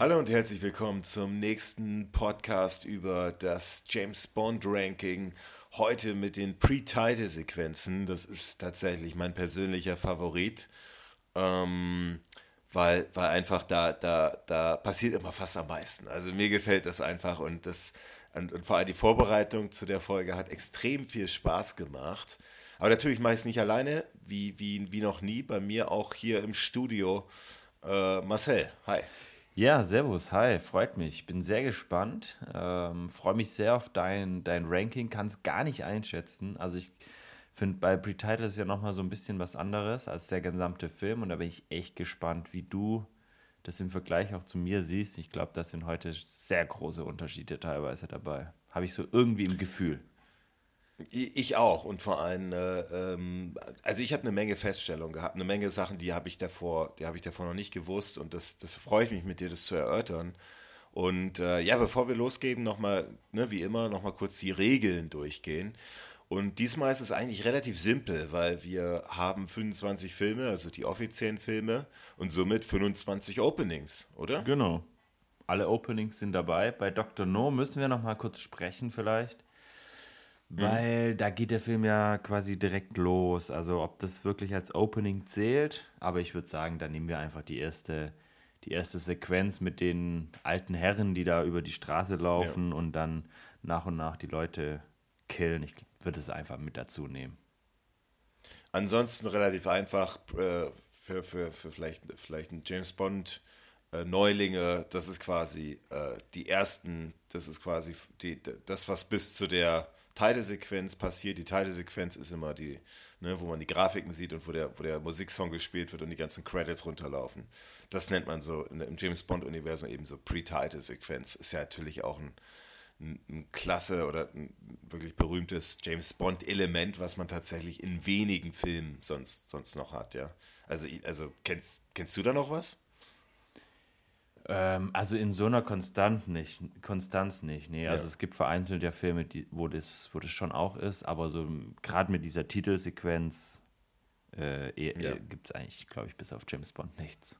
Hallo und herzlich willkommen zum nächsten Podcast über das James Bond Ranking. Heute mit den Pre-Title-Sequenzen. Das ist tatsächlich mein persönlicher Favorit, ähm, weil, weil einfach da, da, da passiert immer fast am meisten. Also mir gefällt das einfach und, das, und, und vor allem die Vorbereitung zu der Folge hat extrem viel Spaß gemacht. Aber natürlich mache ich es nicht alleine, wie, wie, wie noch nie. Bei mir auch hier im Studio äh, Marcel. Hi. Ja, servus, hi, freut mich. Ich bin sehr gespannt. Ähm, Freue mich sehr auf dein, dein Ranking, kann es gar nicht einschätzen. Also ich finde, bei Pre-Title ist ja nochmal so ein bisschen was anderes als der gesamte Film und da bin ich echt gespannt, wie du das im Vergleich auch zu mir siehst. Ich glaube, da sind heute sehr große Unterschiede teilweise dabei. Habe ich so irgendwie im Gefühl. Ich auch und vor allem, äh, ähm, also ich habe eine Menge Feststellungen gehabt, eine Menge Sachen, die habe ich davor, die habe ich davor noch nicht gewusst und das, das freue ich mich mit dir, das zu erörtern. Und äh, ja, bevor wir losgeben, nochmal, ne, wie immer, nochmal kurz die Regeln durchgehen. Und diesmal ist es eigentlich relativ simpel, weil wir haben 25 Filme, also die offiziellen Filme und somit 25 Openings, oder? Genau. Alle Openings sind dabei. Bei Dr. No müssen wir nochmal kurz sprechen vielleicht. Mhm. Weil da geht der Film ja quasi direkt los. Also ob das wirklich als Opening zählt, aber ich würde sagen, da nehmen wir einfach die erste, die erste Sequenz mit den alten Herren, die da über die Straße laufen ja. und dann nach und nach die Leute killen. Ich würde es einfach mit dazu nehmen. Ansonsten relativ einfach äh, für, für, für vielleicht, vielleicht einen James Bond. Äh, Neulinge, das ist quasi äh, die ersten, das ist quasi die, das, was bis zu der Teilesequenz passiert. Die Teilesequenz ist immer die, ne, wo man die Grafiken sieht und wo der, wo der Musiksong gespielt wird und die ganzen Credits runterlaufen. Das nennt man so im James Bond-Universum eben so Pre-Title-Sequenz. Ist ja natürlich auch ein, ein, ein klasse oder ein wirklich berühmtes James Bond-Element, was man tatsächlich in wenigen Filmen sonst, sonst noch hat, ja. Also, also kennst, kennst du da noch was? Ähm, also in so einer Konstant nicht, Konstanz nicht. Nee, also ja. es gibt vereinzelt ja Filme, die, wo, das, wo das schon auch ist, aber so gerade mit dieser Titelsequenz äh, eh, ja. gibt es eigentlich, glaube ich, bis auf James Bond nichts.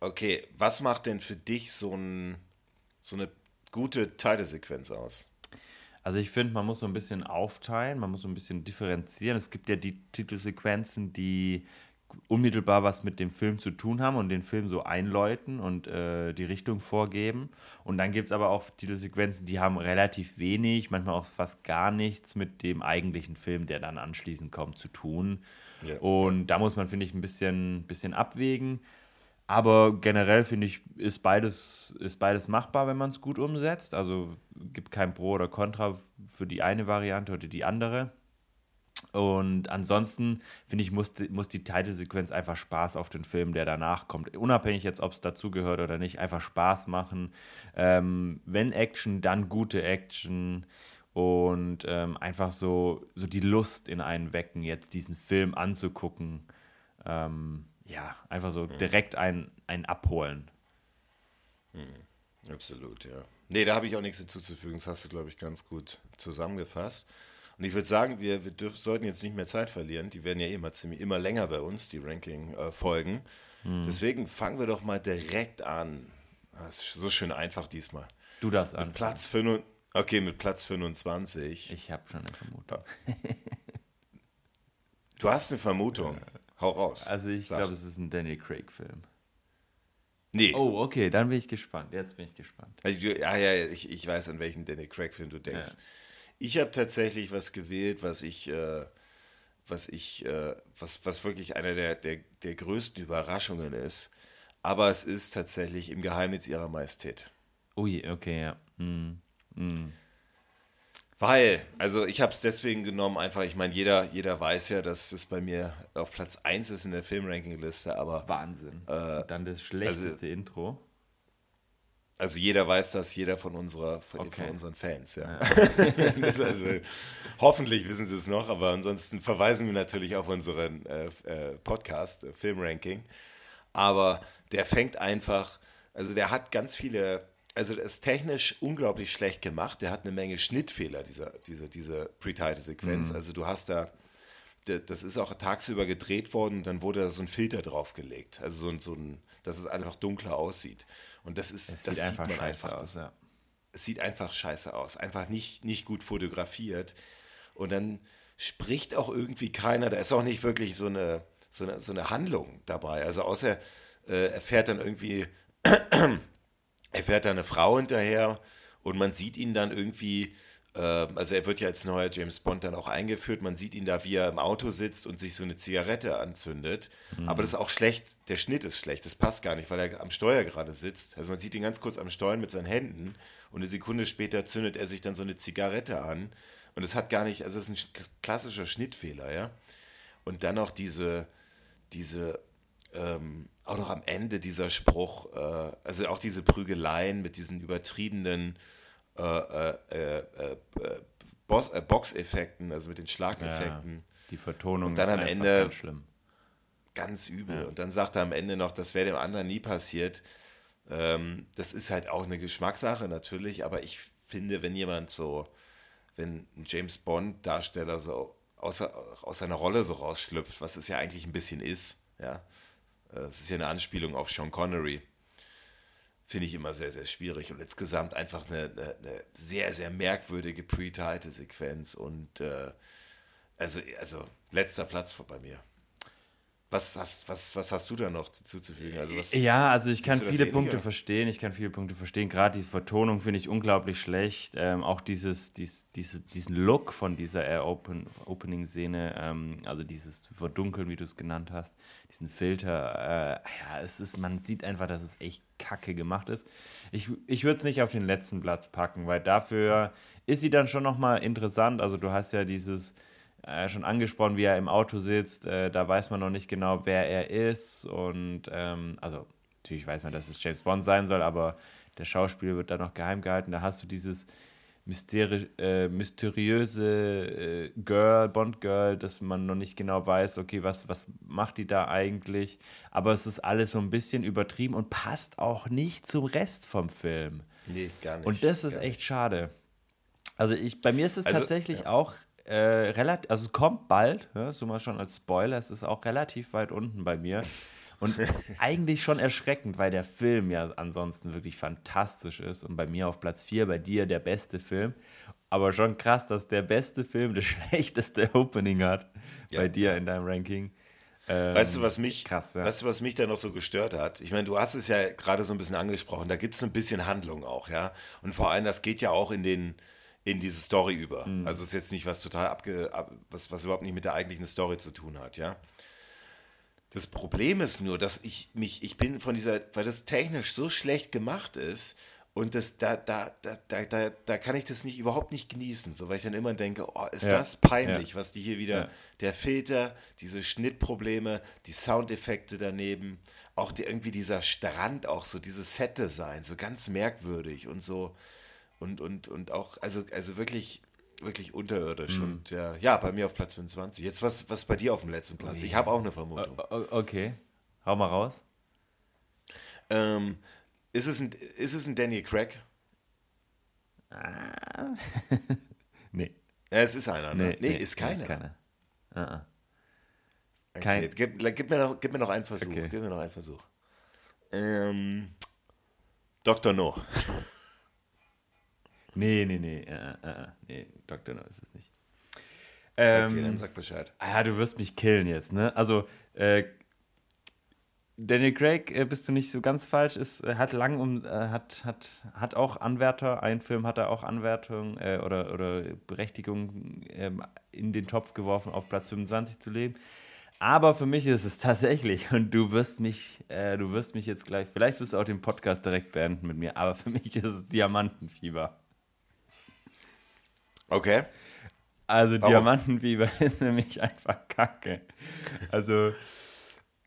Okay, was macht denn für dich so, ein, so eine gute Titelsequenz aus? Also ich finde, man muss so ein bisschen aufteilen, man muss so ein bisschen differenzieren. Es gibt ja die Titelsequenzen, die unmittelbar was mit dem Film zu tun haben und den Film so einläuten und äh, die Richtung vorgeben. Und dann gibt es aber auch Titelsequenzen, die haben relativ wenig, manchmal auch fast gar nichts mit dem eigentlichen Film, der dann anschließend kommt, zu tun. Ja. Und da muss man, finde ich, ein bisschen, bisschen abwägen. Aber generell finde ich, ist beides, ist beides machbar, wenn man es gut umsetzt. Also gibt kein Pro oder Contra für die eine Variante oder die andere. Und ansonsten, finde ich, muss, muss die Titelsequenz einfach Spaß auf den Film, der danach kommt. Unabhängig jetzt, ob es dazugehört oder nicht, einfach Spaß machen. Ähm, wenn Action, dann gute Action. Und ähm, einfach so, so die Lust in einen wecken, jetzt diesen Film anzugucken. Ähm, ja, einfach so mhm. direkt einen, einen abholen. Mhm. Absolut, ja. Nee, da habe ich auch nichts hinzuzufügen. Das hast du, glaube ich, ganz gut zusammengefasst. Und ich würde sagen, wir, wir dürf, sollten jetzt nicht mehr Zeit verlieren. Die werden ja immer, ziemlich, immer länger bei uns, die Ranking-Folgen. Hm. Deswegen fangen wir doch mal direkt an. Das ist so schön einfach diesmal. Du darfst an. Platz 5, okay, mit Platz 25. Ich habe schon eine Vermutung. du hast eine Vermutung. Hau raus. Also ich glaube, es ist ein Danny Craig-Film. Nee. Oh, okay, dann bin ich gespannt. Jetzt bin ich gespannt. Also, ja, ja, ich, ich weiß, an welchen Danny Craig-Film du denkst. Ja. Ich habe tatsächlich was gewählt, was ich, äh, was ich, äh, was, was wirklich eine der, der, der größten Überraschungen ist. Aber es ist tatsächlich im Geheimnis ihrer Majestät. Ui, okay, ja. Hm. Hm. Weil, also ich habe es deswegen genommen, einfach, ich meine, jeder, jeder weiß ja, dass es bei mir auf Platz 1 ist in der Filmranking-Liste, aber. Wahnsinn. Äh, dann das schlechteste also, Intro. Also jeder weiß das, jeder von unserer, von, okay. von unseren Fans, ja. ja. also, hoffentlich wissen sie es noch, aber ansonsten verweisen wir natürlich auf unseren äh, äh, Podcast, äh, Filmranking. Aber der fängt einfach, also der hat ganz viele, also das ist technisch unglaublich schlecht gemacht. Der hat eine Menge Schnittfehler, dieser, diese, diese Pre-Title-Sequenz. Mhm. Also du hast da das ist auch tagsüber gedreht worden, dann wurde da so ein Filter draufgelegt. Also so ein, so ein dass es einfach dunkler aussieht. Und das ist, Es das sieht sieht einfach man scheiße einfach. aus, Das, ja. es sieht einfach scheiße aus. Einfach nicht, nicht gut fotografiert. Und dann spricht auch irgendwie keiner, da ist auch nicht wirklich so eine, so eine, so eine Handlung dabei. Also außer äh, er fährt dann irgendwie, er fährt da eine Frau hinterher und man sieht ihn dann irgendwie, also er wird ja als neuer James Bond dann auch eingeführt, man sieht ihn da, wie er im Auto sitzt und sich so eine Zigarette anzündet. Aber das ist auch schlecht, der Schnitt ist schlecht, das passt gar nicht, weil er am Steuer gerade sitzt. Also man sieht ihn ganz kurz am Steuern mit seinen Händen und eine Sekunde später zündet er sich dann so eine Zigarette an. Und es hat gar nicht, also es ist ein klassischer Schnittfehler, ja. Und dann noch diese, diese, ähm, auch noch am Ende dieser Spruch, äh, also auch diese Prügeleien mit diesen übertriebenen äh, äh, äh, äh, äh, Boxeffekten, also mit den Schlageffekten, Die Vertonung Und dann ist am Ende- ganz schlimm. ganz übel. Und dann sagt er am Ende noch, das wäre dem anderen nie passiert. Ähm, das ist halt auch eine Geschmackssache natürlich, aber ich finde, wenn jemand so, wenn ein James Bond-Darsteller so aus, aus seiner Rolle so rausschlüpft, was es ja eigentlich ein bisschen ist, ja, es ist ja eine Anspielung auf Sean Connery, finde ich immer sehr, sehr schwierig und insgesamt einfach eine, eine, eine sehr, sehr merkwürdige Pre-Title-Sequenz und äh, also, also letzter Platz bei mir. Was hast, was, was hast du da noch zuzufügen? Also was, Ja, also ich kann viele ähnlich, Punkte oder? verstehen. Ich kann viele Punkte verstehen. Gerade diese Vertonung finde ich unglaublich schlecht. Ähm, auch dieses, dies, diese, diesen Look von dieser Open, Opening-Szene, ähm, also dieses Verdunkeln, wie du es genannt hast, diesen Filter. Äh, ja, es ist, man sieht einfach, dass es echt kacke gemacht ist. Ich, ich würde es nicht auf den letzten Platz packen, weil dafür ist sie dann schon nochmal interessant. Also du hast ja dieses äh, schon angesprochen, wie er im Auto sitzt. Äh, da weiß man noch nicht genau, wer er ist. Und ähm, also natürlich weiß man, dass es James Bond sein soll, aber der Schauspieler wird da noch geheim gehalten. Da hast du dieses mysteri äh, mysteriöse äh, Girl, Bond-Girl, dass man noch nicht genau weiß, okay, was, was macht die da eigentlich? Aber es ist alles so ein bisschen übertrieben und passt auch nicht zum Rest vom Film. Nee, gar nicht. Und das ist echt schade. Also ich, bei mir ist es Also, tatsächlich auch äh, relativ, also es kommt bald, ja, so mal schon als Spoiler, es ist auch relativ weit unten bei mir. Und eigentlich schon erschreckend, weil der Film ja ansonsten wirklich fantastisch ist und bei mir auf Platz 4, bei dir der beste Film. Aber schon krass, dass der beste Film das schlechteste Opening hat Ja, bei dir in deinem Ranking. Ähm, Weißt du, was mich, krass, ja. weißt du, was mich da noch so gestört hat? Ich meine, du hast es ja gerade so ein bisschen angesprochen, da gibt es ein bisschen Handlung auch, ja. Und vor allem, das geht ja auch in den, in diese Story über. Mhm. Also es ist jetzt nicht was total abge, ab, was, was überhaupt nicht mit der eigentlichen Story zu tun hat, ja. Das Problem ist nur, dass ich mich, ich bin von dieser, weil das technisch so schlecht gemacht ist und das, da, da, da, da, da, da kann ich das nicht überhaupt nicht genießen, so weil ich dann immer denke, oh, ist Ja, das peinlich, ja. was die hier wieder, Ja. der Filter, diese Schnittprobleme, die Soundeffekte daneben, auch die, irgendwie dieser Strand, auch so dieses Set-Design, so ganz merkwürdig und so und, und, und auch, also, also wirklich, wirklich unterirdisch Mhm. und ja, ja, bei mir auf Platz 25. Jetzt was, was bei dir auf dem letzten Platz? Ich habe auch eine Vermutung. Okay, hau mal raus. Ähm, ist, es ein, ist es ein Daniel Craig? Nee. Ja, es ist einer, ne? Nee, ist keiner. Ist keiner. Ah, ah. Okay, kein- gib, gib, mir noch, gib mir noch einen Versuch. Okay. Gib mir noch einen Versuch. Ähm, Dr. No. Nee, nee, nee. Äh, äh, äh, nee, Dr. No ist es nicht. Okay, Ähm, dann sag Bescheid. ah, du wirst mich killen jetzt, ne? Also, äh, Daniel Craig, äh, bist du nicht so ganz falsch, ist, äh, hat lang um, äh, hat, hat, hat auch Anwärter, ein Film hat er auch Anwärtung äh, oder, oder Berechtigung ähm, in den Topf geworfen, auf Platz 25 zu leben. Aber für mich ist es tatsächlich, und du wirst mich, äh, du wirst mich jetzt gleich, vielleicht wirst du auch den Podcast direkt beenden mit mir, aber für mich ist es Diamantenfieber. Okay. Also Warum? Diamantenfieber ist nämlich einfach Kacke. Also,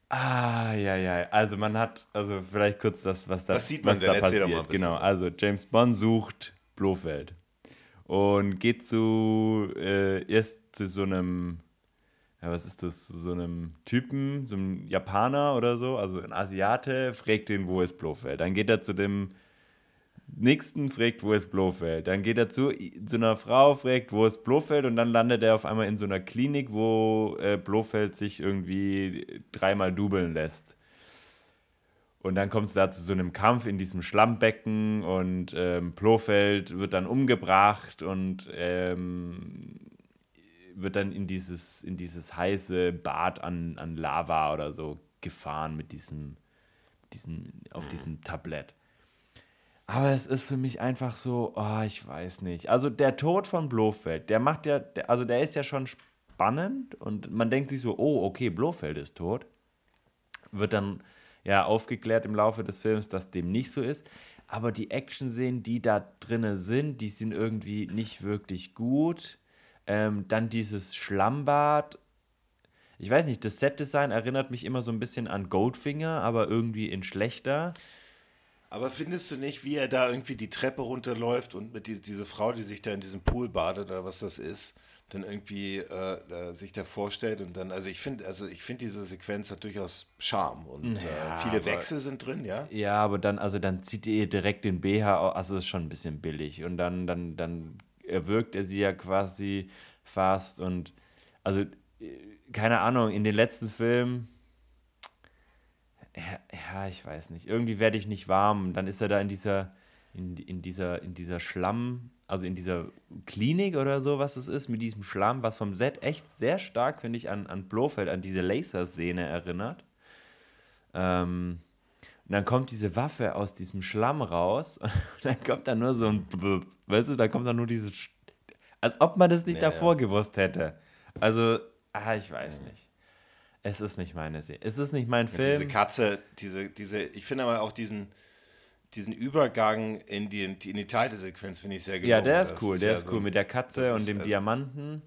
ah, ja, ja. Also man hat, also vielleicht kurz was, was da, Was sieht man denn? da Erzähl doch passiert. mal ein bisschen. Genau, also James Bond sucht Blofeld und geht zu, äh, erst zu so einem, ja, was ist das, so einem Typen, so einem Japaner oder so, also ein Asiate, fragt ihn, wo ist Blofeld. Dann geht er zu dem Nixon fragt, wo ist Blofeld. Dann geht er zu, zu einer Frau, fragt, wo ist Blofeld und dann landet er auf einmal in so einer Klinik, wo äh, Blofeld sich irgendwie dreimal dubeln lässt. Und dann kommt es da zu so einem Kampf in diesem Schlammbecken und ähm, Blofeld wird dann umgebracht und ähm, wird dann in dieses, in dieses heiße Bad an, an Lava oder so gefahren mit diesem, diesem, auf diesem Tablett. Aber es ist für mich einfach so, oh, ich weiß nicht. Also der Tod von Blofeld, der macht ja, also der ist ja schon spannend und man denkt sich so, oh, okay, Blofeld ist tot. Wird dann ja aufgeklärt im Laufe des Films, dass dem nicht so ist. Aber die Action-Szenen, die da drinne sind, die sind irgendwie nicht wirklich gut. Ähm, dann dieses Schlammbad. Ich weiß nicht, das Set-Design erinnert mich immer so ein bisschen an Goldfinger, aber irgendwie in schlechter. Aber findest du nicht, wie er da irgendwie die Treppe runterläuft und mit die, diese Frau, die sich da in diesem Pool badet oder was das ist, dann irgendwie äh, sich da vorstellt und dann, also ich finde, also ich finde diese Sequenz hat durchaus Charme und äh, ja, äh, viele aber, Wechsel sind drin, ja. Ja, aber dann, also dann zieht ihr direkt den BH, also ist schon ein bisschen billig und dann, dann, dann erwürgt er sie ja quasi fast und also äh, keine Ahnung, in den letzten Filmen ja, ja, ich weiß nicht. Irgendwie werde ich nicht warm. Dann ist er da in dieser, in, in dieser, in dieser Schlamm, also in dieser Klinik oder so, was es ist, mit diesem Schlamm, was vom Set echt sehr stark, finde ich, an, an Blofeld, an diese Laserszene erinnert. Ähm, und dann kommt diese Waffe aus diesem Schlamm raus und dann kommt da nur so ein, weißt du, da kommt dann nur dieses, als ob man das nicht ja, davor ja. gewusst hätte. Also, ah, ich weiß nicht. Es ist nicht meine Serie. Es ist nicht mein Film. Diese Katze, diese, diese, ich finde aber auch diesen, diesen Übergang in die, in die Titelsequenz finde ich sehr gelungen. Ja, der ist cool, der ist, ja cool so, mit der Katze und dem äh, Diamanten.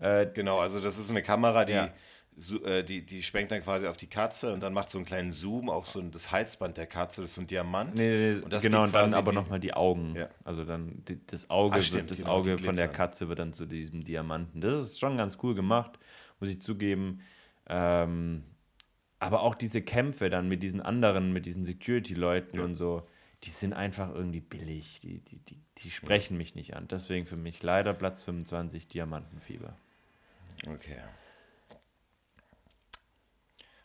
Äh, genau, also das ist eine Kamera, die, ja. so, äh, die, die schwenkt dann quasi auf die Katze und dann macht so einen kleinen Zoom auf so ein, das Halsband der Katze, das ist so ein Diamant. Nee, nee. Und genau, und dann aber nochmal die Augen. Ja. Also dann die, das Auge, Ach, stimmt, wird, das genau, Auge von der Katze wird dann zu diesem Diamanten. Das ist schon ganz cool gemacht, muss ich zugeben. Ähm, aber auch diese Kämpfe dann mit diesen anderen, mit diesen Security-Leuten ja. und so, die sind einfach irgendwie billig. Die, die, die, die sprechen ja. mich nicht an. Deswegen für mich leider Platz 25 Diamantenfieber. Okay.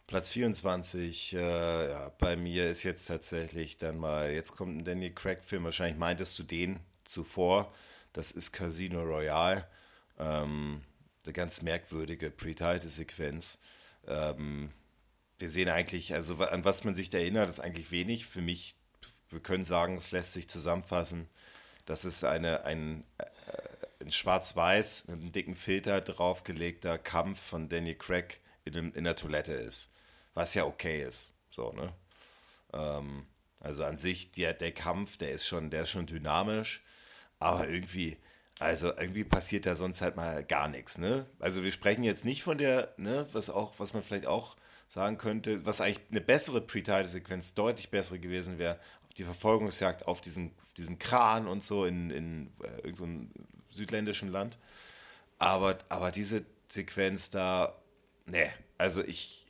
Platz 24, äh, ja, bei mir ist jetzt tatsächlich dann mal, jetzt kommt ein Daniel Craig-Film, wahrscheinlich meintest du den zuvor. Das ist Casino Royale. Ähm, eine ganz merkwürdige Pre-Title-Sequenz. Ähm, wir sehen eigentlich, also an was man sich da erinnert, ist eigentlich wenig. Für mich, wir können sagen, es lässt sich zusammenfassen, dass es eine, ein, äh, ein schwarz-weiß mit einem dicken Filter draufgelegter Kampf von Daniel Craig in, in der Toilette ist. Was ja okay ist. So, ne? Ähm, also an sich, der, der Kampf, der ist schon, der ist schon dynamisch, aber irgendwie also irgendwie passiert da sonst halt mal gar nichts, ne? Also wir sprechen jetzt nicht von der, ne, was auch, was man vielleicht auch sagen könnte, was eigentlich eine bessere Pre-Title-Sequenz, deutlich bessere gewesen wäre, die Verfolgungsjagd auf diesen, diesem Kran und so in, in äh, irgendeinem südländischen Land. Aber, aber diese Sequenz da, ne, also ich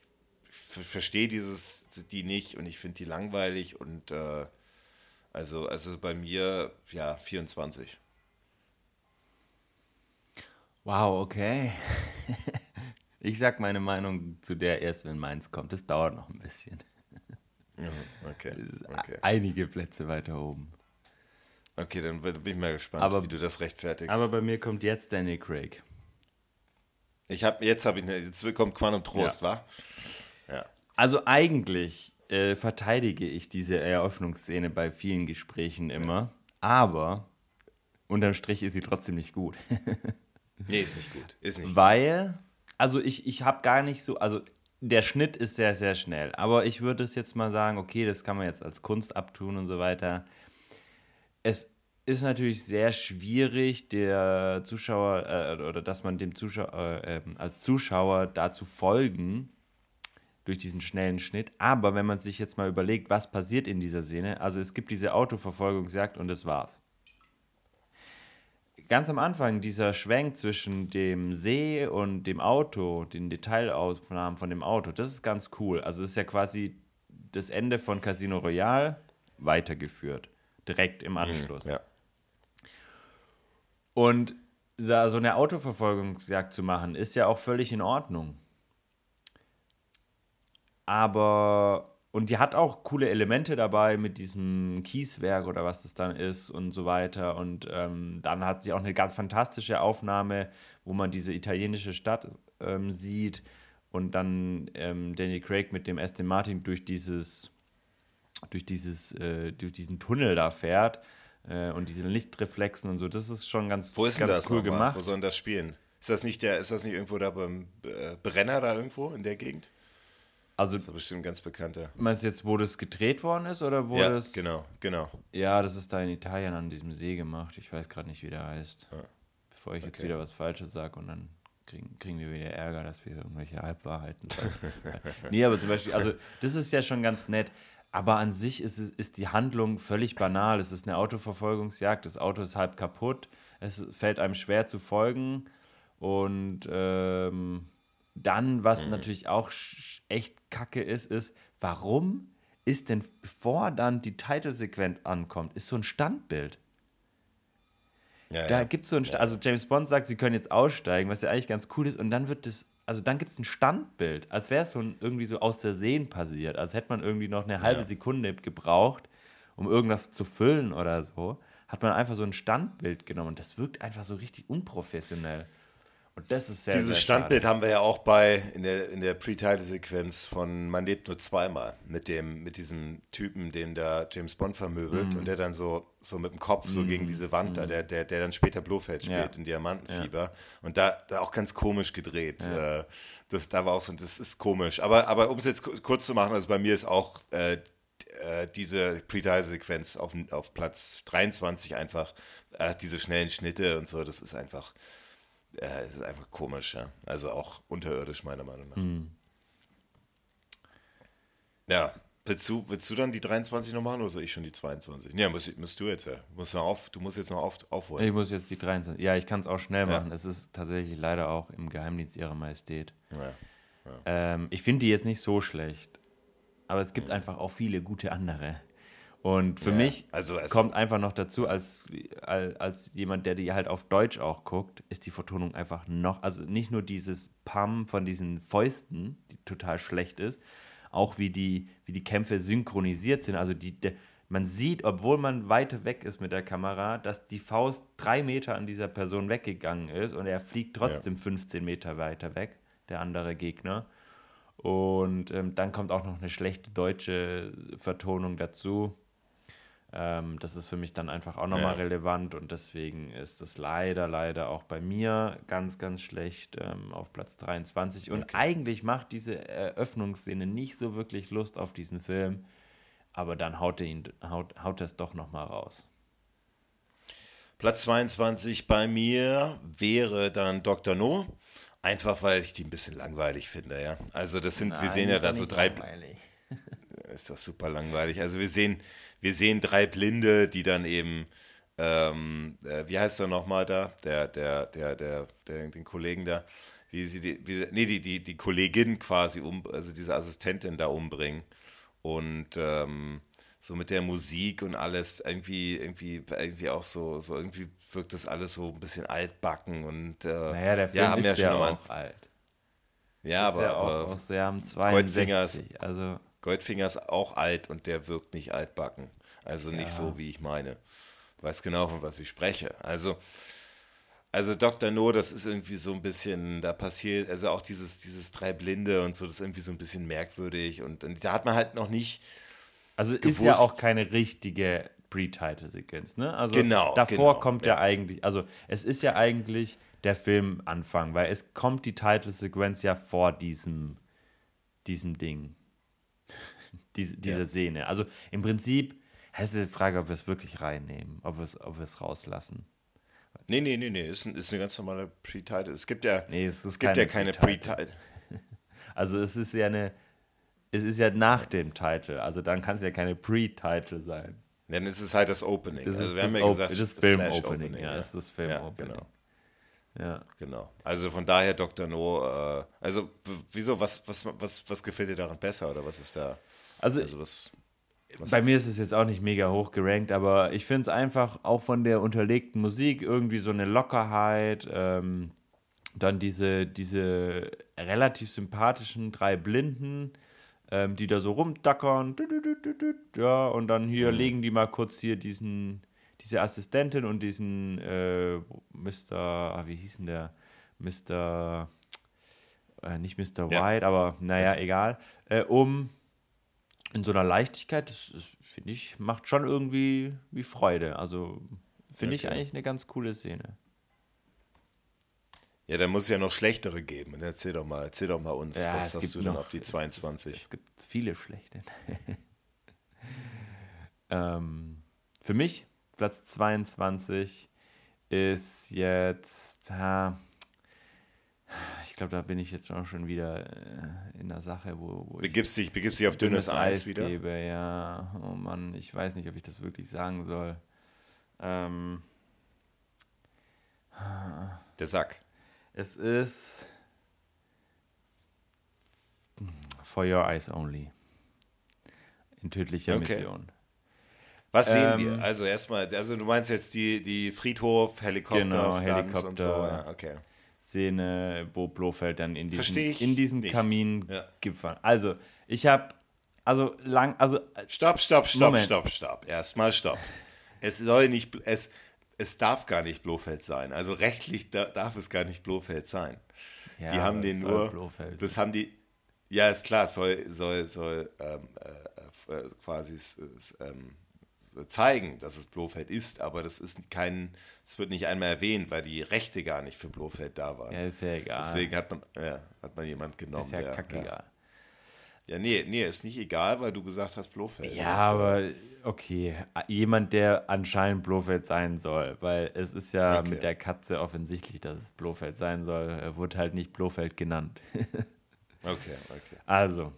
verstehe dieses, die nicht und ich finde die langweilig und äh, also, also bei mir, ja, 24. Wow, okay. Ich sag meine Meinung zu der erst, wenn meins kommt. Das dauert noch ein bisschen. Okay. okay. Einige Plätze weiter oben. Okay, dann bin ich mal gespannt, aber, wie du das rechtfertigst. Aber bei mir kommt jetzt Danny Craig. Ich habe jetzt habe ich eine, jetzt kommt Quantum Trost, ja. wa? Ja. Also eigentlich äh, verteidige ich diese Eröffnungsszene bei vielen Gesprächen immer, ja. aber unterm Strich ist sie trotzdem nicht gut. Nee, ist nicht gut. Ist nicht Weil, also ich, ich habe gar nicht so, also der Schnitt ist sehr, sehr schnell. Aber ich würde es jetzt mal sagen, okay, das kann man jetzt als Kunst abtun und so weiter. Es ist natürlich sehr schwierig, der Zuschauer äh, oder dass man dem Zuschauer äh, ähm, als Zuschauer dazu folgen durch diesen schnellen Schnitt. Aber wenn man sich jetzt mal überlegt, was passiert in dieser Szene, also es gibt diese Autoverfolgungsjagd und das war's ganz am Anfang dieser Schwenk zwischen dem See und dem Auto, den Detailaufnahmen von dem Auto, das ist ganz cool. Also es ist ja quasi das Ende von Casino Royale weitergeführt. direkt im Anschluss. Ja. Und so eine Autoverfolgungsjagd zu machen, ist ja auch völlig in Ordnung. Aber, und die hat auch coole Elemente dabei mit diesem Kieswerk oder was das dann ist und so weiter. Und ähm, dann hat sie auch eine ganz fantastische Aufnahme, wo man diese italienische Stadt ähm, sieht und dann ähm, Danny Craig mit dem Aston Martin durch dieses, durch dieses, äh, durch diesen Tunnel da fährt äh, und diese Lichtreflexen und so. Das ist schon ganz, Wo ist ganz denn das cool nochmal? gemacht. Wo soll denn das spielen? Ist das nicht der, ist das nicht irgendwo da beim äh, Brenner da irgendwo in der Gegend? Also Das ist bestimmt ganz bekannter. meinst du jetzt, wo das gedreht worden ist oder wo ja, das? genau, genau. Ja, das ist da in Italien an diesem See gemacht. Ich weiß gerade nicht, wie der heißt. Ja. Bevor ich jetzt Okay. wieder was Falsches sage und dann kriegen, kriegen wir wieder Ärger, dass wir irgendwelche Halbwahrheiten sagen. nee, aber zum Beispiel, also das ist ja schon ganz nett. Aber an sich ist, ist die Handlung völlig banal. Es ist eine Autoverfolgungsjagd, das Auto ist halb kaputt, es fällt einem schwer zu folgen. Und ähm, dann, was natürlich auch echt kacke ist, ist, warum ist denn, bevor dann die Titelsequenz ankommt, ist so ein Standbild. Ja, Da ja. gibt es so ein, Sta- also James Bond sagt, sie können jetzt aussteigen, was ja eigentlich ganz cool ist, und dann wird das, also dann gibt es ein Standbild, als wäre es so ein, irgendwie so aus der Sehen passiert, als hätte man irgendwie noch eine halbe Ja. Sekunde gebraucht, um irgendwas zu füllen oder so, hat man einfach so ein Standbild genommen und das wirkt einfach so richtig unprofessionell. Und das ist sehr, Dieses sehr Standbild haben wir ja auch bei in der, in der Pre-Title-Sequenz von Man lebt nur zweimal mit dem mit diesem Typen, den da James Bond vermöbelt Mhm. und der dann so so mit dem Kopf so gegen diese Wand da, der, der, der dann später Blofeld Ja. spielt in Diamantenfieber und da, da auch ganz komisch gedreht. Äh, Das, da war auch so, das ist komisch. Aber, aber um es jetzt ku- kurz zu machen, also bei mir ist auch äh, äh, diese Pre-Title-Sequenz auf, auf Platz 23 einfach, äh, diese schnellen Schnitte und so, das ist einfach, äh, es ist einfach komisch, ja. Also auch unterirdisch, meiner Meinung nach. Ja, willst du, willst du dann die 23 noch machen oder soll ich schon die 22? Ja, musst, musst du jetzt, ja. Du musst, noch auf, du musst jetzt noch auf, aufholen. Ich muss jetzt die 23. Ja, ich kann es auch schnell Ja. machen. Es ist tatsächlich leider auch im Geheimdienst ihrer Majestät. Ja. Ähm, ich finde die jetzt nicht so schlecht. Aber es gibt einfach auch viele gute andere. Und für Ja, mich also- also- kommt einfach noch dazu, als, als, als jemand, der die halt auf Deutsch auch guckt, ist die Vertonung einfach noch, also nicht nur dieses Pam von diesen Fäusten, die total schlecht ist, auch wie die, wie die Kämpfe synchronisiert sind. Also die, der, man sieht, obwohl man weit weg ist mit der Kamera, dass die Faust drei Meter an dieser Person weggegangen ist und er fliegt trotzdem 15 Meter weiter weg, der andere Gegner. Und ähm, dann kommt auch noch eine schlechte deutsche Vertonung dazu. Ähm, das ist für mich dann einfach auch nochmal Ja. relevant und deswegen ist das leider, leider auch bei mir ganz, ganz schlecht ähm, auf Platz 23. Und Okay. eigentlich macht diese Eröffnungsszene nicht so wirklich Lust auf diesen Film, aber dann haut er ihn, haut, haut er es doch nochmal raus. Platz 22 bei mir wäre dann Dr. No. Einfach weil ich die ein bisschen langweilig finde, ja. Also das sind, wir sehen ja da so drei, ist doch super langweilig. Also wir sehen, wir sehen drei Blinde, die dann eben, ähm, äh, wie heißt er nochmal da, der, der, der, der, der, den Kollegen da, wie sie die, wie, nee, die, die, die Kollegin quasi um, also diese Assistentin da umbringen. Und ähm, so mit der Musik und alles, irgendwie, irgendwie, irgendwie auch so, so irgendwie wirkt das alles so ein bisschen altbacken und äh, Naja, der Film ja, haben ist ja ja, schon auch alt. ja, aber, ja auch aber aus 62. Also, Goldfinger ist auch alt und der wirkt nicht altbacken. Also nicht so, wie ich meine. Du weißt genau, von was ich spreche. Also, also Dr. No, das ist irgendwie so ein bisschen, da passiert, also auch dieses, dieses drei Blinde und so, das ist irgendwie so ein bisschen merkwürdig und, und da hat man halt noch nicht, Also ist gewusst. ja auch keine richtige Pre-Title-Sequenz, ne? Also Genau, davor genau, kommt ja. ja. eigentlich, also es ist ja eigentlich der Filmanfang, weil es kommt die Title-Sequenz ja vor diesem, diesem Ding. Diese, dieser Ja. Szene. Also im Prinzip heißt die Frage, ob wir es wirklich reinnehmen, ob wir es, ob wir es rauslassen. nee, nee, nee, nee, ist, ein, ist eine ganz normale Pre-Title. Es gibt ja, Nee, es ist es gibt ja keine Pre-Title. Also es ist ja eine, es ist ja nach dem Title, also dann kann es ja keine Pre-Title sein. Denn es ist halt das Opening. Das also ist wir haben ja gesagt, das Film-Opening, ja, ja. es ist das Film-Opening. Ja, genau. Ja. Genau. Also von daher Dr. No, äh, also wieso, was, was, was, was gefällt dir daran besser oder was ist da? Also, Also Was Bei mir ist es jetzt auch nicht mega hoch gerankt, aber ich finde es einfach auch von der unterlegten Musik irgendwie so eine Lockerheit. Ähm, dann diese, diese relativ sympathischen drei Blinden, ähm, die da so rumdackern. Ja, und dann hier mhm. legen die mal kurz hier diesen, diese Assistentin und diesen äh, Mr. Ah, wie hieß denn der? Mr. Äh, nicht Mr. Ja. White, aber naja, egal. Äh, um in so einer Leichtigkeit, das, das finde ich, macht schon irgendwie wie Freude. Also finde okay. ich eigentlich eine ganz coole Szene. Ja, dann muss es ja noch schlechtere geben. Erzähl doch mal, erzähl doch mal uns, ja, was hast du denn auf die 22? Es, es, es gibt viele schlechte. ähm, für mich, Platz 22 ist jetzt, ha, ich glaube, da bin ich jetzt auch schon wieder äh, in der Sache, wo, wo begibst ich dich, begibst dich auf dünnes, dünnes Eis, Eis wieder. Gebe. Ja, oh Mann, ich weiß nicht, ob ich das wirklich sagen soll. Ähm, der Sack. Es ist For Your Eyes Only. In tödlicher okay. Mission. Was sehen ähm, wir? Also erstmal, also du meinst jetzt die, die Friedhof, Helikopter, genau, Helikopter und so. Ja, okay. Szene, wo Blofeld dann in diesen, in diesen Kamin ja. gefallen. Also, ich habe, also lang, also. Stopp, stopp, stopp, Moment. stopp, stopp. Erstmal stopp. Es soll nicht, es, es darf gar nicht Blofeld sein. Also rechtlich da, darf es gar nicht Blofeld sein. Ja, die haben den nur, Blofeld. das haben die, ja, ist klar, soll, soll, soll ähm, äh, äh quasi ähm, zeigen, dass es Blofeld ist, aber das ist kein, es wird nicht einmal erwähnt, weil die Rechte gar nicht für Blofeld da waren. Ja, ist ja egal. Deswegen hat man, ja, hat man jemand genommen. Ist ja der, kackegal. Ja. Ja, nee, nee, ist nicht egal, weil du gesagt hast Blofeld. Ja, aber okay. Jemand, der anscheinend Blofeld sein soll, weil es ist ja okay. mit der Katze offensichtlich, dass es Blofeld sein soll. Er wurde halt nicht Blofeld genannt. okay, okay. Also,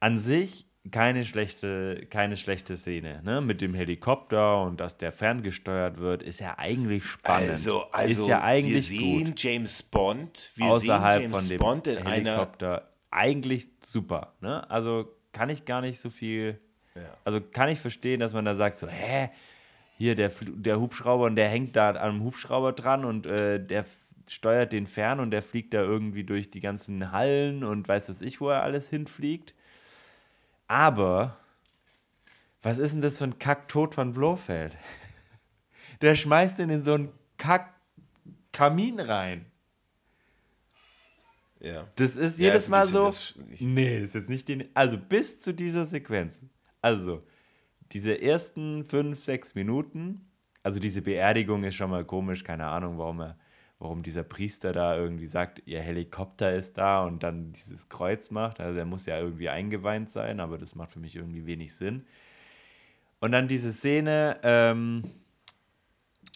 an sich keine schlechte, keine schlechte Szene, ne? Mit dem Helikopter und dass der ferngesteuert wird, ist ja eigentlich spannend. Also, also ist ja eigentlich wir sehen gut. James Bond, wir außerhalb James von dem Bond in Helikopter. Eigentlich super, ne? Also kann ich gar nicht so viel. Ja. Also kann ich verstehen, dass man da sagt so, hä, hier der, der Hubschrauber und der hängt da am Hubschrauber dran und äh, der steuert den fern und der fliegt da irgendwie durch die ganzen Hallen und weiß das ich, wo er alles hinfliegt. Aber, was ist denn das für ein Kacktod von Blofeld? Der schmeißt ihn in so einen Kack-Kamin rein. Ja. Das ist ja, jedes ist Mal so. Das, nee, ist jetzt nicht die. Also bis zu dieser Sequenz. Also, diese ersten fünf, sechs Minuten. Also, diese Beerdigung ist schon mal komisch. Keine Ahnung, warum er warum dieser Priester da irgendwie sagt, ihr Helikopter ist da und dann dieses Kreuz macht. Also er muss ja irgendwie eingeweint sein, aber das macht für mich irgendwie wenig Sinn. Und dann diese Szene. Ähm,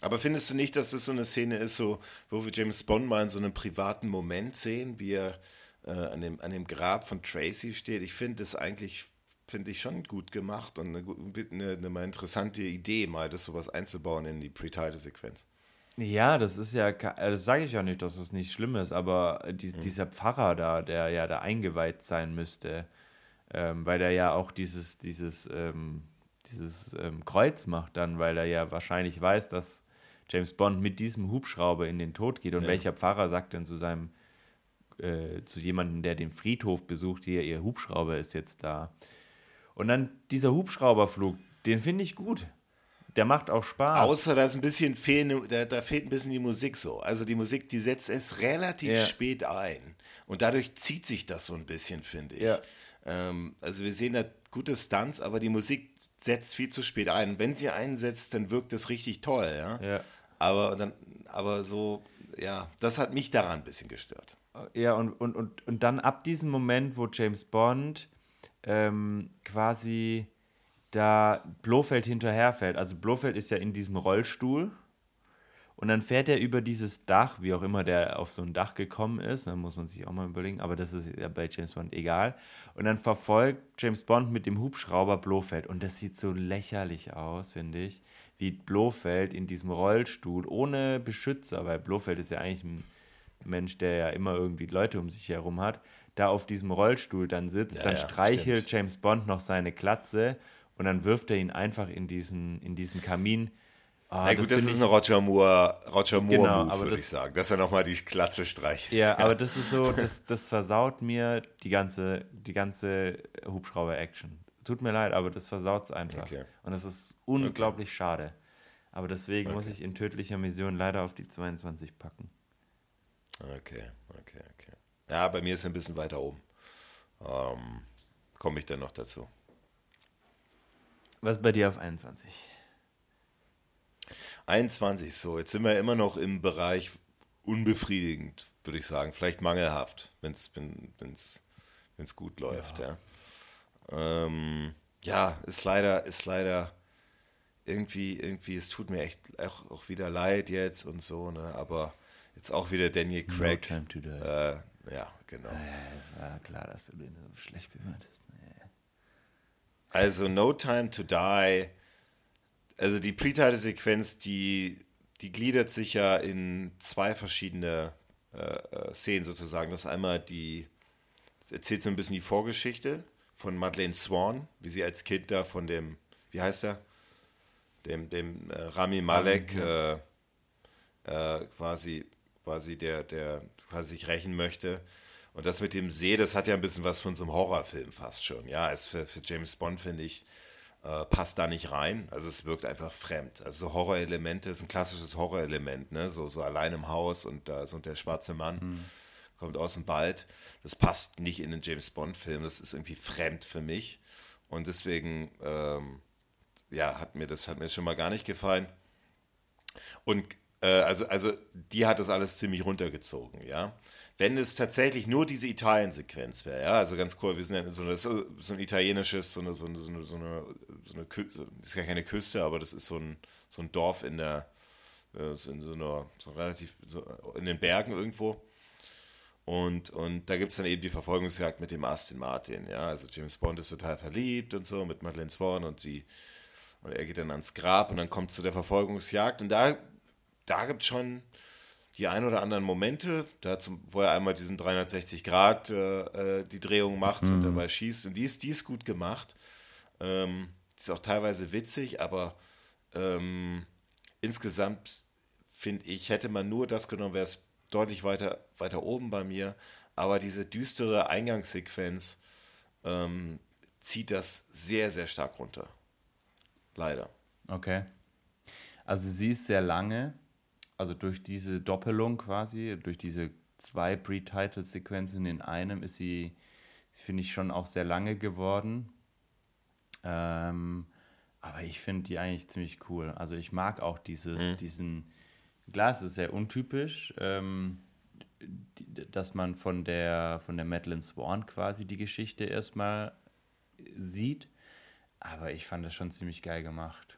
aber findest du nicht, dass das so eine Szene ist, so, wo wir James Bond mal in so einem privaten Moment sehen, wie er äh, an, dem, an dem Grab von Tracy steht? Ich finde das eigentlich finde ich schon gut gemacht und eine, eine, eine, interessante Idee, mal das sowas einzubauen in die Pre-Title-Sequenz. Ja, das ist ja, das sage ich ja nicht, dass es nicht schlimm ist, aber dies, mhm. dieser Pfarrer da, der ja da eingeweiht sein müsste, ähm, weil er ja auch dieses, dieses, ähm, dieses ähm, Kreuz macht dann, weil er ja wahrscheinlich weiß, dass James Bond mit diesem Hubschrauber in den Tod geht. Und ja. welcher Pfarrer sagt denn zu seinem, äh, zu jemandem, der den Friedhof besucht, hier, ihr Hubschrauber ist jetzt da. Und dann dieser Hubschrauberflug, den finde ich gut der macht auch Spaß. Außer dass ein bisschen fehlen, da, da, fehlt ein bisschen die Musik so. Also die Musik, die setzt es relativ ja. spät ein. Und dadurch zieht sich das so ein bisschen, finde ich. Ja. Ähm, also wir sehen da gute Stunts, aber die Musik setzt viel zu spät ein. Wenn sie einsetzt, dann wirkt das richtig toll, ja. ja. Aber dann, aber so, ja, das hat mich daran ein bisschen gestört. Ja, und, und, und, und dann ab diesem Moment, wo James Bond ähm, quasi da Blofeld hinterherfällt. Also Blofeld ist ja in diesem Rollstuhl und dann fährt er über dieses Dach, wie auch immer der auf so ein Dach gekommen ist, da muss man sich auch mal überlegen, aber das ist ja bei James Bond egal. Und dann verfolgt James Bond mit dem Hubschrauber Blofeld und das sieht so lächerlich aus, finde ich, wie Blofeld in diesem Rollstuhl ohne Beschützer, weil Blofeld ist ja eigentlich ein Mensch, der ja immer irgendwie Leute um sich herum hat, da auf diesem Rollstuhl dann sitzt, ja, dann ja, streichelt stimmt. James Bond noch seine Klatze und dann wirft er ihn einfach in diesen, in diesen Kamin. Oh, Na gut, das, das ist ein Roger Moore, Roger Moore genau, Move, würde ich sagen, dass er nochmal die Klatze streicht. Ja, aber das ist so, das, das versaut mir die ganze, die ganze Hubschrauber-Action. Tut mir leid, aber das versaut es einfach. Okay. Und das ist unglaublich okay. schade. Aber deswegen okay. muss ich in tödlicher Mission leider auf die 22 packen. Okay, okay, okay. Ja, bei mir ist er ein bisschen weiter oben. Ähm, Komme ich dann noch dazu. Was bei dir auf 21? 21, so, jetzt sind wir immer noch im Bereich unbefriedigend, würde ich sagen. Vielleicht mangelhaft, wenn's, wenn es gut läuft. Ja. Ja. Ähm, ja, ist leider, ist leider irgendwie, irgendwie, es tut mir echt auch, auch wieder leid jetzt und so, ne? Aber jetzt auch wieder Daniel Craig. No time to die. Äh, ja, genau. Ja, es war klar, dass du den so schlecht bewertest. Also No Time to Die also die Pre-Title-Sequenz, die, die gliedert sich ja in zwei verschiedene äh, äh, Szenen sozusagen. Das ist einmal die, das erzählt so ein bisschen die Vorgeschichte von Madeleine Swan, wie sie als Kind da von dem, wie heißt er? Dem, dem äh, Rami Malek äh, äh, quasi, quasi der, der quasi sich rächen möchte. Und das mit dem See, das hat ja ein bisschen was von so einem Horrorfilm fast schon. Ja, ist für, für James Bond, finde ich, äh, passt da nicht rein. Also es wirkt einfach fremd. Also Horrorelemente ist ein klassisches Horrorelement, ne? So, so allein im Haus und da ist und der schwarze Mann mhm. kommt aus dem Wald. Das passt nicht in den James Bond-Film. Das ist irgendwie fremd für mich. Und deswegen, ähm, ja, hat mir das hat mir schon mal gar nicht gefallen. Und äh, also, also die hat das alles ziemlich runtergezogen, ja wenn es tatsächlich nur diese Italien-Sequenz wäre, ja, also ganz cool, wir sind ja so, eine, so ein italienisches, so eine, so eine, so eine, so eine, so Küste, ist ja keine Küste, aber das ist so ein, so ein Dorf in der, äh, in so einer, so relativ, so in den Bergen irgendwo. Und, und da gibt es dann eben die Verfolgungsjagd mit dem Aston Martin, ja, also James Bond ist total verliebt und so mit Madeleine Swan und sie, und er geht dann ans Grab und dann kommt zu der Verfolgungsjagd und da, da gibt es schon die ein oder anderen Momente, da zum, wo er einmal diesen 360 Grad äh, äh, die Drehung macht mhm. und dabei schießt. Und die ist, die ist gut gemacht. Ähm, die ist auch teilweise witzig, aber ähm, insgesamt finde ich, hätte man nur das genommen, wäre es deutlich weiter, weiter oben bei mir. Aber diese düstere Eingangssequenz ähm, zieht das sehr, sehr stark runter. Leider. Okay. Also sie ist sehr lange also durch diese Doppelung quasi, durch diese zwei Pre-Title-Sequenzen in einem ist sie, finde ich, schon auch sehr lange geworden. Ähm, aber ich finde die eigentlich ziemlich cool. Also ich mag auch dieses, mhm. diesen, klar, es ist sehr untypisch, ähm, dass man von der, von der Madeline Swan quasi die Geschichte erstmal sieht. Aber ich fand das schon ziemlich geil gemacht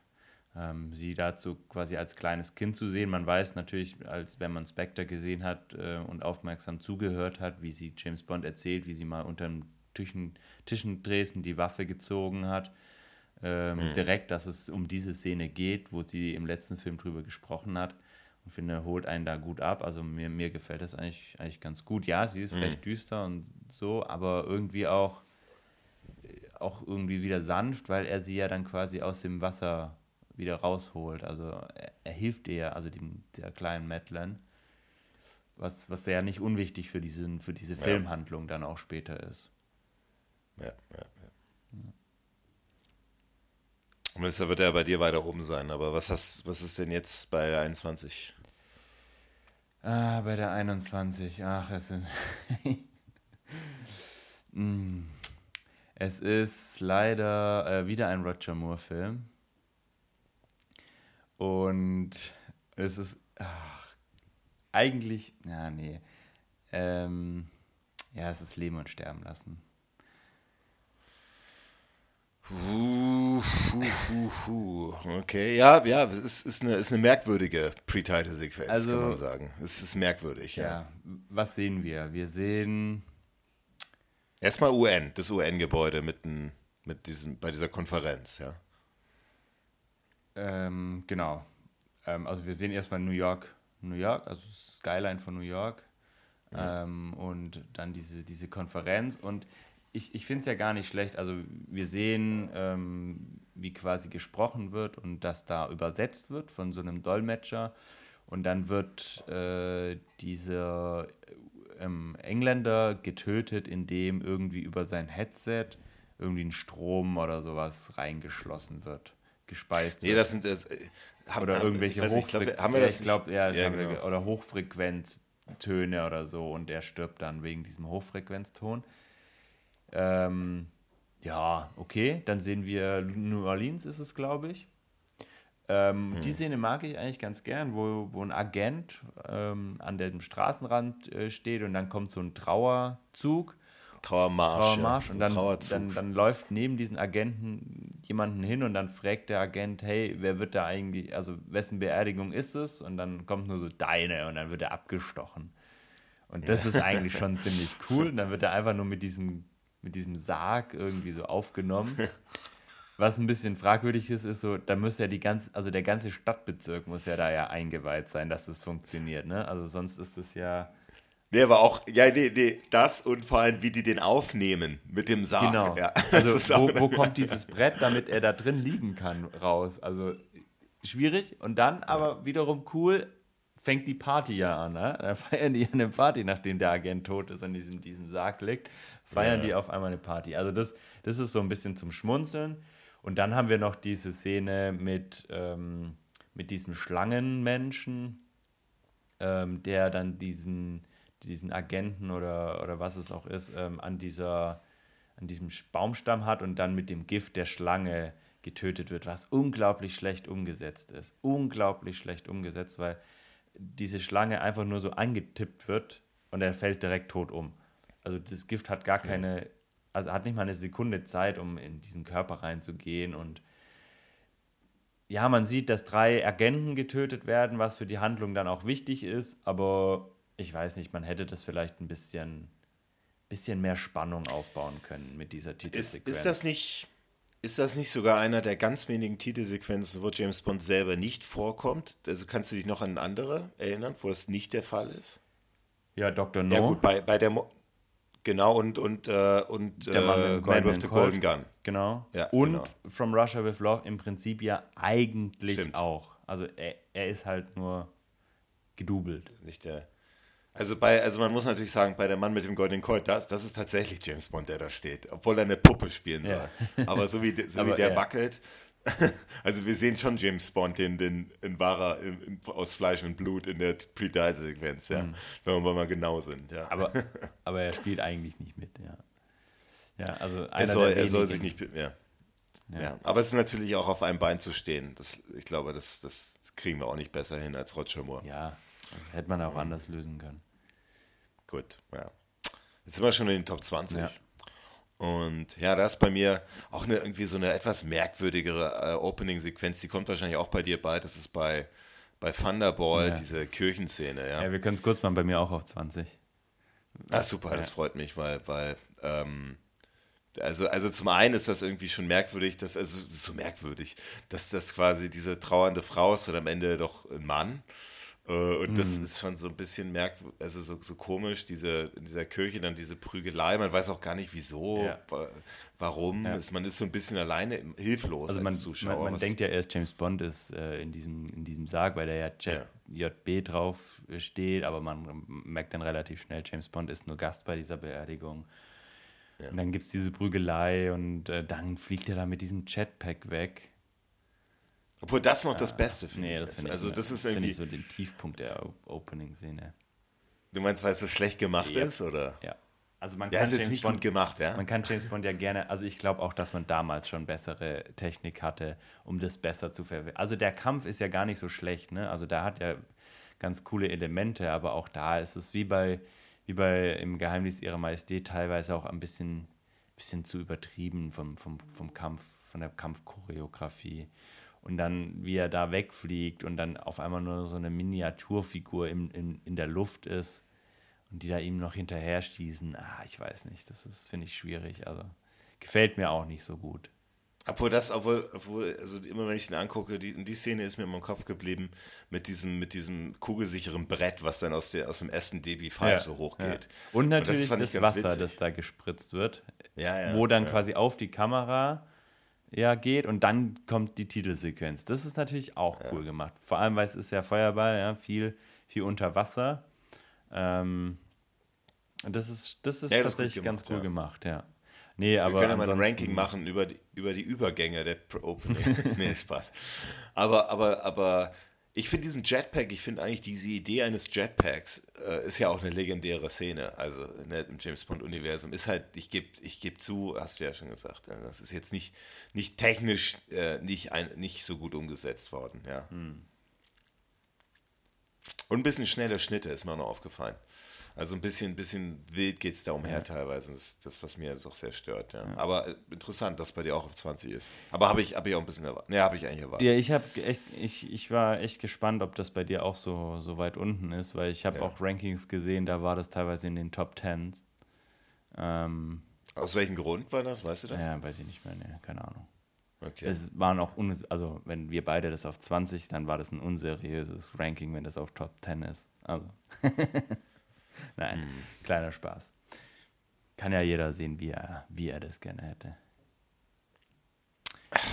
ähm, sie dazu quasi als kleines Kind zu sehen. Man weiß natürlich, als wenn man Spectre gesehen hat äh, und aufmerksam zugehört hat, wie sie James Bond erzählt, wie sie mal unter dem Tischen, Tischen Dresden die Waffe gezogen hat. Ähm, mhm. Direkt, dass es um diese Szene geht, wo sie im letzten Film drüber gesprochen hat. Und finde, holt einen da gut ab. Also mir, mir gefällt das eigentlich, eigentlich ganz gut. Ja, sie ist mhm. recht düster und so, aber irgendwie auch, auch irgendwie wieder sanft, weil er sie ja dann quasi aus dem Wasser wieder rausholt. Also er, er hilft ihr, also dem, der kleinen Madeline, was, was ja nicht unwichtig für, diesen, für diese Filmhandlung ja. dann auch später ist. Ja, ja, ja. Und deshalb wird er bei dir weiter oben sein, aber was, hast, was ist denn jetzt bei der 21? Ah, bei der 21, ach, es sind. Mm. es ist leider äh, wieder ein Roger Moore-Film. Und es ist ach, eigentlich, ja, nee. Ähm, ja, es ist Leben und Sterben lassen. Uh, uh, uh, okay, ja, ja, es ist, ist, eine, ist eine merkwürdige Pre-Title-Sequenz, also, kann man sagen. Es ist merkwürdig, ja. ja. Was sehen wir? Wir sehen. Erstmal UN, das UN-Gebäude mit, mit diesem, bei dieser Konferenz, ja. Ähm, genau. Ähm, also wir sehen erstmal New York, New York, also Skyline von New York. Ja. Ähm, und dann diese, diese Konferenz. Und ich, ich finde es ja gar nicht schlecht. Also wir sehen, ähm, wie quasi gesprochen wird und das da übersetzt wird von so einem Dolmetscher. Und dann wird äh, dieser ähm, Engländer getötet, indem irgendwie über sein Headset irgendwie ein Strom oder sowas reingeschlossen wird, gespeist Nee, wird. das sind das, äh, haben, oder irgendwelche ge- oder Hochfrequenztöne oder so und der stirbt dann wegen diesem Hochfrequenzton. Ähm, ja, okay, dann sehen wir New Orleans ist es, glaube ich. Ähm, Hm. Die Szene mag ich eigentlich ganz gern, wo, wo ein Agent ähm, an dem Straßenrand äh, steht und dann kommt so ein Trauerzug Trauermarsch. Trauermarsch ja, und dann, Trauerzug. dann, dann läuft neben diesen Agenten jemanden hin und dann fragt der Agent, hey, wer wird da eigentlich, also wessen Beerdigung ist es? Und dann kommt nur so deine und dann wird er abgestochen. Und das ist eigentlich schon ziemlich cool. Und dann wird er einfach nur mit diesem, mit diesem Sarg irgendwie so aufgenommen. Was ein bisschen fragwürdig ist, ist so, da müsste ja die ganze, also der ganze Stadtbezirk muss ja da ja eingeweiht sein, dass das funktioniert, ne? Also sonst ist es ja. Nee, aber auch, ja, nee, nee, das und vor allem, wie die den aufnehmen mit dem Sarg. Genau. Ja, Also, wo, wo kommt dieses Brett, damit er da drin liegen kann, raus? Also, schwierig. Und dann aber wiederum cool, fängt die Party ja an. Ne? Da feiern die eine Party, nachdem der Agent tot ist und in diesem, diesem Sarg liegt. Feiern die auf einmal eine Party. Also, das, das ist so ein bisschen zum Schmunzeln. Und dann haben wir noch diese Szene mit, ähm, mit diesem Schlangenmenschen, ähm, der dann diesen, diesen Agenten oder, oder was es auch ist, ähm, an, dieser, an diesem Baumstamm hat und dann mit dem Gift der Schlange getötet wird, was unglaublich schlecht umgesetzt ist. Unglaublich schlecht umgesetzt, weil diese Schlange einfach nur so angetippt wird und er fällt direkt tot um. Also das Gift hat gar keine, also hat nicht mal eine Sekunde Zeit, um in diesen Körper reinzugehen und ja, man sieht, dass drei Agenten getötet werden, was für die Handlung dann auch wichtig ist, aber ich weiß nicht, man hätte das vielleicht ein bisschen, bisschen mehr Spannung aufbauen können mit dieser ist, Titelsequenz. ist das nicht. Ist das nicht sogar einer der ganz wenigen Titelsequenzen, wo James Bond selber nicht vorkommt? Also kannst du dich noch an andere erinnern, wo es nicht der Fall ist? ja, Dr. No. Ja gut, bei, bei der Mo genau und und äh, und Der Mann äh, Man with the. Golden Gun. Genau. Ja, und genau. From Russia with Love im Prinzip ja eigentlich Stimmt. auch. Also er, er ist halt nur gedoubelt. Nicht der. Also bei, also man muss natürlich sagen, bei der Mann mit dem goldenen Colt, das, das ist tatsächlich James Bond, der da steht, obwohl er eine Puppe spielen soll. Ja. Aber so wie, so wie Aber der ja. wackelt, also wir sehen schon James Bond, den, den in wahrer, in, in, aus Fleisch und Blut in der Pre-Die-Sequenz, ja, wenn wir mal genau sind, ja. Mhm. Aber, aber er spielt eigentlich nicht mit, ja. Ja, also einer er soll, der er soll sich nicht, ja. Ja. Ja. aber es ist natürlich auch auf einem Bein zu stehen. Das, ich glaube, das, das kriegen wir auch nicht besser hin als Roger Moore. Ja, hätte man auch anders lösen können. Gut, ja. Jetzt sind wir schon in den Top 20. Ja. Und ja, da ist bei mir auch eine, irgendwie so eine etwas merkwürdigere äh, Opening-Sequenz. Die kommt wahrscheinlich auch bei dir bald. Das ist bei, bei Thunderball, Ja. diese Kirchenszene. Ja. Ja, wir können es kurz mal bei mir auch auf 20. Ah, super, das freut mich, weil, weil ähm, also, also zum einen ist das irgendwie schon merkwürdig, dass, also es ist so merkwürdig, dass das quasi diese trauernde Frau ist und am Ende doch ein Mann. Äh, Und das ist schon so ein bisschen merkwürdig, also so, so komisch, diese, in dieser Kirche dann diese Prügelei. Man weiß auch gar nicht wieso, Ja. wa- warum. Ja. Man ist so ein bisschen alleine, hilflos Also als man, Zuschauer. man, man denkt ja erst, James Bond ist äh, in, diesem, in diesem Sarg, weil der ja Jet, JB drauf äh, steht, aber man merkt dann relativ schnell, James Bond ist nur Gast bei dieser Beerdigung. Und dann gibt es diese Prügelei und äh, dann fliegt er da mit diesem Jetpack weg. Obwohl das noch das Beste finde Nee, ich. das ist. finde ich, also das ist das finde irgendwie, ich so den Tiefpunkt der Opening-Szene. du meinst, weil es so schlecht gemacht Ja. ist, oder? Ja. Also man Ja, kann ist jetzt James nicht Bond gut gemacht, ja? Man kann James Bond ja gerne, also ich glaube auch, dass man damals schon bessere Technik hatte, um das besser zu verwenden. Also der Kampf ist ja gar nicht so schlecht, ne? Also da hat ja ganz coole Elemente, aber auch da ist es wie bei, wie bei im Geheimnis ihrer Majestät teilweise auch ein bisschen, bisschen zu übertrieben vom, vom, vom Kampf, von der Kampfchoreografie. Und dann, wie er da wegfliegt und dann auf einmal nur so eine Miniaturfigur in, in, in der Luft ist und die da ihm noch hinterher stießen, ah, ich weiß nicht, das ist, finde ich, schwierig. Also gefällt mir auch nicht so gut. Obwohl das, obwohl, obwohl, also immer wenn ich den angucke, die, die Szene ist mir immer im Kopf geblieben mit diesem, mit diesem kugelsicheren Brett, was dann aus, der, aus dem ersten DB5 so hochgeht. Ja. Und natürlich fand das, ganz Wasser, witzig. das da gespritzt wird, Ja, ja, wo dann ja. quasi auf die Kamera ja, geht und dann kommt die Titelsequenz. Das ist natürlich auch cool gemacht. Vor allem, weil es ist ja Feuerball, ja, viel, viel unter Wasser. Ähm, das ist, das ist Ja, das tatsächlich ganz gemacht, cool ja. gemacht, ja. Nee, aber Wir können ja mal ein Ranking machen über die, über die Übergänge der Pro Opening. nee, Spaß. Aber, aber, aber ich finde diesen Jetpack, ich finde eigentlich diese Idee eines Jetpacks äh, ist ja auch eine legendäre Szene. Also ne, im James Bond-Universum ist halt, ich gebe ich geb zu, hast du ja schon gesagt, äh, das ist jetzt nicht, nicht technisch äh, nicht, ein, nicht so gut umgesetzt worden. Ja. Hm. Und ein bisschen schnelle Schnitte ist mir noch aufgefallen. Also ein bisschen, bisschen wild geht es da umher teilweise. Das ist das, was mir auch sehr stört. Ja. Aber äh, interessant, dass bei dir auch auf 20 ist. Aber habe ich, hab ich auch ein bisschen erwartet. Ne, habe ich eigentlich erwartet. Ja, ich habe echt, ich, ich war echt gespannt, ob das bei dir auch so, so weit unten ist, weil ich habe Ja. auch Rankings gesehen, da war das teilweise in den Top 10. Ähm, Aus welchem Grund war das? Weißt du das? ja, weiß ich nicht mehr, ne, keine Ahnung. Okay. Es waren auch, un also wenn wir beide das auf 20, dann war das ein unseriöses Ranking, wenn das auf Top 10 ist. Also, nein, Hm. kleiner Spaß. Kann ja jeder sehen, wie er, wie er das gerne hätte.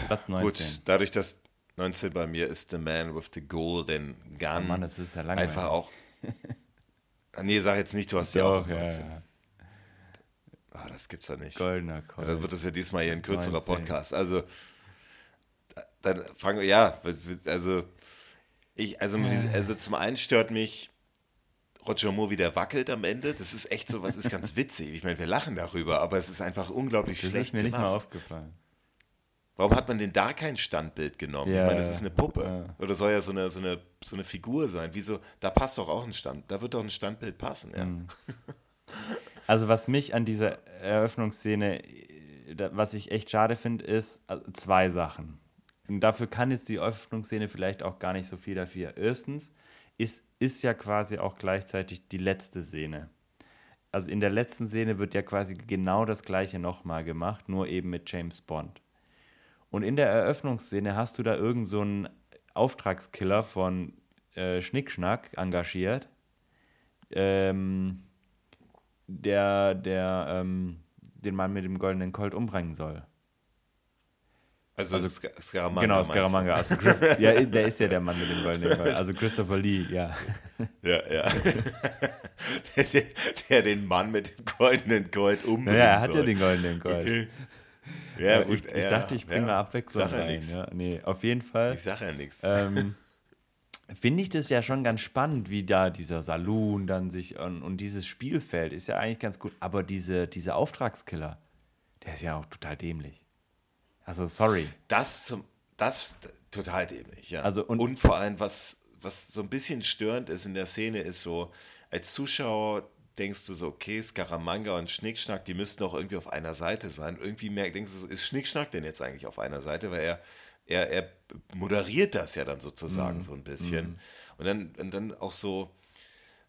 Platz 19. Gut, dadurch, dass 19 bei mir ist The Man with the Golden Gun. Oh Mann, das ist ja langweilig. Einfach auch. Nee, sag jetzt nicht, du hast ja auch Doch, ja, 19. ja. Ah, das gibt's ja nicht. Goldener Ja, Colt. Dann wird das ja diesmal hier ein kürzerer 19. Podcast. Also, da- dann fangen wir, ja, also, ich, also, also zum einen stört mich Roger Moore, wie der wackelt am Ende. Das ist echt so, was ist ganz witzig. Ich meine, wir lachen darüber, aber es ist einfach unglaublich Das schlecht ist mir nicht mal gemacht. aufgefallen. Warum hat man denn da kein Standbild genommen? Ja, ich meine, das ja. ist eine Puppe. Oder soll ja so eine, so eine, so eine Figur sein. Wieso? Da passt doch auch ein Stand, da wird doch ein Standbild passen, ja. Mhm. Also was mich an dieser Eröffnungsszene, äh, was ich echt schade finde, ist äh, zwei Sachen. Und dafür kann jetzt die Eröffnungsszene vielleicht auch gar nicht so viel dafür. Erstens ist, ist ja quasi auch gleichzeitig die letzte Szene. Also in der letzten Szene wird ja quasi genau das gleiche nochmal gemacht, nur eben mit James Bond. Und in der Eröffnungsszene hast du da irgend so Auftragskiller von äh, Schnickschnack engagiert, ähm, der, der ähm, den Mann mit dem goldenen Colt umbringen soll. Also, also Sk- Scaramanga. genau? Scaramanga. Also, ja, der ist ja der Mann mit dem goldenen Colt. Also Christopher Lee, ja. Ja, ja. der, der, der den Mann mit dem goldenen Gold umbringt. Naja, er hat ja den goldenen Colt. Okay. Ja, Ja, gut. ich, ich ja, dachte, ich bringe ja. mal Abwechslung ja rein. nix. Ja. Nee, auf jeden Fall. Ich sag ja nichts. ähm, finde ich das ja schon ganz spannend, wie da dieser Saloon dann sich und, und dieses Spielfeld ist ja eigentlich ganz gut. Aber diese, diese Auftragskiller, der ist ja auch total dämlich. Also, sorry. Das zum, das total dämlich, ja. Also und- und, vor allem, was, was so ein bisschen störend ist in der Szene, ist so, als Zuschauer denkst du so, okay, Scaramanga und Schnickschnack, die müssten doch irgendwie auf einer Seite sein. Irgendwie mehr, denkst du so, ist Schnickschnack denn jetzt eigentlich auf einer Seite? Weil er, er, er moderiert das ja dann sozusagen Mhm. so ein bisschen. Und dann, und dann auch so,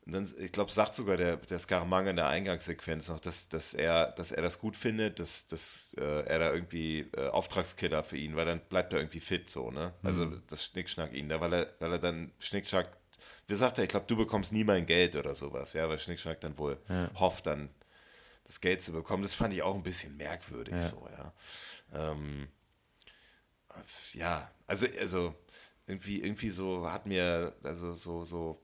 und dann, ich glaube, sagt sogar der, der Scaramanga in der Eingangssequenz noch, dass, dass, er, dass er das gut findet, dass, dass äh, er da irgendwie äh, Auftragskiller für ihn, weil dann bleibt er irgendwie fit so, ne? Also das Schnickschnack ihn da, weil er, weil er dann Schnickschnack, wie sagt er, ich glaube, du bekommst nie mein Geld oder sowas, ja, weil Schnickschnack dann wohl hofft, dann das Geld zu bekommen. Das fand ich auch ein bisschen merkwürdig so, ja. Ähm, ja, also, also irgendwie, irgendwie so hat mir, also so, so,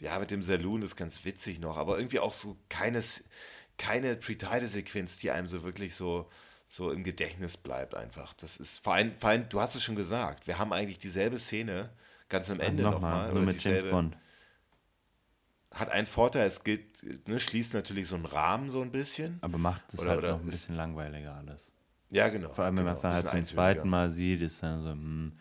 ja, mit dem Saloon ist ganz witzig noch, aber irgendwie auch so keines, keine Pre-Title-Sequenz, die einem so wirklich so, so im Gedächtnis bleibt einfach. Das ist, vor allem, vor allem, du hast es schon gesagt, wir haben eigentlich dieselbe Szene ganz am Ende nochmal. Noch oder mit James dieselbe, Bond. hat einen Vorteil, es geht, ne, schließt natürlich so einen Rahmen so ein bisschen. Aber macht es halt oder noch ein ist- bisschen langweiliger alles. Ja, genau. Vor allem, wenn genau, man es dann halt zum zweiten Mal sieht, ist dann so, hm,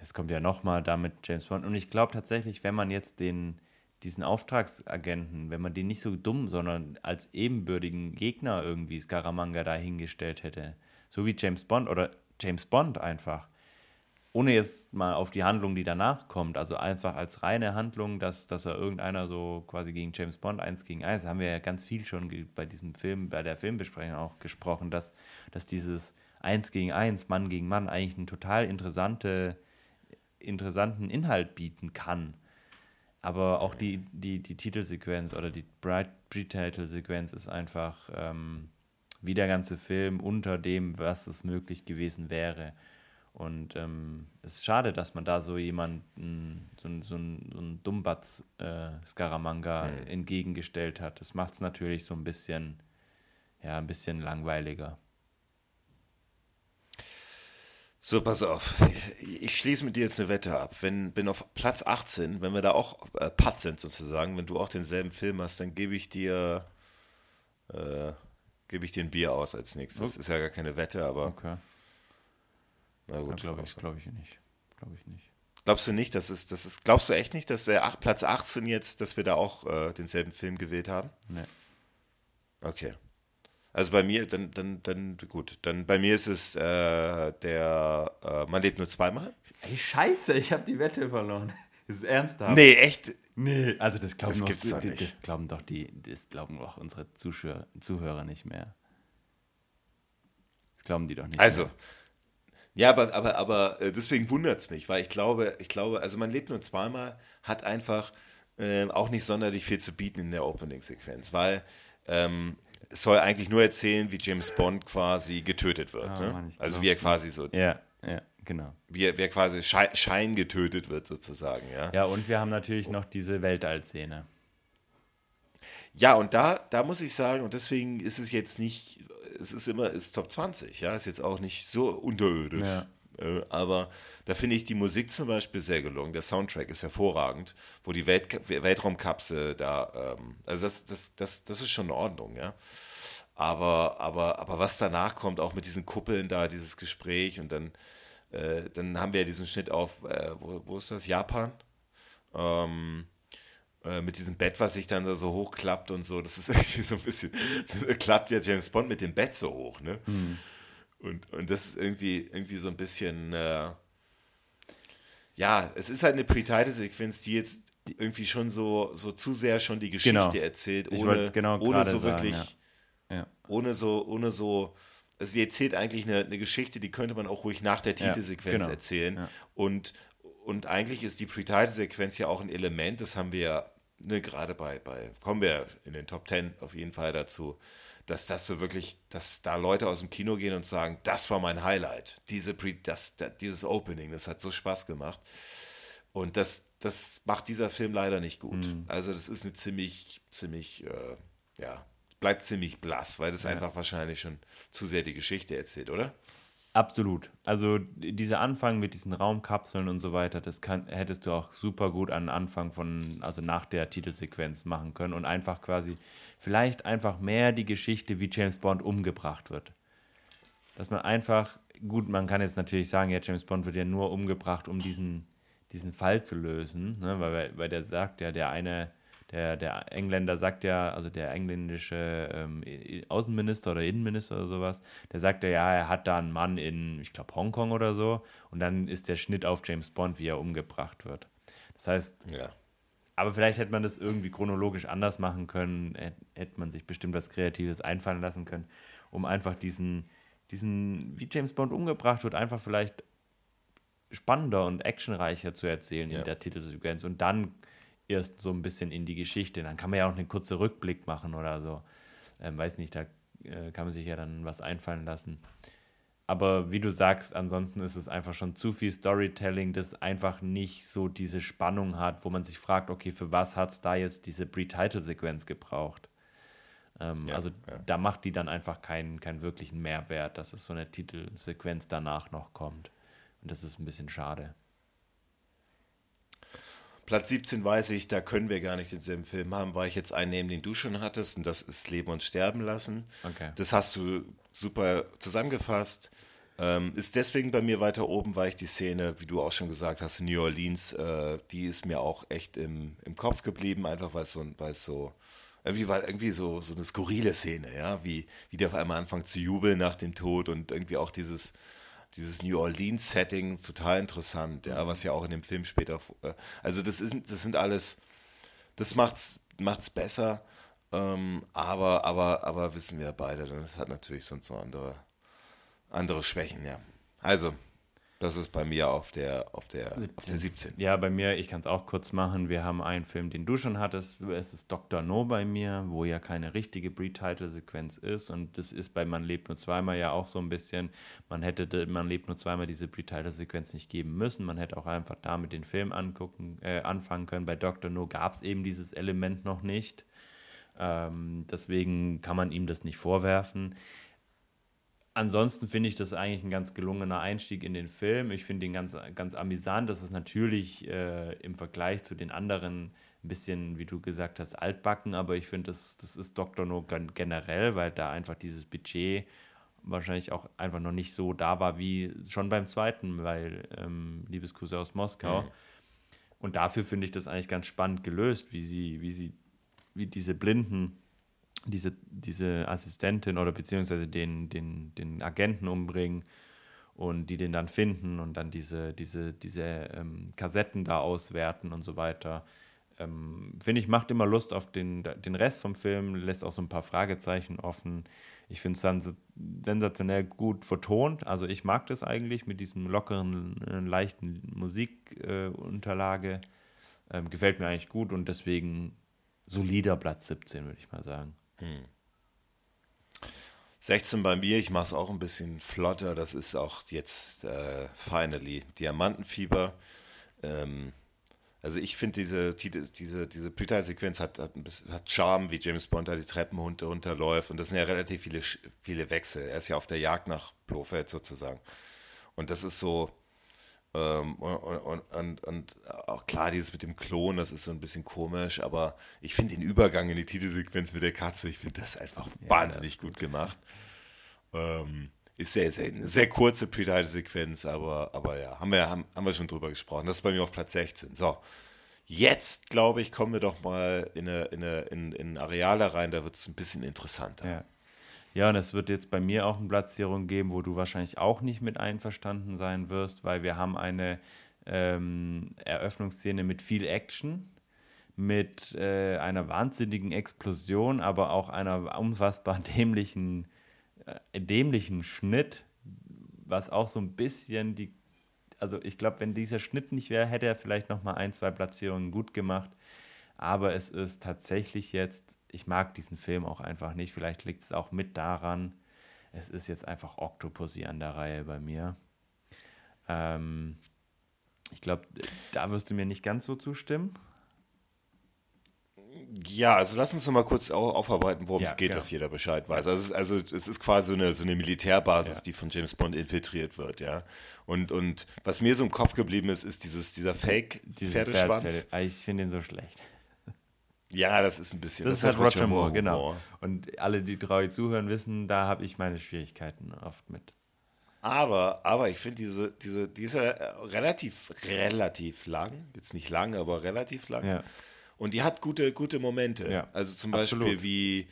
es kommt ja nochmal da mit James Bond. Und ich glaube tatsächlich, wenn man jetzt den, diesen Auftragsagenten, wenn man den nicht so dumm, sondern als ebenbürtigen Gegner irgendwie Scaramanga da hingestellt hätte, so wie James Bond oder James Bond einfach, ohne jetzt mal auf die Handlung, die danach kommt, also einfach als reine Handlung, dass, dass er irgendeiner so quasi gegen James Bond eins gegen eins, haben wir ja ganz viel schon bei diesem Film, bei der Filmbesprechung auch gesprochen, dass, dass dieses eins gegen eins, Mann gegen Mann eigentlich einen total interessante, interessanten Inhalt bieten kann. Aber auch die, die, die Titelsequenz oder die Bright Pre-Title-Sequenz ist einfach ähm, wie der ganze Film unter dem, was es möglich gewesen wäre. Und ähm, es ist schade, dass man da so jemanden, so, so, so einen Dummbatz äh, Scaramanga mhm. entgegengestellt hat. Das macht es natürlich so ein bisschen, ja, ein bisschen langweiliger. So, pass auf. Ich schließe mit dir jetzt eine Wette ab. Wenn bin auf Platz 18, wenn wir da auch äh, Pat sind sozusagen, wenn du auch denselben Film hast, dann gebe ich dir äh, gebe ich dir ein Bier aus als nächstes. Das ist ja gar keine Wette, aber. Okay. Na gut. Glaube ich, glaub ich nicht. Glaube ich nicht. Glaubst du nicht, dass es, das ist, glaubst du echt nicht, dass der Platz 18 jetzt, dass wir da auch äh, denselben Film gewählt haben? Nee. Okay. Also bei mir, dann, dann, dann, gut, dann bei mir ist es äh, der äh, Man lebt nur zweimal. Ey, scheiße, ich habe die Wette verloren. Das ist ernsthaft. Nee, echt? Nee, also das glauben, das noch, gibt's doch nicht. das glauben doch die, das glauben auch unsere Zuschauer, Zuhörer nicht mehr. Das glauben die doch nicht also, mehr. Ja, aber, aber, aber äh, deswegen wundert es mich, weil ich glaube, ich glaube, also man lebt nur zweimal, hat einfach äh, auch nicht sonderlich viel zu bieten in der Opening-Sequenz, weil ähm, es soll eigentlich nur erzählen, wie James Bond quasi getötet wird. Oh, ne? Mann, also wie er quasi so. Ja, ja, genau. Wie er, wie er quasi Schein, Schein getötet wird, sozusagen, ja. Ja, und wir haben natürlich noch diese Weltall-Szene. Ja, und da, da muss ich sagen, und deswegen ist es jetzt nicht, es ist immer, es ist Top 20, ja, ist jetzt auch nicht so unterirdisch. Ja. Äh, aber da finde ich die Musik zum Beispiel sehr gelungen. Der Soundtrack ist hervorragend, wo die Welt, Weltraumkapsel da, ähm, also das, das, das, das ist schon in Ordnung, ja. Aber, aber, aber was danach kommt, auch mit diesen Kuppeln da, dieses Gespräch und dann, äh, dann haben wir ja diesen Schnitt auf, äh, wo, wo, ist das? Japan? Ähm, äh, mit diesem Bett, was sich dann da so hochklappt und so. Das ist irgendwie so ein bisschen, klappt ja James Bond mit dem Bett so hoch, ne? Mhm. Und, und das ist irgendwie, irgendwie so ein bisschen, äh, ja, es ist halt eine Pre-Title-Sequenz, die jetzt irgendwie schon so, so zu sehr schon die Geschichte genau. erzählt, ohne, genau ohne so sagen, wirklich, ja. Ja. ohne so, ohne so, also sie erzählt eigentlich eine, eine Geschichte, die könnte man auch ruhig nach der Titelsequenz ja, genau. erzählen. Und, und eigentlich ist die Pre-Title-Sequenz ja auch ein Element, das haben wir ja ne, gerade bei, bei, kommen wir in den Top 10 auf jeden Fall dazu, dass das so wirklich, dass da Leute aus dem Kino gehen und sagen, das war mein Highlight, diese Pre, das, das, dieses Opening, das hat so Spaß gemacht. Und das, das macht dieser Film leider nicht gut. Mhm. Also das ist eine ziemlich, ziemlich, äh, ja, bleibt ziemlich blass, weil das ja. einfach wahrscheinlich schon zu sehr die Geschichte erzählt, oder? Absolut. Also dieser Anfang mit diesen Raumkapseln und so weiter, das kann, hättest du auch super gut an Anfang von, also nach der Titelsequenz machen können und einfach quasi, vielleicht einfach mehr die Geschichte, wie James Bond umgebracht wird. Dass man einfach, gut, man kann jetzt natürlich sagen, ja, James Bond wird ja nur umgebracht, um diesen, diesen Fall zu lösen, ne? weil, weil der sagt ja, der eine der, der Engländer sagt ja, also der engländische ähm, Außenminister oder Innenminister oder sowas, der sagt ja, ja, er hat da einen Mann in, ich glaube, Hongkong oder so. Und dann ist der Schnitt auf James Bond, wie er umgebracht wird. Das heißt, ja. Aber vielleicht hätte man das irgendwie chronologisch anders machen können, hätte man sich bestimmt was Kreatives einfallen lassen können, um einfach diesen, diesen, wie James Bond umgebracht wird, einfach vielleicht spannender und actionreicher zu erzählen ja. in der Titelsequenz. Und dann erst so ein bisschen in die Geschichte. Dann kann man ja auch einen kurzen Rückblick machen oder so. Ähm, weiß nicht, da äh, kann man sich ja dann was einfallen lassen. Aber wie du sagst, ansonsten ist es einfach schon zu viel Storytelling, das einfach nicht so diese Spannung hat, wo man sich fragt, okay, für was hat es da jetzt diese Pre-Title-Sequenz gebraucht? Ähm, ja, also ja. da macht die dann einfach keinen, keinen wirklichen Mehrwert, dass es so eine Titelsequenz danach noch kommt. Und das ist ein bisschen schade. Platz 17 weiß ich, da können wir gar nicht denselben Film haben, weil ich jetzt einen nehmen, den du schon hattest, und das ist Leben und Sterben lassen. Okay. Das hast du super zusammengefasst. Ähm, ist deswegen bei mir weiter oben, weil ich die Szene, wie du auch schon gesagt hast, in New Orleans, äh, die ist mir auch echt im, im Kopf geblieben, einfach weil es so, weil es so irgendwie war irgendwie so, so eine skurrile Szene, ja, wie, wie die auf einmal anfangen zu jubeln nach dem Tod und irgendwie auch dieses, dieses New Orleans-Setting total interessant, ja, was ja auch in dem Film später, äh, also das ist, das sind alles, das macht's, macht's besser, ähm, aber, aber, aber wissen wir beide, das hat natürlich sonst noch andere, andere Schwächen, ja. Also, Das ist bei mir auf der, auf der, 17. Auf der 17. Ja, bei mir, ich kann es auch kurz machen. Wir haben einen Film, den du schon hattest. Es ist Dr. No bei mir, wo ja keine richtige Pre-Title-Sequenz ist. Und das ist bei Man lebt nur zweimal ja auch so ein bisschen. Man hätte Man lebt nur zweimal diese Pre-Title-Sequenz nicht geben müssen. Man hätte auch einfach damit den Film angucken, äh, anfangen können. Bei Dr. No gab es eben dieses Element noch nicht. Ähm, deswegen kann man ihm das nicht vorwerfen ansonsten finde ich das eigentlich ein ganz gelungener Einstieg in den Film. Ich finde ihn ganz, ganz amüsant. Das ist natürlich äh, im Vergleich zu den anderen ein bisschen, wie du gesagt hast, altbacken, aber ich finde, das, das ist Dr. No generell, weil da einfach dieses Budget wahrscheinlich auch einfach noch nicht so da war wie schon beim zweiten, weil ähm, Liebesgrüße aus Moskau. Mhm. Und dafür finde ich das eigentlich ganz spannend gelöst, wie sie, wie sie, wie diese Blinden diese, diese Assistentin oder beziehungsweise den, den, den Agenten umbringen und die den dann finden und dann diese, diese, diese ähm, Kassetten da auswerten und so weiter. Ähm, Finde ich, macht immer Lust auf den, den Rest vom Film, lässt auch so ein paar Fragezeichen offen. Ich finde es sensationell gut vertont. Also ich mag das eigentlich mit diesem lockeren, äh, leichten Musikunterlage. Äh, ähm, gefällt mir eigentlich gut und deswegen solider Platz 17, würde ich mal sagen. Hm. 16 bei mir, ich mache es auch ein bisschen flotter. Das ist auch jetzt äh, finally Diamantenfieber. Ähm, also ich finde diese, diese, diese Pre-Sequenz hat, hat, hat Charme, wie James Bond da die Treppen runter, runterläuft. Und das sind ja relativ viele, viele Wechsel. Er ist ja auf der Jagd nach Blofeld sozusagen. Und das ist so, ähm, und, und, und, auch klar, dieses mit dem Klon, das ist so ein bisschen komisch, aber ich finde den Übergang in die Titelsequenz mit der Katze, ich finde das einfach ja, wahnsinnig das gut gemacht. Ähm, ist sehr, sehr, eine sehr kurze Pre-Title-Sequenz, aber, aber ja, haben wir, haben, haben wir schon drüber gesprochen. Das ist bei mir auf Platz 16. So, jetzt glaube ich, kommen wir doch mal in, eine, in, eine, in, in Areale rein, da wird es ein bisschen interessanter. Ja. Ja, und es wird jetzt bei mir auch eine Platzierung geben, wo du wahrscheinlich auch nicht mit einverstanden sein wirst, weil wir haben eine ähm, Eröffnungsszene mit viel Action, mit äh, einer wahnsinnigen Explosion, aber auch einer unfassbar dämlichen, äh, dämlichen Schnitt, was auch so ein bisschen die, also ich glaube, wenn dieser Schnitt nicht wäre, hätte er vielleicht noch mal ein, zwei Platzierungen gut gemacht. Aber es ist tatsächlich jetzt ich mag diesen Film auch einfach nicht. Vielleicht liegt es auch mit daran. Es ist jetzt einfach Octopussy an der Reihe bei mir. Ähm, ich glaube, da wirst du mir nicht ganz so zustimmen. Ja, also lass uns noch mal kurz aufarbeiten, worum ja, es geht, genau. dass jeder Bescheid weiß. Also es ist, also es ist quasi so eine, so eine Militärbasis, ja. die von James Bond infiltriert wird, ja. Und, und was mir so im Kopf geblieben ist, ist dieses, dieser Fake-Pferdeschwanz. Ich finde ihn so schlecht. Ja, das ist ein bisschen. Das, das ist halt Roger, Roger Moore, genau. Und alle, die treu zuhören, wissen, da habe ich meine Schwierigkeiten oft mit. Aber, aber ich finde diese, diese, die ist ja relativ, relativ lang. Jetzt nicht lang, aber relativ lang. Ja. Und die hat gute, gute Momente. Ja, also zum absolut. Beispiel wie,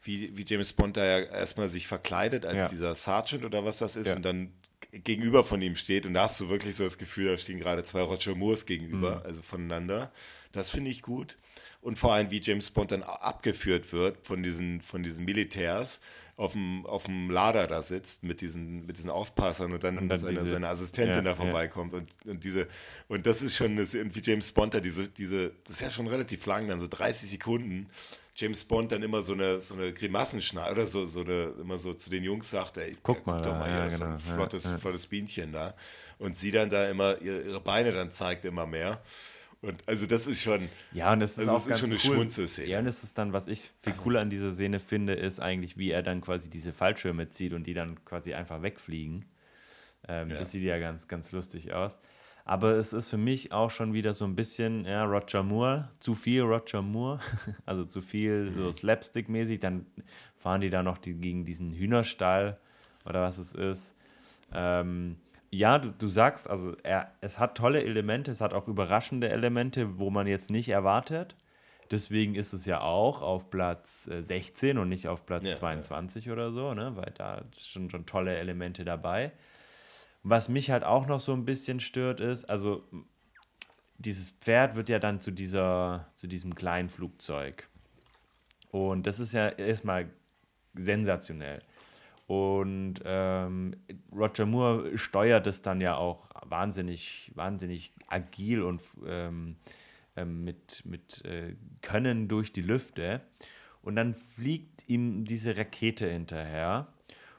wie, wie James Bond da ja erstmal sich verkleidet als ja. dieser Sergeant oder was das ist und dann gegenüber von ihm steht und da hast du wirklich so das Gefühl, da stehen gerade zwei Roger Moores gegenüber, mhm. also voneinander. Das finde ich gut und vor allem wie James Bond dann abgeführt wird von diesen, von diesen Militärs auf dem, auf dem Lader da sitzt mit diesen, mit diesen Aufpassern und dann, und dann seine, diese, seine Assistentin ja, da vorbeikommt ja. und, und diese, und das ist schon, das, wie James Bond da diese, diese, das ist ja schon relativ lang, dann so 30 Sekunden, James Bond dann immer so eine, so eine Grimassen oder so, so eine, immer so zu den Jungs sagt, ey, guck mal, guck doch mal hier, ja, so ein genau, flottes, flottes Bienchen da. Und sie dann da immer ihre, ihre Beine dann zeigt immer mehr. Und also das ist schon, ja, und das ist, also auch das ist schon eine cool. Schmunzelszene. Ja, und das ist dann, was ich viel cooler an dieser Szene finde, ist eigentlich, wie er dann quasi diese Fallschirme zieht und die dann quasi einfach wegfliegen. Ähm, ja. Das sieht ja ganz, ganz lustig aus. Aber es ist für mich auch schon wieder so ein bisschen, ja, Roger Moore, zu viel Roger Moore, also zu viel so mhm. Slapstick-mäßig. Dann fahren die da noch die, gegen diesen Hühnerstall oder was es ist. Ähm, ja, du, du sagst, also er, es hat tolle Elemente, es hat auch überraschende Elemente, wo man jetzt nicht erwartet. Deswegen ist es ja auch auf Platz 16 äh, und nicht auf Platz ja, 22 ja. oder so, ne? weil da sind schon tolle Elemente dabei. Was mich halt auch noch so ein bisschen stört, ist, also dieses Pferd wird ja dann zu, dieser, zu diesem kleinen Flugzeug. Und das ist ja erstmal sensationell. Und ähm, Roger Moore steuert es dann ja auch wahnsinnig, wahnsinnig agil und ähm, ähm, mit, mit äh, Können durch die Lüfte. Und dann fliegt ihm diese Rakete hinterher.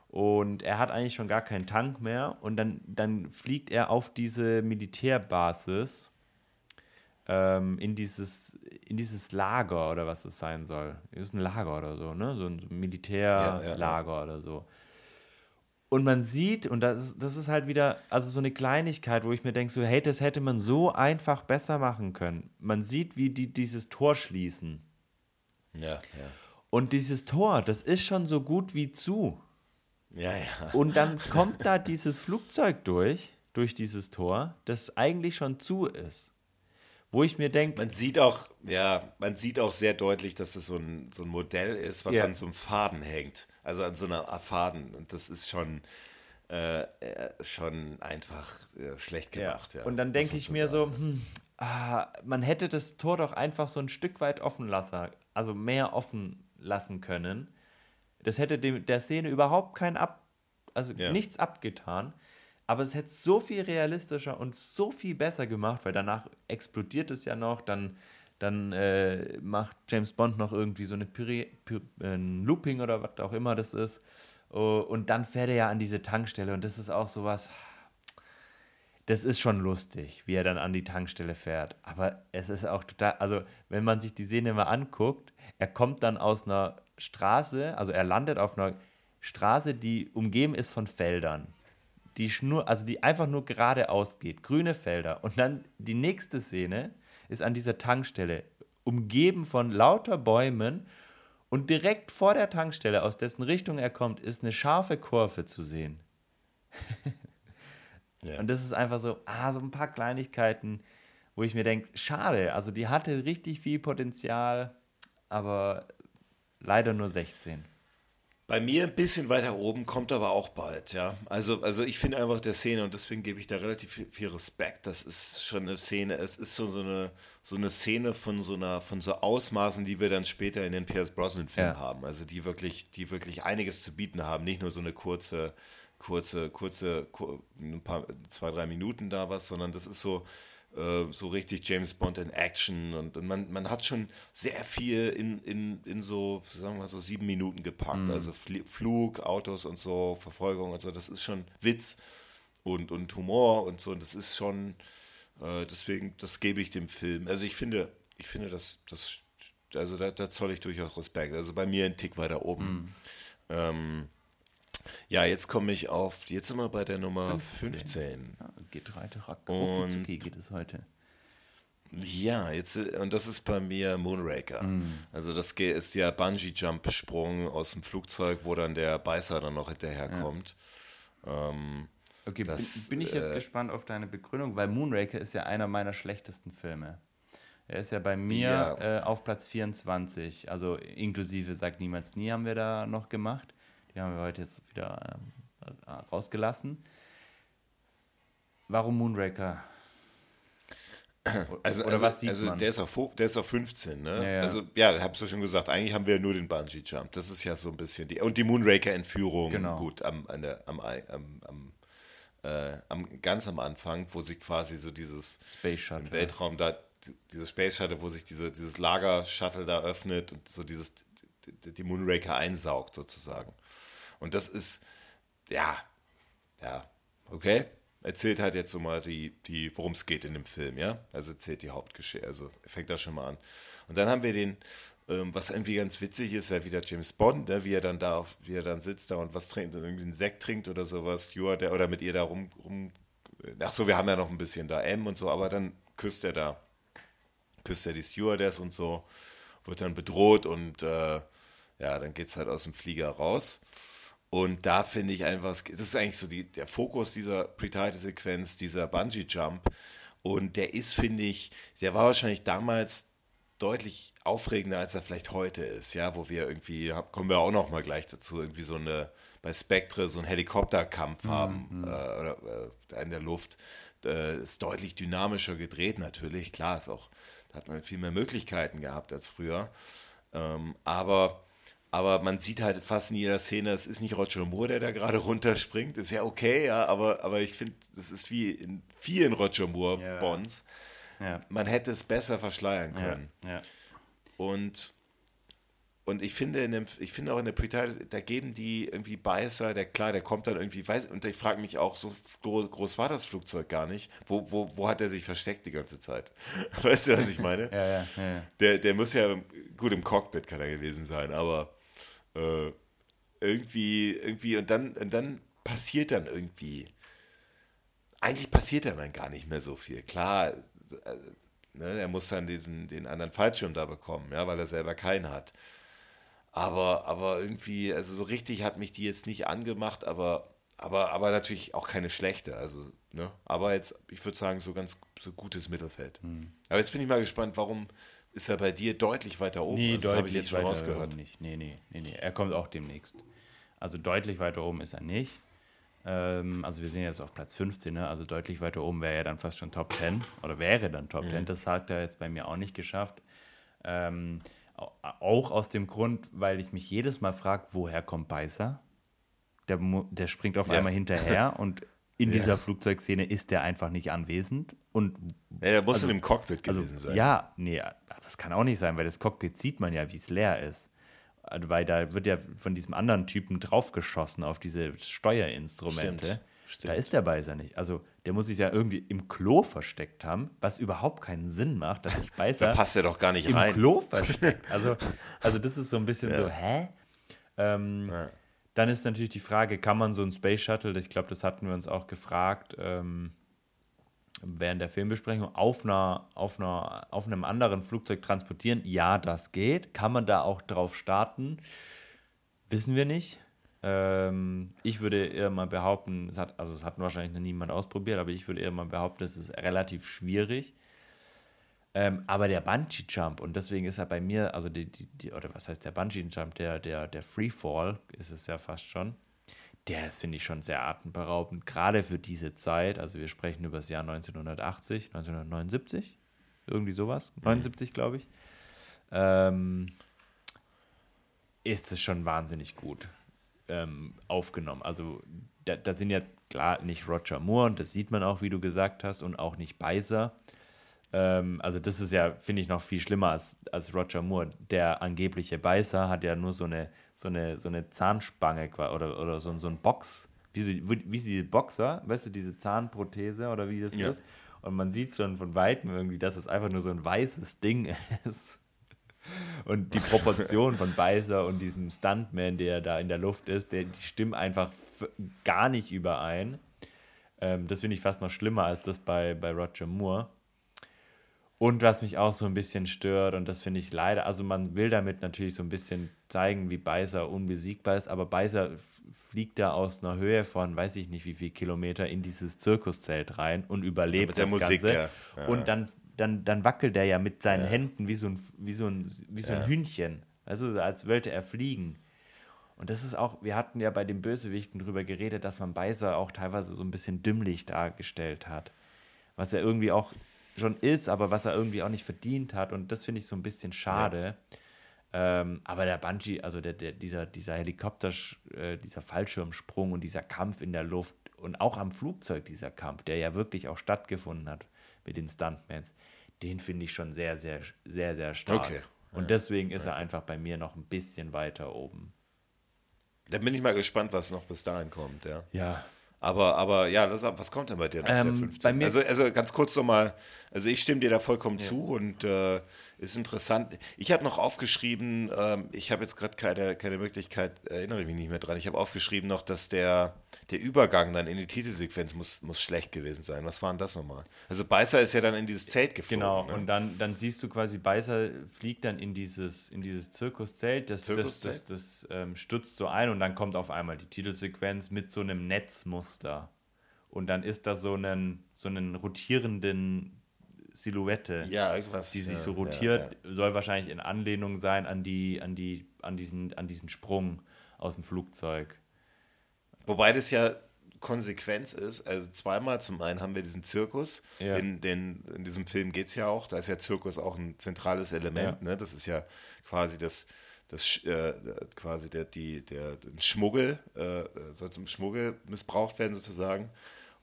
Und er hat eigentlich schon gar keinen Tank mehr. Und dann, dann fliegt er auf diese Militärbasis ähm, in, dieses, in dieses Lager oder was es sein soll. Das ist ein Lager oder so, ne? So ein Militärlager ja, ja, ja. oder so. Und man sieht, und das ist, das ist halt wieder, also so eine Kleinigkeit, wo ich mir denke, so, hey, das hätte man so einfach besser machen können. Man sieht, wie die dieses Tor schließen. Ja, ja. Und dieses Tor, das ist schon so gut wie zu. Ja, ja. Und dann kommt da dieses Flugzeug durch, durch dieses Tor, das eigentlich schon zu ist. Wo ich mir denke. Man sieht auch, ja, man sieht auch sehr deutlich, dass es so ein, so ein Modell ist, was ja. an so einem Faden hängt. Also an so einer Faden. Und das ist schon, äh, äh schon einfach äh, schlecht gemacht. Ja. ja. Und dann denke ich mir sagen. so, hm, ah, man hätte das Tor doch einfach so ein Stück weit offen lassen, also mehr offen lassen können. Das hätte dem, der Szene überhaupt kein Ab, also ja. nichts abgetan. Aber es hätte so viel realistischer und so viel besser gemacht, weil danach explodiert es ja noch, dann, dann äh, macht James Bond noch irgendwie so eine Piri, ein Looping oder was auch immer das ist. Uh, und dann fährt er ja an diese Tankstelle und das ist auch sowas. Das ist schon lustig, wie er dann an die Tankstelle fährt. Aber es ist auch total, also wenn man sich die Szene mal anguckt, er kommt dann aus einer Straße, also er landet auf einer Straße, die umgeben ist von Feldern die Schnur, also die einfach nur geradeaus geht, grüne Felder. Und dann die nächste Szene ist an dieser Tankstelle, umgeben von lauter Bäumen. Und direkt vor der Tankstelle, aus dessen Richtung er kommt, ist eine scharfe Kurve zu sehen. ja. Und das ist einfach so, ah, so ein paar Kleinigkeiten, wo ich mir denke, schade, also die hatte richtig viel Potenzial, aber leider nur 16. Bei mir ein bisschen weiter oben, kommt aber auch bald, ja. Also, also ich finde einfach der Szene und deswegen gebe ich da relativ viel Respekt. Das ist schon eine Szene, es ist so, so, eine, so eine Szene von so einer, von so Ausmaßen, die wir dann später in den Pierce Brosnan-Filmen ja. haben. Also die wirklich, die wirklich einiges zu bieten haben, nicht nur so eine kurze, kurze, kurze, ein paar, zwei, drei Minuten da was, sondern das ist so, äh, so richtig James Bond in Action und, und man, man hat schon sehr viel in, in, in so, sagen wir mal so sieben Minuten gepackt. Mhm. Also Flug, Autos und so, Verfolgung und so, das ist schon Witz und, und Humor und so, und das ist schon, äh, deswegen, das gebe ich dem Film. Also ich finde, ich finde, das, das also da, da zoll ich durchaus Respekt. Also bei mir ein Tick weiter oben. Mhm. Ähm, ja, jetzt komme ich auf, jetzt sind wir bei der Nummer 15. 15. Ja, geht weiter, und okay, geht es heute. Ja, jetzt, und das ist bei mir Moonraker. Mm. Also das ist ja Bungee-Jump-Sprung aus dem Flugzeug, wo dann der Beißer dann noch hinterherkommt. Ja. Ähm, okay, das, bin, bin, ich jetzt äh, gespannt auf deine Begründung, weil Moonraker ist ja einer meiner schlechtesten Filme. Er ist ja bei mir ja. Äh, auf Platz 24, also inklusive Sagt Niemals Nie haben wir da noch gemacht. Die haben wir heute jetzt wieder ähm, äh, rausgelassen. Warum Moonraker? Also, Oder also, was sieht also man? Der, ist auf, der ist auf 15, ne? Ja, ja. Also, ja, hab's ja schon gesagt, eigentlich haben wir nur den Bungee-Jump. Das ist ja so ein bisschen die. Und die Moonraker-Entführung, genau. gut, am, an der, am, am, am, äh, am, ganz am Anfang, wo sie quasi so dieses Space Shuttle. Weltraum da, dieses Space Shuttle, wo sich diese, dieses Lager-Shuttle da öffnet und so dieses, die, die Moonraker einsaugt sozusagen. Und das ist, ja, ja, okay. Erzählt halt jetzt so mal die, die worum es geht in dem Film, ja. Also erzählt die Hauptgeschichte, also fängt da schon mal an. Und dann haben wir den, ähm, was irgendwie ganz witzig ist, ja wieder James Bond, ne, wie er dann da, auf, wie er dann sitzt da und was trinkt, irgendwie einen Sekt trinkt oder sowas, Stuart, der, oder mit ihr da rum, rum, ach so, wir haben ja noch ein bisschen da M und so, aber dann küsst er da, küsst er die Stewardess und so, wird dann bedroht und äh, ja, dann geht es halt aus dem Flieger raus. Und da finde ich einfach, das ist eigentlich so die, der Fokus dieser Pre-Title-Sequenz, dieser Bungee-Jump. Und der ist, finde ich, der war wahrscheinlich damals deutlich aufregender, als er vielleicht heute ist, ja, wo wir irgendwie, kommen wir auch noch mal gleich dazu, irgendwie so eine, bei Spectre so einen Helikopterkampf mhm. haben, mhm. äh, oder äh, in der Luft, äh, ist deutlich dynamischer gedreht natürlich, klar, ist auch, da hat man viel mehr Möglichkeiten gehabt als früher, ähm, aber aber man sieht halt fast in jeder Szene, es ist nicht Roger Moore, der da gerade runterspringt. Ist ja okay, ja, aber, aber ich finde, es ist wie in vielen Roger Moore-Bonds. Ja. Ja. Man hätte es besser verschleiern können. Ja. Und, und ich finde, in dem, ich finde auch in der Pre-Title, da geben die irgendwie Beißer, der klar, der kommt dann irgendwie, weiß, und ich frage mich auch, so gro- groß war das Flugzeug gar nicht. Wo, wo, wo hat er sich versteckt die ganze Zeit? Weißt du, was ich meine? Der, der muss ja, gut, im Cockpit kann er gewesen sein, aber äh, irgendwie, irgendwie, und dann, und dann passiert dann irgendwie, eigentlich passiert dann, dann gar nicht mehr so viel. Klar, äh, ne, er muss dann diesen, den anderen Fallschirm da bekommen, ja, weil er selber keinen hat. Aber, aber irgendwie, also so richtig hat mich die jetzt nicht angemacht, aber, aber, aber natürlich auch keine schlechte. Also, ne? Aber jetzt, ich würde sagen, so ganz so gutes Mittelfeld. Hm. Aber jetzt bin ich mal gespannt, warum ist er bei dir deutlich weiter oben? Nee, also, das habe ich jetzt schon rausgehört. nicht. Nee, nee, nee, nee. Er kommt auch demnächst. Also deutlich weiter oben ist er nicht. Ähm, also wir sind jetzt auf Platz 15, ne? also deutlich weiter oben wäre er dann fast schon Top 10 oder wäre dann Top 10. Das hat er jetzt bei mir auch nicht geschafft. Ähm, au- auch aus dem Grund, weil ich mich jedes Mal frage, woher kommt Beißer? Der, der springt auf Ja. einmal hinterher und in Ja. dieser Flugzeugszene ist der einfach nicht anwesend. Und Ja, der muss Also- in dem Cockpit also, gewesen sein. Ja, nee, das kann auch nicht sein, weil das Cockpit sieht man ja, wie es leer ist. Also, Weil da wird ja von diesem anderen Typen draufgeschossen auf diese Steuerinstrumente. Stimmt, stimmt. Da ist der Beißer nicht. Also der muss sich ja irgendwie im Klo versteckt haben, was überhaupt keinen Sinn macht, dass sich Da Beißer passt er doch gar nicht im rein. Klo versteckt. Also, also das ist so ein bisschen so, hä? Ähm, Ja. Dann ist natürlich die Frage, kann man so ein Space Shuttle, ich glaube, das hatten wir uns auch gefragt ähm, während der Filmbesprechung, auf, einer, auf, einer, auf einem anderen Flugzeug transportieren? Ja, das geht. Kann man da auch drauf starten? Wissen wir nicht. Ähm, ich würde eher mal behaupten, es hat, also es hat wahrscheinlich noch niemand ausprobiert, aber ich würde eher mal behaupten, es ist relativ schwierig. Ähm, aber der Bungee Jump, und deswegen ist er bei mir, also die, die, die oder was heißt der Bungee Jump, der, der, der Freefall ist es ja fast schon, der ist, finde ich, schon sehr atemberaubend, gerade für diese Zeit. Also wir sprechen über das Jahr 1980, 1979, irgendwie sowas, 79 glaube ich. Ähm, ist es schon wahnsinnig gut ähm, aufgenommen. Also da, da sind ja klar nicht Roger Moore, und das sieht man auch, wie du gesagt hast, und auch nicht Beiser. Ähm, also das ist ja, finde ich, noch viel schlimmer als, als Roger Moore. Der angebliche Beißer hat ja nur so eine, so eine, so eine Zahnspange oder, oder so, so ein Box, wie, so, wie sie die Boxer, weißt du, diese Zahnprothese oder wie das Ja. ist. Und man sieht schon von Weitem irgendwie, dass es einfach nur so ein weißes Ding ist. Und die Proportion von Beißer und diesem Stuntman, der da in der Luft ist, der, die stimmen einfach gar nicht überein. Ähm, das finde ich fast noch schlimmer als das bei, bei Roger Moore. Und was mich auch so ein bisschen stört, und das finde ich leider, also man will damit natürlich so ein bisschen zeigen, wie Beißer unbesiegbar ist, aber Beißer f- fliegt da aus einer Höhe von, weiß ich nicht wie viel Kilometer, in dieses Zirkuszelt rein und überlebt der das Musik, Ganze. ja. Ja. Und dann, dann, dann wackelt er ja mit seinen Händen wie so ein, wie so ein, wie so ein Hühnchen. Also als wollte er fliegen. Und das ist auch, wir hatten ja bei den Bösewichten drüber geredet, dass man Beißer auch teilweise so ein bisschen dümmlich dargestellt hat. Was er irgendwie auch schon ist, aber was er irgendwie auch nicht verdient hat. Und das finde ich so ein bisschen schade. Ähm, aber der Bungee, also der, der, dieser, dieser Helikopter, äh, dieser Fallschirmsprung und dieser Kampf in der Luft und auch am Flugzeug dieser Kampf, der ja wirklich auch stattgefunden hat mit den Stuntmans, den finde ich schon sehr, sehr, sehr, sehr stark. Okay. Und deswegen ist er einfach bei mir noch ein bisschen weiter oben. Da bin ich mal gespannt, was noch bis dahin kommt, ja. Ja. Aber, aber ja, das, was kommt denn bei dir noch auf der Ähm, 15? bei mir- also, also ganz kurz nochmal, also ich stimme dir da vollkommen zu und äh, ist interessant. Ich habe noch aufgeschrieben, ähm, ich habe jetzt gerade keine, keine Möglichkeit, erinnere ich mich nicht mehr dran, ich habe aufgeschrieben noch, dass der, der Übergang dann in die Titelsequenz muss, muss schlecht gewesen sein. Was war denn das nochmal? Also Beißer ist ja dann in dieses Zelt geflogen. Genau, ne? und dann, dann siehst du quasi, Beißer fliegt dann in dieses, in dieses Zirkuszelt, das, das, Zirkuszelt? das, das ähm, stützt so ein und dann kommt auf einmal die Titelsequenz mit so einem Netzmuster. Und dann ist da so einen, so einen rotierenden Silhouette, ja, die sich ja, so ja, rotiert, soll wahrscheinlich in Anlehnung sein an, die, an, die, an, diesen, an diesen Sprung aus dem Flugzeug. Wobei das ja Konsequenz ist, also zweimal, zum einen haben wir diesen Zirkus, Ja. den, den, in diesem Film geht es ja auch, da ist ja Zirkus auch ein zentrales Element, Ja. ne? das ist ja quasi das, das äh, quasi der, die, der, der Schmuggel, äh, soll zum Schmuggel missbraucht werden sozusagen.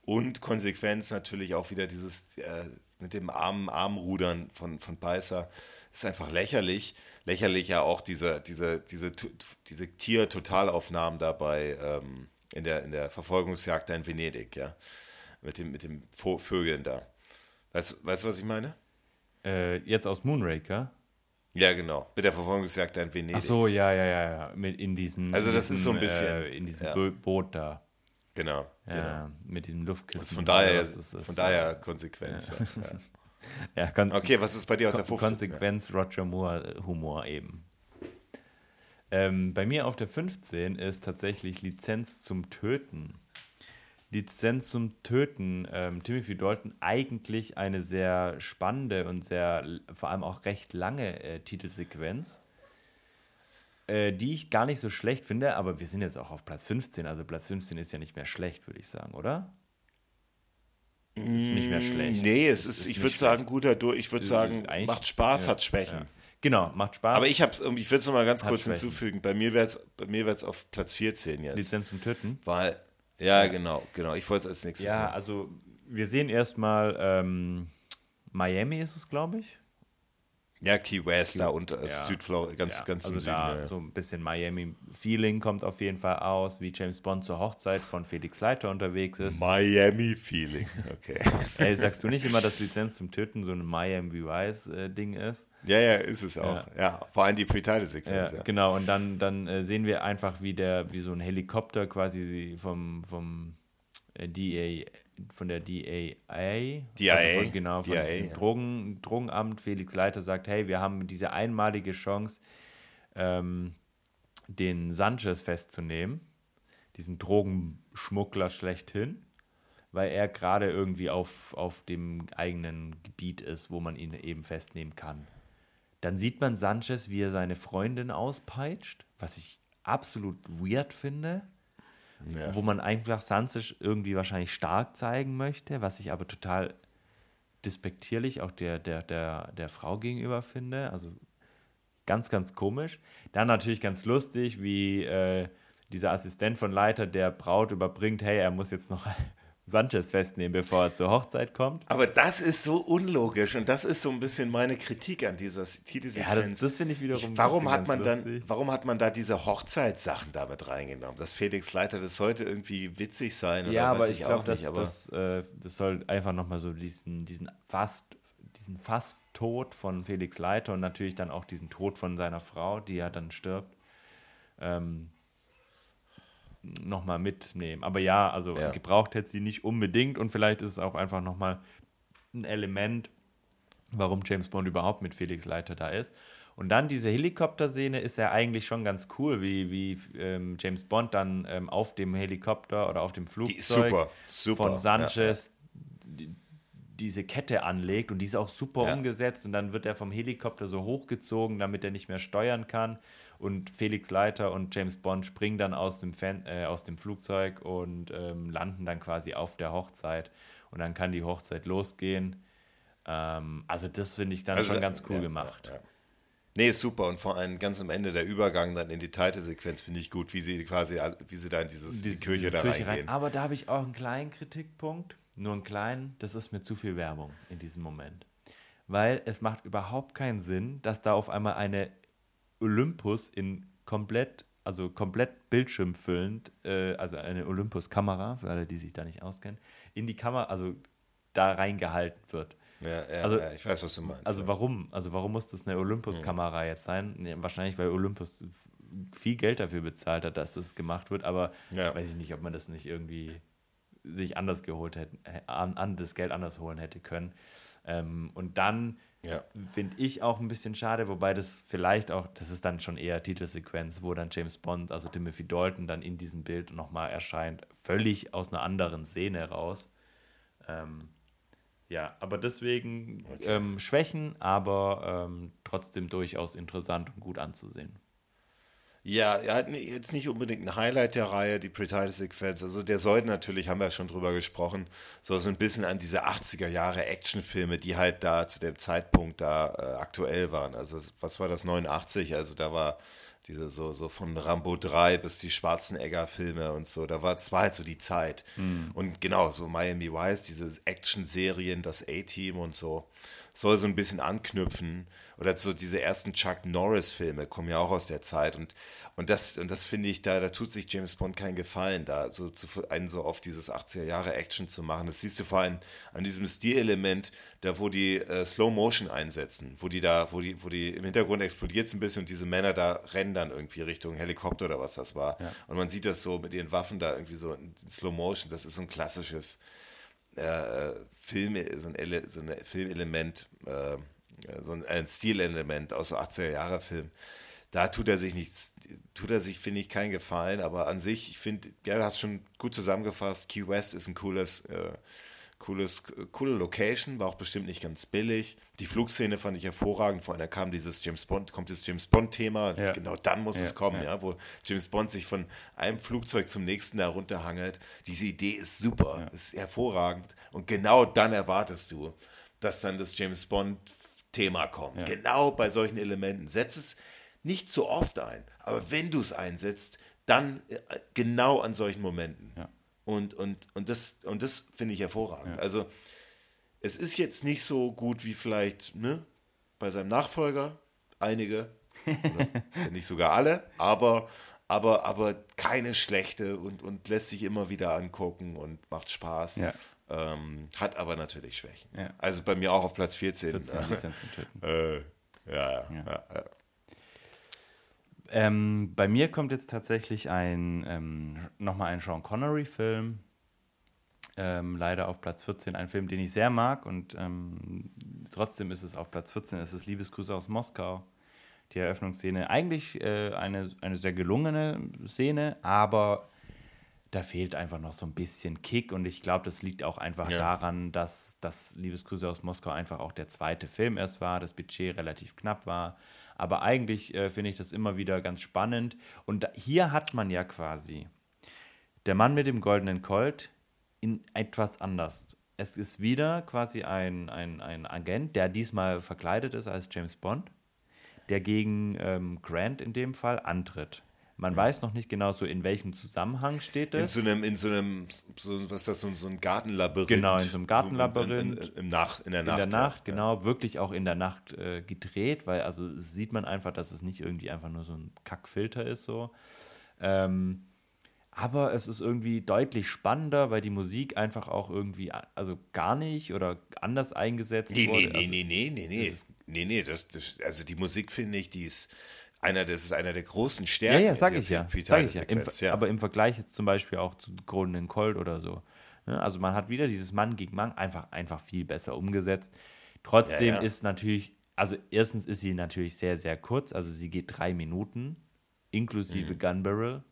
Und Konsequenz natürlich auch wieder dieses äh, mit dem armen Armrudern von, von Beißer. ist einfach lächerlich. Lächerlich ja auch diese, diese, diese, diese Tier-Totalaufnahmen dabei ähm, in, der, in der Verfolgungsjagd da in Venedig, ja. Mit dem, mit dem Vögeln da. Weißt, weißt du, was ich meine? Äh, jetzt aus Moonraker? Ja, genau. Mit der Verfolgungsjagd in Venedig. Ach so, ja, ja, ja, ja. Mit in diesem. Also, das diesem, ist so ein bisschen. Äh, in diesem ja. Boot da. Genau. Ja, genau. mit diesem Luftkissen. Das von daher, das ist, von daher Konsequenz. Ja. ja okay, was ist bei dir auf der 15? Konsequenz Roger Moore Humor eben. Ähm, bei mir auf der 15 ist tatsächlich Lizenz zum Töten. Lizenz zum Töten, ähm, Timothy Dalton, eigentlich eine sehr spannende und sehr, vor allem auch recht lange äh, Titelsequenz, äh, die ich gar nicht so schlecht finde, aber wir sind jetzt auch auf Platz 15, also Platz 15 ist ja nicht mehr schlecht, würde ich sagen, oder? nicht mehr schlecht. Nee, es ist, ist ich würde sagen, guter Durch, ich würde sagen, macht Spaß, ja, hat Schwächen. Ja. Genau, macht Spaß. Aber ich habe ich würde es noch mal ganz kurz Schwächen. hinzufügen, bei mir wäre es auf Platz 14 jetzt. Lizenz zum Töten? Weil ja, genau, genau. Ich wollte es als nächstes. Ja, nehmen. also wir sehen erstmal ähm, Miami ist es, glaube ich. Ja, Key West, da unter ja. Südflorida, ganz, ja, ganz also im Süden. Ja. So ein bisschen Miami-Feeling kommt auf jeden Fall aus, wie James Bond zur Hochzeit von Felix Leiter unterwegs ist. Miami-Feeling, okay. Ey, sagst du nicht immer, dass Lizenz zum Töten so ein Miami Vice-Ding äh, ist? Ja, ja, ist es auch. Ja, vor allem die Pre-Title-Sequenz. Ja, Genau, und dann, dann äh, sehen wir einfach, wie der, wie so ein Helikopter quasi vom, vom äh, DA von der DAA, DIA, also von, genau, von DIA, dem Drogen, Drogenamt, Felix Leiter sagt, hey, wir haben diese einmalige Chance, ähm, den Sanchez festzunehmen, diesen Drogenschmuggler schlechthin, weil er gerade irgendwie auf, auf dem eigenen Gebiet ist, wo man ihn eben festnehmen kann. Dann sieht man Sanchez, wie er seine Freundin auspeitscht, was ich absolut weird finde ja. wo man einfach Sanchez irgendwie wahrscheinlich stark zeigen möchte, was ich aber total despektierlich auch der, der, der, der Frau gegenüber finde. Also ganz, ganz komisch. Dann natürlich ganz lustig, wie äh, dieser Assistent von Leiter der Braut überbringt, hey, er muss jetzt noch Sanchez festnehmen, bevor er zur Hochzeit kommt. Aber das ist so unlogisch und das ist so ein bisschen meine Kritik an dieser Titelsequenz. Ja, das, das finde ich wiederum. warum hat man dann, warum hat man da diese Hochzeitssachen damit reingenommen? Dass Felix Leiter das sollte irgendwie witzig sein oder ja, aber weiß ich, ich glaub, auch das, nicht. Aber das, äh, das soll einfach nochmal so diesen, diesen fast, diesen fast Tod von Felix Leiter und natürlich dann auch diesen Tod von seiner Frau, die ja dann stirbt. Ähm, nochmal mitnehmen. Aber ja, also ja. gebraucht hätte sie nicht unbedingt und vielleicht ist es auch einfach nochmal ein Element, warum James Bond überhaupt mit Felix Leiter da ist. Und dann diese Helikopterszene ist ja eigentlich schon ganz cool, wie, wie ähm, James Bond dann ähm, auf dem Helikopter oder auf dem Flugzeug super, super, von Sanchez ja, ja. diese Kette anlegt und die ist auch super umgesetzt und dann wird er vom Helikopter so hochgezogen, damit er nicht mehr steuern kann und Felix Leiter und James Bond springen dann aus dem, Fan, äh, aus dem Flugzeug und ähm, landen dann quasi auf der Hochzeit und dann kann die Hochzeit losgehen. Ähm, also das finde ich dann also, schon ganz cool ja, gemacht. Ja, ja. Nee, ist super. Und vor allem ganz am Ende der Übergang dann in die Titelsequenz finde ich gut, wie sie quasi, wie sie da in dieses, Dies, die Kirche da Kirche reingehen. Rein. Aber da habe ich auch einen kleinen Kritikpunkt. Nur einen kleinen, das ist mir zu viel Werbung in diesem Moment. Weil es macht überhaupt keinen Sinn, dass da auf einmal eine Olympus in komplett, also komplett bildschirmfüllend, äh, also eine Olympus-Kamera, für alle, die sich da nicht auskennen, in die Kamera, also da reingehalten wird. Ja, ja, also, ja, ich weiß, was du meinst. Also warum? Also warum muss das eine Olympus-Kamera jetzt sein? Ja, wahrscheinlich, weil Olympus viel Geld dafür bezahlt hat, dass das gemacht wird, aber weiß ich nicht, ob man das nicht irgendwie sich anders geholt hätte, an, an das Geld anders holen hätte können. Ähm, und dann ja. Finde ich auch ein bisschen schade, wobei das vielleicht auch, das ist dann schon eher Titelsequenz, wo dann James Bond, also Timothy Dalton, dann in diesem Bild nochmal erscheint, völlig aus einer anderen Szene raus. Ähm, ja, aber deswegen okay. ähm, Schwächen, aber ähm, trotzdem durchaus interessant und gut anzusehen. Ja, er hat jetzt nicht unbedingt ein Highlight der Reihe, die Pre-Title-Sequenz. Also der sollte natürlich, haben wir ja schon drüber gesprochen, so, so ein bisschen an diese 80er Jahre Actionfilme, die halt da zu dem Zeitpunkt da äh, aktuell waren. Also was war das, 89? Also da war diese so, so von Rambo 3 bis die Schwarzenegger-Filme und so. Da war, es war halt so die Zeit. Mhm. Und genau, so Miami Vice, diese Action-Serien, das A-Team und so, soll so ein bisschen anknüpfen. Oder so diese ersten Chuck Norris-Filme kommen ja auch aus der Zeit. Und, und das, und das finde ich, da, da tut sich James Bond keinen Gefallen, da so zu, einen so auf dieses 80er Jahre Action zu machen. Das siehst du vor allem an diesem Stilelement, da wo die äh, Slow Motion einsetzen, wo die da, wo die, wo die im Hintergrund explodiert es ein bisschen und diese Männer da rennen dann irgendwie Richtung Helikopter oder was das war. Ja. Und man sieht das so mit ihren Waffen da irgendwie so in Slow Motion. Das ist so ein klassisches äh, Film, so ein, Ele so ein Filmelement, äh, so ein, Stilelement aus so 80er Jahre Film. Da tut er sich nichts, tut er sich, finde ich, keinen Gefallen, aber an sich, ich finde, ja, du hast schon gut zusammengefasst, Key West ist ein cooles, äh, cooles, coole Location, war auch bestimmt nicht ganz billig. Die Flugszene fand ich hervorragend, vor allem da kam dieses James Bond, kommt das James Bond-Thema, ja. genau dann muss ja, es kommen, ja. ja. wo James Bond sich von einem Flugzeug zum nächsten da runterhangelt. Diese Idee ist super, ist hervorragend und genau dann erwartest du, dass dann das James Bond-Thema kommt. Genau bei solchen Elementen. Setz es nicht so oft ein, aber wenn du es einsetzt, dann äh, genau an solchen Momenten. Ja. Und, und, und das, und das finde ich hervorragend. Ja. Also es ist jetzt nicht so gut wie vielleicht ne, bei seinem Nachfolger, einige, wenn nicht sogar alle, aber, aber, aber keine schlechte und, und lässt sich immer wieder angucken und macht Spaß. Ja. Ähm, hat aber natürlich Schwächen. Ja. Also bei mir auch auf Platz 14. 14 äh, ja, ja, ja. Ähm, bei mir kommt jetzt tatsächlich ein, ähm, nochmal ein Sean Connery-Film. Ähm, leider auf Platz 14, ein Film, den ich sehr mag und ähm, trotzdem ist es auf Platz 14, es ist Liebesgrüße aus Moskau. Die Eröffnungsszene, eigentlich äh, eine, eine sehr gelungene Szene, aber da fehlt einfach noch so ein bisschen Kick und ich glaube, das liegt auch einfach ja. daran, dass das Liebesgrüße aus Moskau einfach auch der zweite Film erst war, das Budget relativ knapp war aber eigentlich äh, finde ich das immer wieder ganz spannend. Und da, hier hat man ja quasi der Mann mit dem goldenen Colt in etwas anders. Es ist wieder quasi ein, ein, ein Agent, der diesmal verkleidet ist als James Bond, der gegen ähm, Grant in dem Fall antritt. Man weiß noch nicht genau so, in welchem Zusammenhang steht es. In so einem, in so einem, so, was ist das, so, ein Gartenlabyrinth. Genau, in so einem Gartenlabyrinth. In, in, in, Nacht, in der Nacht. In der Nacht, ja. genau, wirklich auch in der Nacht äh, gedreht, weil also sieht man einfach, dass es nicht irgendwie einfach nur so ein Kackfilter ist so. Ähm, aber es ist irgendwie deutlich spannender, weil die Musik einfach auch irgendwie, also gar nicht oder anders eingesetzt nee, wurde. Nee, nee, also, nee, nee, nee, nee, nee, nee, das, das, also die Musik finde ich, die ist einer, das ist einer der großen Stärken. Ja, ja, sag ich ja. Sag ich ja. Im, ja. Aber im Vergleich jetzt zum Beispiel auch zu Golden Cold oder so. Ne? Also man hat wieder dieses Mann gegen Mann einfach, einfach viel besser umgesetzt. Trotzdem ja, ja. ist natürlich, also erstens ist sie natürlich sehr, sehr kurz. Also sie geht drei Minuten, inklusive mhm. Gun Barrel.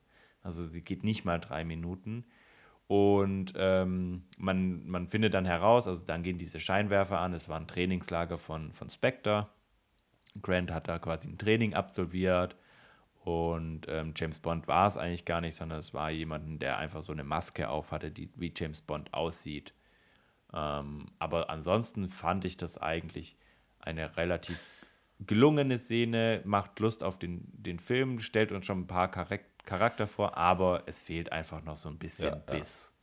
Also sie geht nicht mal drei Minuten. Und ähm, man, man findet dann heraus, also dann gehen diese Scheinwerfer an. Es war ein Trainingslager von, von Spectre Grant hat da quasi ein Training absolviert und ähm, James Bond war es eigentlich gar nicht, sondern es war jemand, der einfach so eine Maske auf hatte, die wie James Bond aussieht. Ähm, aber ansonsten fand ich das eigentlich eine relativ gelungene Szene, macht Lust auf den, den Film, stellt uns schon ein paar Charakter vor, aber es fehlt einfach noch so ein bisschen ja, Biss. Ja,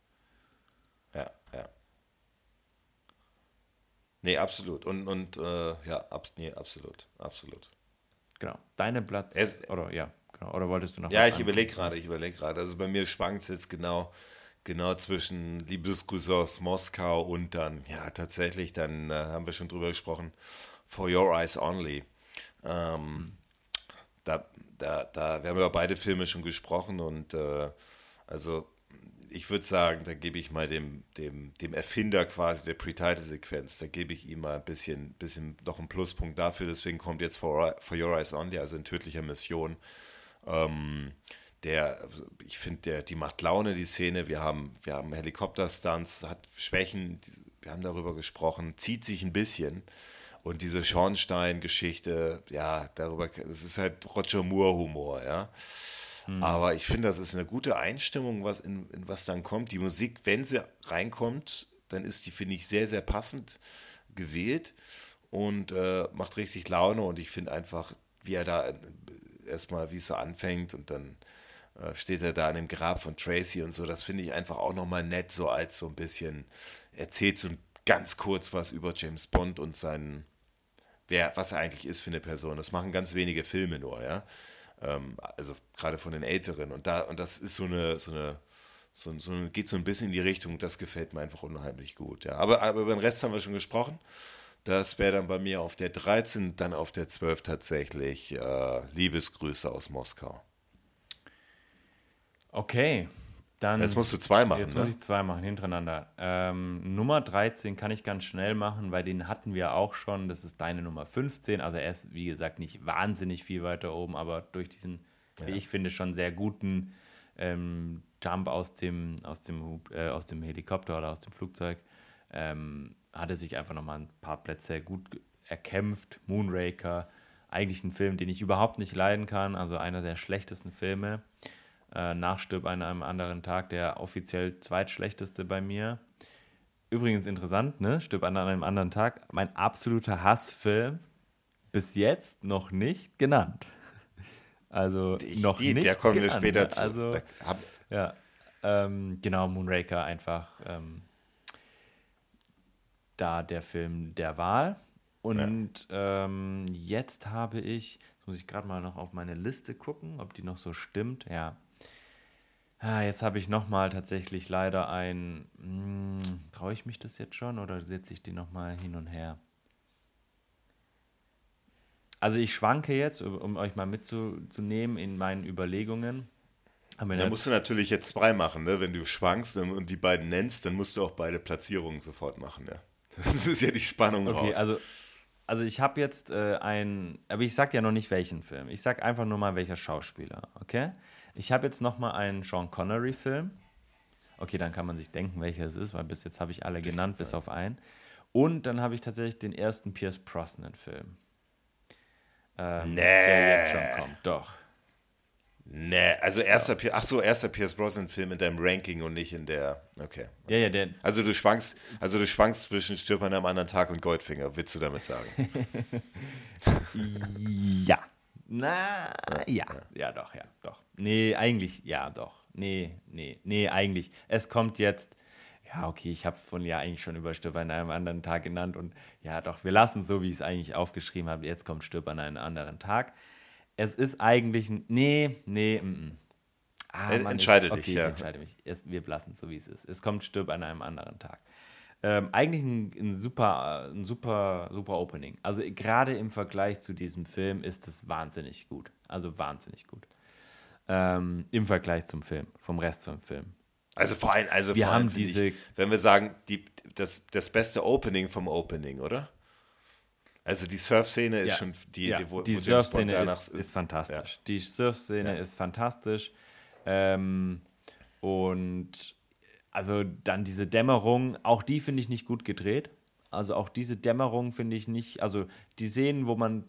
Nee, absolut. Und, und äh, ja, abs nee, absolut. Absolut. Genau. Deine Platz. Es, oder ja, genau. Oder wolltest du noch Ja, ich überlege gerade, ich überlege gerade. Also bei mir schwankt es jetzt genau, genau zwischen Liebesgrüße aus Moskau und dann, ja, tatsächlich, dann äh, haben wir schon drüber gesprochen, For Your Eyes Only. Ähm, mhm. da, da, da, wir haben über beide Filme schon gesprochen und äh, also ich würde sagen, da gebe ich mal dem, dem, dem Erfinder quasi der Pre-Title-Sequenz, da gebe ich ihm mal ein bisschen, bisschen noch einen Pluspunkt dafür. Deswegen kommt jetzt For, For Your Eyes Only, also in tödlicher Mission. Ähm, der, ich finde, die macht Laune, die Szene. Wir haben, wir haben Helikopter-Stunts, hat Schwächen, wir haben darüber gesprochen, zieht sich ein bisschen. Und diese Schornstein-Geschichte, ja, darüber, das ist halt Roger Moore-Humor, ja. Mhm. Aber ich finde, das ist eine gute Einstimmung, was in, in was dann kommt. Die Musik, wenn sie reinkommt, dann ist die, finde ich, sehr, sehr passend gewählt und äh, macht richtig Laune. Und ich finde einfach, wie er da erstmal, wie es so anfängt und dann äh, steht er da an dem Grab von Tracy und so. Das finde ich einfach auch nochmal nett, so als so ein bisschen, erzählt so ganz kurz was über James Bond und seinen, wer, was er eigentlich ist für eine Person. Das machen ganz wenige Filme nur, ja. Ähm, also gerade von den Älteren. Und da, und das ist so eine, so eine, so, so geht so ein bisschen in die Richtung, das gefällt mir einfach unheimlich gut. Ja. Aber, aber über den Rest haben wir schon gesprochen. Das wäre dann bei mir auf der 13, dann auf der 12 tatsächlich äh, Liebesgrüße aus Moskau. Okay, dann. Jetzt musst du zwei machen. Jetzt ne? muss ich zwei machen, hintereinander. Ähm, Nummer 13 kann ich ganz schnell machen, weil den hatten wir auch schon. Das ist deine Nummer 15. Also er ist, wie gesagt, nicht wahnsinnig viel weiter oben, aber durch diesen, ja. wie ich finde, schon sehr guten ähm, Jump aus dem, aus, dem, äh, aus dem Helikopter oder aus dem Flugzeug ähm, hat er sich einfach nochmal ein paar Plätze gut erkämpft. Moonraker, eigentlich ein Film, den ich überhaupt nicht leiden kann, also einer der schlechtesten Filme. Äh, Nachstirb an einem anderen Tag, der offiziell zweitschlechteste bei mir. Übrigens interessant, ne? Stirb an einem anderen Tag. Mein absoluter Hassfilm bis jetzt noch nicht genannt. Also ich, noch die, nicht. Der kommen wir später zu. Also, ja, ähm, genau, Moonraker einfach ähm, da der Film der Wahl. Und ja. ähm, jetzt habe ich, jetzt muss ich gerade mal noch auf meine Liste gucken, ob die noch so stimmt. Ja. Ah, jetzt habe ich nochmal tatsächlich leider ein. Hm, Traue ich mich das jetzt schon oder setze ich die nochmal hin und her? Also ich schwanke jetzt, um euch mal mitzunehmen in meinen Überlegungen. Da musst du natürlich jetzt zwei machen, ne? Wenn du schwankst und die beiden nennst, dann musst du auch beide Platzierungen sofort machen, ja. Das ist ja die Spannung okay, raus. Also, also ich habe jetzt äh, ein, aber ich sag ja noch nicht welchen Film. Ich sag einfach nur mal welcher Schauspieler, okay? Ich habe jetzt noch mal einen Sean Connery Film. Okay, dann kann man sich denken, welcher es ist, weil bis jetzt habe ich alle genannt, bis auf einen. Und dann habe ich tatsächlich den ersten Pierce Brosnan Film. Ähm, nee. Der jetzt schon kommt, doch. Nee, also erster, ja. ach so, erster Pierce Brosnan Film in deinem Ranking und nicht in der, okay. okay. Ja, ja, der. Also du schwankst, also du schwankst zwischen Stirb an einem anderen Tag und Goldfinger, willst du damit sagen? ja. Na, ja. ja. Doch, ja, doch. Nee, eigentlich, ja, doch. Nee, nee, nee, eigentlich. Es kommt jetzt, ja, okay, ich habe von ja eigentlich schon über Stirb an einem anderen Tag genannt und ja, doch, wir lassen es so, wie ich es eigentlich aufgeschrieben habe. Jetzt kommt Stirb an einem anderen Tag es ist eigentlich ein. Nee, nee, mm, mm. Ah, Mann, entscheide ich, okay, dich, ja. Ich entscheide mich. Es, wir lassen es so, wie es ist. Es kommt Stirb an einem anderen Tag. Ähm, eigentlich ein, ein, super, ein super, super Opening. Also gerade im Vergleich zu diesem Film ist es wahnsinnig gut. Also wahnsinnig gut. Ähm, Im Vergleich zum Film, vom Rest vom Film. Also vor allem, also wir vor allem haben diese, ich, wenn wir sagen, die, das, das beste Opening vom Opening, oder? Also die Surf-Szene ist ja. schon die, ja. die wo, die Surf-Szene ist, ist, fantastisch. Ja. Die Surf-Szene ist fantastisch. Ähm, und also dann diese Dämmerung, auch die finde ich nicht gut gedreht. Also auch diese Dämmerung finde ich nicht, also die Szenen, wo man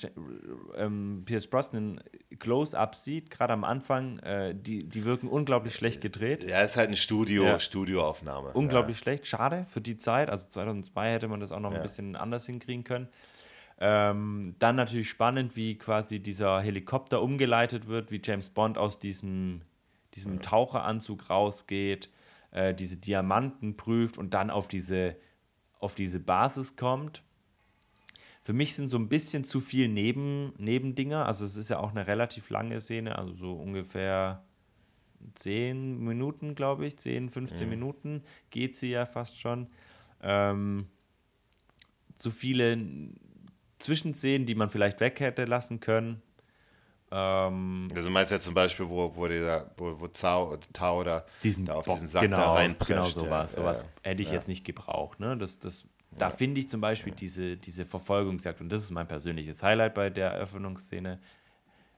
ähm, Pierce Brosnan Close-Up sieht, gerade am Anfang, äh, die, die wirken unglaublich schlecht gedreht. Ja, ist halt eine Studio, ja. Studioaufnahme. Unglaublich ja. schlecht, schade für die Zeit. Also 2002 hätte man das auch noch ja. ein bisschen anders hinkriegen können. Ähm, dann natürlich spannend, wie quasi dieser Helikopter umgeleitet wird, wie James Bond aus diesem, diesem. Taucheranzug rausgeht, äh, diese Diamanten prüft und dann auf diese, auf diese Basis kommt. Für mich sind so ein bisschen zu viel Neben, Nebendinger. Also es ist ja auch eine relativ lange Szene, also so ungefähr 10 Minuten, glaube ich, 10, 15 mhm. Minuten geht sie ja fast schon. Ähm, zu viele Zwischenszenen, die man vielleicht weg hätte lassen können. Ähm, also meinst du ja zum Beispiel, wo, wo, dieser, wo, wo Zau, Tau da, diesen da auf Bock, diesen Sack genau, da reinprescht. Genau sowas. Ja, sowas ja, hätte ich ja. jetzt nicht gebraucht. Ne? Das, das, da finde ich zum Beispiel diese, diese Verfolgungsjagd, und das ist mein persönliches Highlight bei der Eröffnungsszene,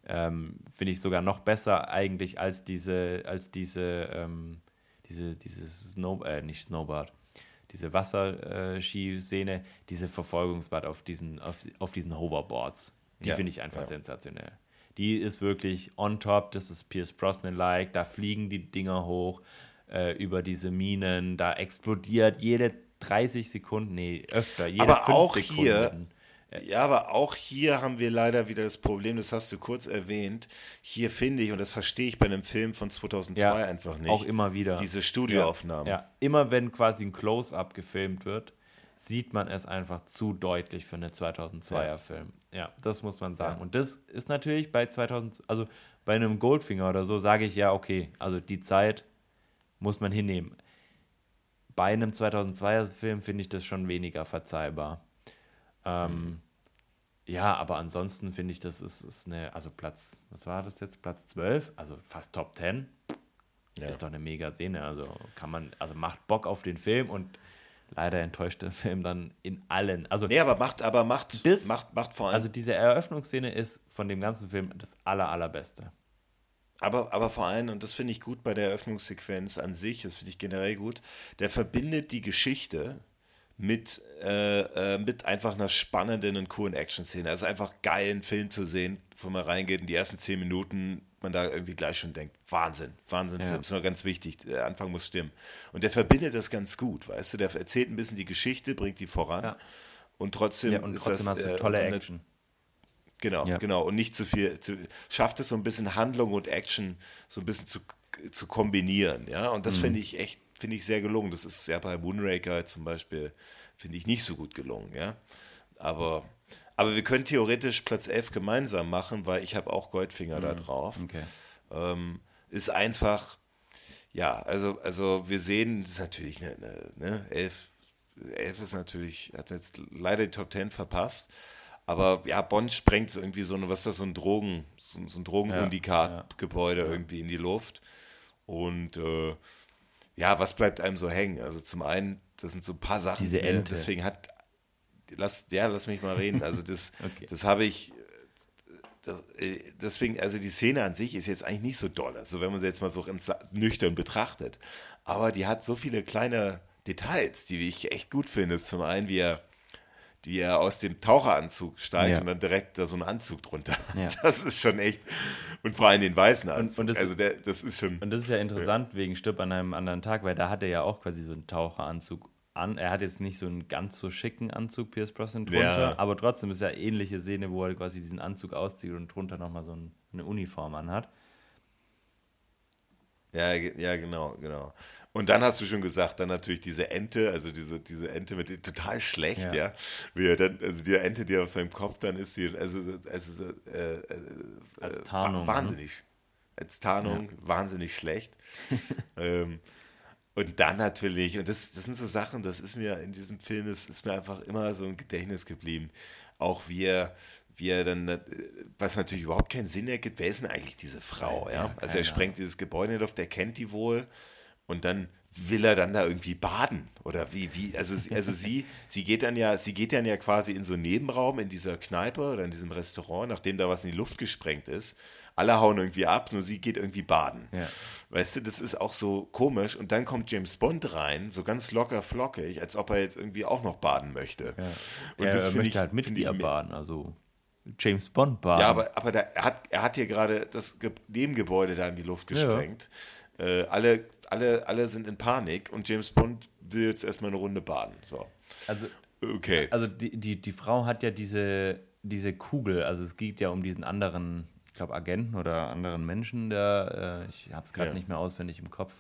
ähm, finde ich sogar noch besser eigentlich als diese, als diese, ähm, diese, dieses Snow, äh, nicht Snowboard, diese Wasserskiszene, diese Verfolgungsbad auf diesen, auf, auf diesen Hoverboards. Die ja, finde ich einfach ja. sensationell. Die ist wirklich on top, das ist Pierce Brosnan-like, da fliegen die Dinger hoch äh, über diese Minen, da explodiert jede 30 Sekunden, nee, öfter, jede Aber auch Sekunden. hier Ja, aber auch hier haben wir leider wieder das Problem, das hast du kurz erwähnt. Hier finde ich, und das verstehe ich bei einem Film von 2002 Ja, einfach nicht. Auch immer wieder. Diese Studioaufnahmen. Ja, ja. immer wenn quasi ein Close-up gefilmt wird, sieht man es einfach zu deutlich für einen 2002er Ja. Ja, das muss man sagen. Ja. Und das ist natürlich bei 2000, also bei einem Goldfinger oder so sage ich ja, okay, also die Zeit muss man hinnehmen. Bei einem 2002er Film finde ich das schon weniger verzeihbar. Ähm, ja, aber ansonsten finde ich, das ist, ist eine, also Platz, was war das jetzt? Platz 12, also fast Top 10. Ja. Ist doch eine mega Szene. Also kann man, also macht Bock auf den Film und leider enttäuscht der Film dann in allen. Also, Nee, aber macht, aber macht, Das- macht, macht vor allem. also diese Eröffnungsszene ist von dem ganzen Film das aller, allerbeste. Aber, aber vor allem, und das finde ich gut bei der Eröffnungssequenz an sich, das finde ich generell gut, der verbindet die Geschichte mit, äh, äh, mit einfach einer spannenden und coolen Action-Szene. Also einfach geil, einen Film zu sehen, wo man reingeht und die ersten zehn Minuten man da irgendwie gleich schon denkt, Wahnsinn, Wahnsinn, Ja. Film, ist nur ganz wichtig, der Anfang muss stimmen. Und der verbindet das ganz gut, weißt du, der erzählt ein bisschen die Geschichte, bringt die voran Ja. und trotzdem Ja, und ist trotzdem das hast du äh, tolle eine- Action. Genau, genau. Und nicht zu viel, zu, schafft es so ein bisschen Handlung und Action so ein bisschen zu, zu kombinieren, ja. Und Mhm. das finde ich echt, finde ich sehr gelungen. Das ist ja bei Moonraker zum Beispiel, finde ich nicht so gut gelungen, ja. Aber, aber wir können theoretisch Platz 11 gemeinsam machen, weil ich habe auch Goldfinger da drauf. Okay. Ähm, ist einfach, ja, also, also wir sehen, das ist natürlich eine, eine, ne, elf, elf ist natürlich, hat jetzt leider die Top 10 verpasst. Aber ja, Bond sprengt so irgendwie so eine, was ist das, so ein Drogen, so, so ein Drogenundikat-Gebäude irgendwie in die Luft. Und äh, ja, was bleibt einem so hängen? Also zum einen, das sind so ein paar Sachen, Diese die mir- Ente. deswegen hat, lass, ja, lass mich mal reden. Also das, Okay. das habe ich, das, äh, deswegen, also die Szene an sich ist jetzt eigentlich nicht so doll, also wenn man sie jetzt mal so nüchtern betrachtet. Aber die hat so viele kleine Details, die ich echt gut finde. Zum einen, wie er, wie er aus dem Taucheranzug steigt Ja. und dann direkt da so einen Anzug drunter. Ja. Das ist schon echt. Und vor allem den weißen Anzug. und das- also der, das ist schon. Und das ist ja interessant wegen Stirb an einem anderen Tag, weil da hat er ja auch quasi so einen Taucheranzug an. Er hat jetzt nicht so einen ganz so schicken Anzug, Pierce Brosnan drunter, Ja. aber trotzdem ist ja ähnliche Szene, wo er quasi diesen Anzug auszieht und drunter nochmal so ein, eine Uniform anhat. Ja, ja, genau, genau. Und dann hast du schon gesagt, dann natürlich diese Ente, also diese, diese Ente mit total schlecht, ja. Ja. Wie er dann, also die Ente, die auf seinem Kopf dann ist, die, also, also äh, äh, Als äh, Tarnung, ne? Wahnsinnig. Als Tarnung, wahnsinnig schlecht. ähm, und dann natürlich, und das, das sind so Sachen, das ist mir in diesem Film, das ist mir einfach immer so im Gedächtnis geblieben. Auch wie er, wie er dann, äh, was natürlich überhaupt keinen Sinn ergibt, wer ist denn eigentlich diese Frau? Ja, Ja, also er sprengt dieses Gebäude nicht auf, der kennt die wohl und dann will er dann da irgendwie baden oder wie wie also also sie sie geht dann ja sie geht dann ja quasi in so einen Nebenraum in dieser Kneipe oder in diesem Restaurant nachdem da was in die Luft gesprengt ist alle hauen irgendwie ab nur sie geht irgendwie baden Ja. weißt du das ist auch so komisch und dann kommt James Bond rein so ganz locker flockig als ob er jetzt irgendwie auch noch baden möchte Ja. und er das er finde möchte ich halt mit ihr baden, also James Bond baden. ja, aber, aber da, er, hat, er hat hier gerade das Ge Nebengebäude da in die Luft Ja. gesprengt. Äh, alle, alle, alle sind in Panik und James Bond will jetzt erstmal eine Runde baden. So. also, Okay. also die, die, die Frau hat ja diese, diese Kugel, also es geht ja um diesen anderen, ich glaube Agenten oder anderen Menschen, der, äh, ich habe es gerade Ja. nicht mehr auswendig im Kopf.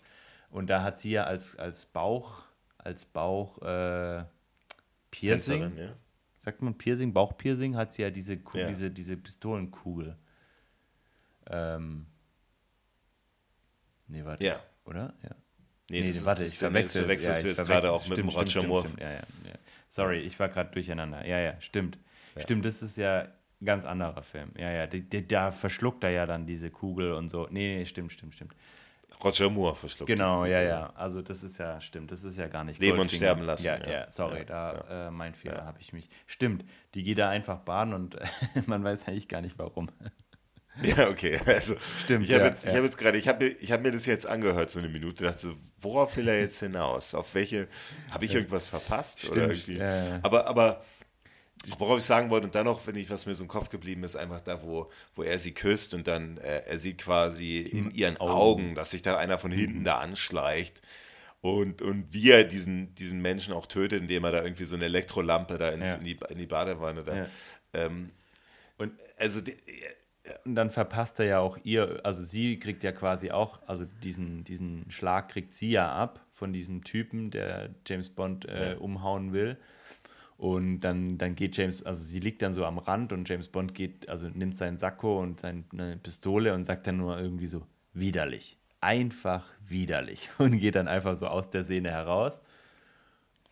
Und da hat sie ja als, als Bauch, als Bauch äh, Piercing, Tänzerin, ja. sagt man Piercing, Bauchpiercing, hat sie ja diese, Ku- Ja. diese, diese Pistolenkugel. Ähm, nee, warte. Ja. Oder? Ja. Nee, Nee, ist- warte, das ich verwechsel. verwechselst ja, du jetzt verwechsel- gerade auch mit dem stimmt, Roger stimmt, Moore. Stimmt, ja, ja. Sorry, ich war gerade durcheinander. Ja, ja, stimmt. Stimmt, das ist ja ganz anderer Film. Ja, ja, die, die, da verschluckt er ja dann diese Kugel und so. Nee, nee, stimmt, stimmt, stimmt. Roger Moore verschluckt. Genau, ja, ja. Also das ist ja, stimmt, das ist ja gar nicht Leben und sterben lassen, Ja, ja. ja, sorry, Ja, da Äh, mein Fehler habe ich mich. Stimmt, die geht da einfach baden und man weiß eigentlich gar nicht warum. Ja, okay. Also, Stimmt, Ich habe jetzt, ja. habe jetzt gerade, ich habe mir, ich habe mir das jetzt angehört, so eine Minute, dachte so, worauf will er jetzt hinaus? Auf welche, habe ich irgendwas verpasst? oder Stimmt, irgendwie? ja, ja. Aber, aber, worauf ich sagen wollte, und dann noch, wenn ich, was mir so im Kopf geblieben ist, einfach da, wo, wo er sie küsst und dann, äh, er sieht quasi in ihren Augen. dass sich da einer von hinten da anschleicht. Und, und wie er diesen, diesen Menschen auch tötet, indem er da irgendwie so eine Elektrolampe da ins, Ja. in, die, in die Badewanne da. Ja. Ähm, Und also die, Und dann verpasst er ja auch ihr, also sie kriegt ja quasi auch, also diesen, diesen Schlag kriegt sie ja ab von diesem Typen, der James Bond äh, Ja. umhauen will. Und dann, dann geht James, also sie liegt dann so am Rand und James Bond geht, also nimmt seinen Sakko und seine Pistole und sagt dann nur irgendwie so, widerlich. Einfach widerlich. Und geht dann einfach so aus der Szene heraus.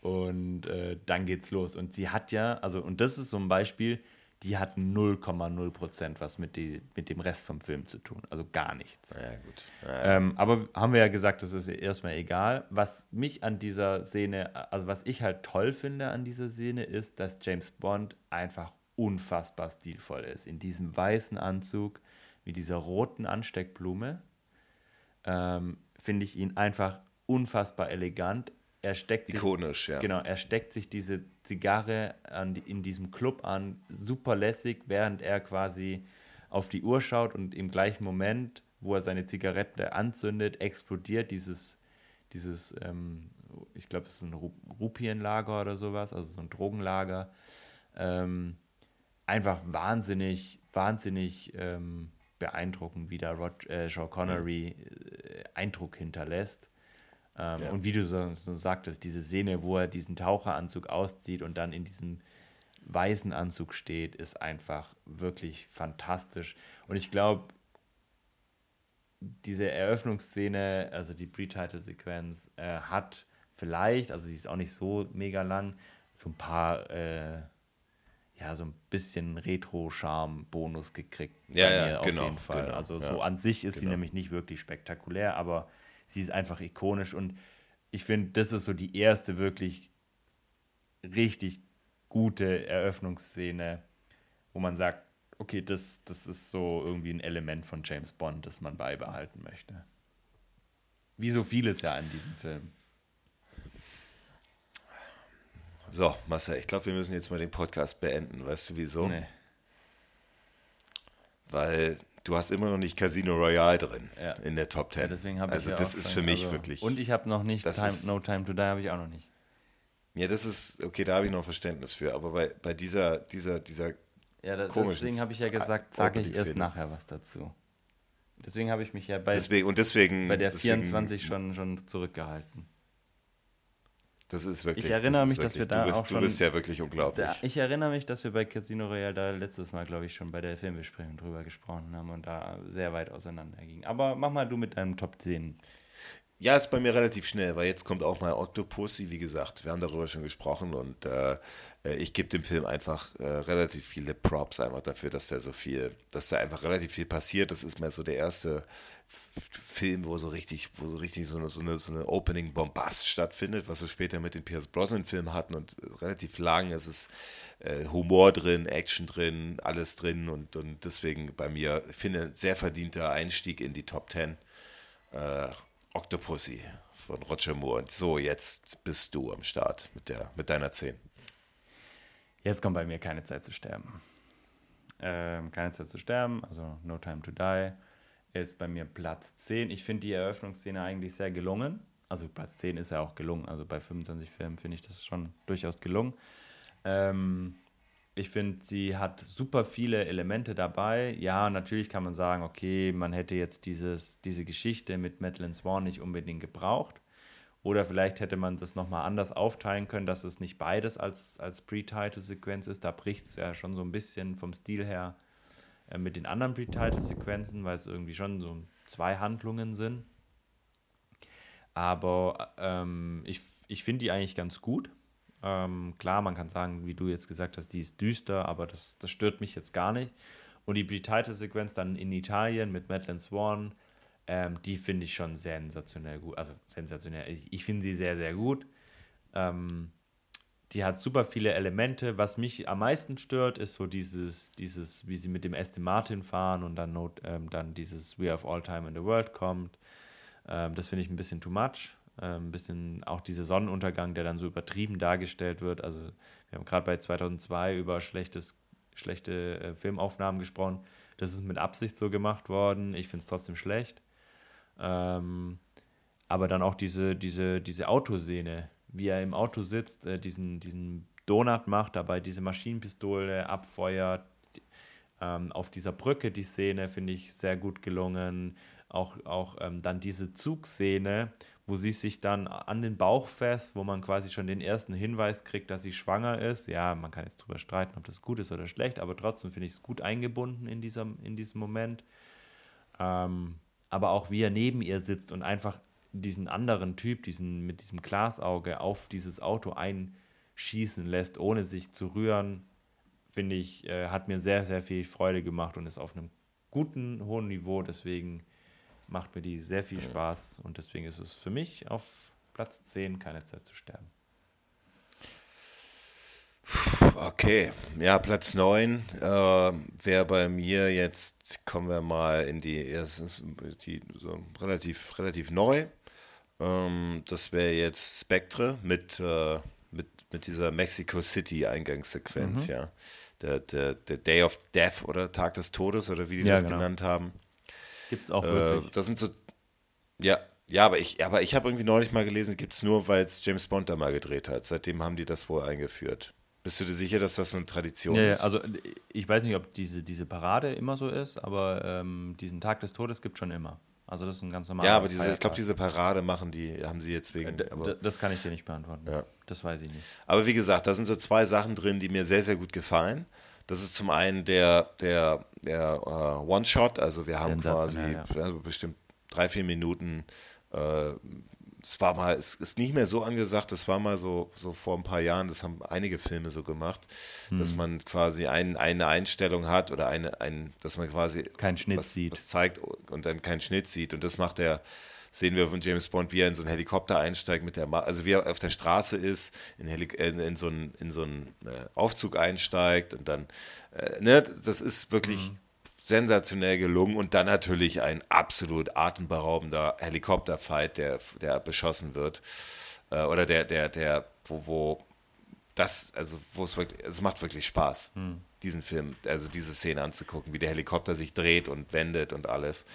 Und äh, dann geht's los. Und sie hat ja, also, und das ist so ein Beispiel, die hat 0,0 Prozent was mit, die, mit dem Rest vom Film zu tun. Also gar nichts. ja gut. Ja, Ähm, aber haben wir ja gesagt, das ist erstmal egal. Was mich an dieser Szene, also was ich halt toll finde an dieser Szene, ist, dass James Bond einfach unfassbar stilvoll ist. In diesem weißen Anzug mit dieser roten Ansteckblume ähm, finde ich ihn einfach unfassbar elegant. Er steckt sich Ikonisch, ja. Genau, er steckt sich diese Zigarre an in diesem Club an, super lässig, während er quasi auf die Uhr schaut und im gleichen Moment, wo er seine Zigarette anzündet, explodiert dieses, dieses ähm, ich glaube, es ist ein Ru Rupienlager oder sowas, also so ein Drogenlager. Ähm, einfach wahnsinnig, wahnsinnig ähm, beeindruckend, wie da Rod, äh, Sean Connery äh, Eindruck hinterlässt. Ähm, Ja. Und wie du so, so sagtest, diese Szene, wo er diesen Taucheranzug auszieht und dann in diesem weißen Anzug steht, ist einfach wirklich fantastisch. Und ich glaube, diese Eröffnungsszene, also die Pre-Title-Sequenz, äh, hat vielleicht, also sie ist auch nicht so mega lang, so ein paar, äh, ja, so ein bisschen Retro-Charme-Bonus gekriegt. Ja, bei ja, mir auf genau, jeden Fall. genau, also ja, so an sich ist sie genau. nämlich nicht wirklich spektakulär, aber sie ist einfach ikonisch und ich finde, das ist so die erste wirklich richtig gute Eröffnungsszene, wo man sagt, okay, das, das ist so irgendwie ein Element von James Bond, das man beibehalten möchte. Wie so vieles ja in diesem Film. So, Marcel, ich glaube, wir müssen jetzt mal den Podcast beenden. Weißt du wieso? Nee. Weil du hast immer noch nicht Casino Royale drin Ja. in der Top 10. Ja, deswegen habe also ich ja das ist für mich also, wirklich. Und ich habe noch nicht Das Time, ist- No Time to Die habe ich auch noch nicht. ja, das ist, okay, da habe ich noch Verständnis für. Aber bei, bei dieser, dieser, dieser, Ja, da, deswegen habe ich ja gesagt, sage ich erst nachher was dazu. Deswegen habe ich mich ja bei, deswegen, und deswegen. bei der deswegen, 24 schon, schon zurückgehalten. Das ist wirklich. Ich erinnere das mich, dass wir wirklich- da du bist, auch Du schon- bist ja wirklich unglaublich. Da, ich erinnere mich, dass wir bei Casino Royale da letztes Mal, glaube ich, schon bei der Filmbesprechung drüber gesprochen haben und da sehr weit auseinander gingen. Aber mach mal du mit deinem Top 10. Ja, ist bei mir relativ schnell, weil jetzt kommt auch mal Octopussy, wie gesagt, wir haben darüber schon gesprochen und äh, äh, ich gebe dem Film einfach äh, relativ viele Props einfach dafür, dass da so viel, dass da einfach relativ viel passiert. Das ist mal so der erste Film, wo so richtig, wo so richtig so eine, so eine, so eine Opening Bombast stattfindet, was wir später mit den Pierce Brosnan Filmen hatten und äh, relativ lang. Es ist äh, Humor drin, Action drin, alles drin und, und deswegen bei mir, finde, sehr verdienter Einstieg in die Top 10. Octopussy von Roger Moore. Und so, jetzt bist du am Start mit, der, mit deiner 10. Jetzt kommt bei mir keine Zeit zu sterben. Ähm, keine Zeit zu sterben, also No Time to Die, ist bei mir Platz 10. Ich finde die Eröffnungsszene eigentlich sehr gelungen. Also Platz 10 ist ja auch gelungen. Also bei 25 Filmen finde ich das schon durchaus gelungen. Ähm, ich finde, sie hat super viele Elemente dabei. Ja, natürlich kann man sagen, okay, man hätte jetzt dieses, diese Geschichte mit Madeline Swan nicht unbedingt gebraucht. Oder vielleicht hätte man das nochmal anders aufteilen können, dass es nicht beides als, als Pre-Title-Sequenz ist. Da bricht es ja schon so ein bisschen vom Stil her äh, mit den anderen Pre-Title-Sequenzen, weil es irgendwie schon so zwei Handlungen sind. Aber ähm, ich, ich finde die eigentlich ganz gut. Ähm, klar, man kann sagen, wie du jetzt gesagt hast, die ist düster, aber das, das stört mich jetzt gar nicht. Und die Pre-Title-Sequenz dann in Italien mit Madeline Swan, ähm, die finde ich schon sensationell gut. Also sensationell. Ich, ich finde sie sehr, sehr gut. Ähm, die hat super viele Elemente. Was mich am meisten stört, ist so dieses, dieses, wie sie mit dem Aston Martin fahren und dann, not, ähm, dann dieses We have all time in the world kommt. Ähm, das finde ich ein bisschen too much. Ähm, ein bisschen auch dieser Sonnenuntergang, der dann so übertrieben dargestellt wird. Also wir haben gerade bei 2002 über schlechtes, schlechte äh, Filmaufnahmen gesprochen. Das ist mit Absicht so gemacht worden. Ich finde es trotzdem schlecht. Ähm, aber dann auch diese, diese, diese Autoszene, wie er im Auto sitzt, äh, diesen, diesen Donut macht, dabei diese Maschinenpistole abfeuert. Ähm, auf dieser Brücke die Szene finde ich sehr gut gelungen. Auch, auch ähm, dann diese Zugszene, wo sie sich dann an den Bauch fest, wo man quasi schon den ersten Hinweis kriegt, dass sie schwanger ist. Ja, man kann jetzt drüber streiten, ob das gut ist oder schlecht, aber trotzdem finde ich es gut eingebunden in diesem, in diesem Moment. Ähm, aber auch wie er neben ihr sitzt und einfach diesen anderen Typ, diesen mit diesem Glasauge auf dieses Auto einschießen lässt, ohne sich zu rühren, finde ich, äh, hat mir sehr, sehr viel Freude gemacht und ist auf einem guten, hohen Niveau. Deswegen macht mir die sehr viel Spaß und deswegen ist es für mich auf Platz 10 keine Zeit zu sterben. Okay, ja, Platz 9 äh, wäre bei mir jetzt, kommen wir mal in die, erstens die so relativ, relativ neu. Ähm, das wäre jetzt Spectre mit, äh, mit, mit dieser Mexico City Eingangssequenz, mhm. ja. Der, der, der Day of Death oder Tag des Todes oder wie die ja, das genau. genannt haben. Gibt es auch äh, wirklich. Das sind so, ja, ja, aber ich, aber ich habe irgendwie neulich mal gelesen, gibt es nur, weil es James Bond da mal gedreht hat. Seitdem haben die das wohl eingeführt. Bist du dir sicher, dass das eine Tradition ja, ist? Ja, also ich weiß nicht, ob diese, diese Parade immer so ist, aber ähm, diesen Tag des Todes gibt es schon immer. Also das ist ein ganz normaler Ja, aber diese, ich glaube, diese Parade machen die, haben sie jetzt wegen. Äh, das kann ich dir nicht beantworten. Ja. Das weiß ich nicht. Aber wie gesagt, da sind so zwei Sachen drin, die mir sehr, sehr gut gefallen. Das ist zum einen der, der, der uh, One-Shot, also wir haben quasi ja. also bestimmt drei, vier Minuten. Äh, es war mal, es ist nicht mehr so angesagt, das war mal so, so vor ein paar Jahren, das haben einige Filme so gemacht, hm. dass man quasi ein, eine Einstellung hat oder eine, ein, dass man quasi keinen Schnitt was, sieht. was zeigt und dann keinen Schnitt sieht. Und das macht er sehen wir von James Bond, wie er in so einen Helikopter einsteigt mit der, Ma also wie er auf der Straße ist, in, in, in so einen, in so einen äh, Aufzug einsteigt und dann, äh, ne, das ist wirklich mhm. sensationell gelungen und dann natürlich ein absolut atemberaubender Helikopterfight, der, der beschossen wird äh, oder der, der, der, wo, wo das, also wo es wirklich, es macht wirklich Spaß, mhm. diesen Film, also diese Szene anzugucken, wie der Helikopter sich dreht und wendet und alles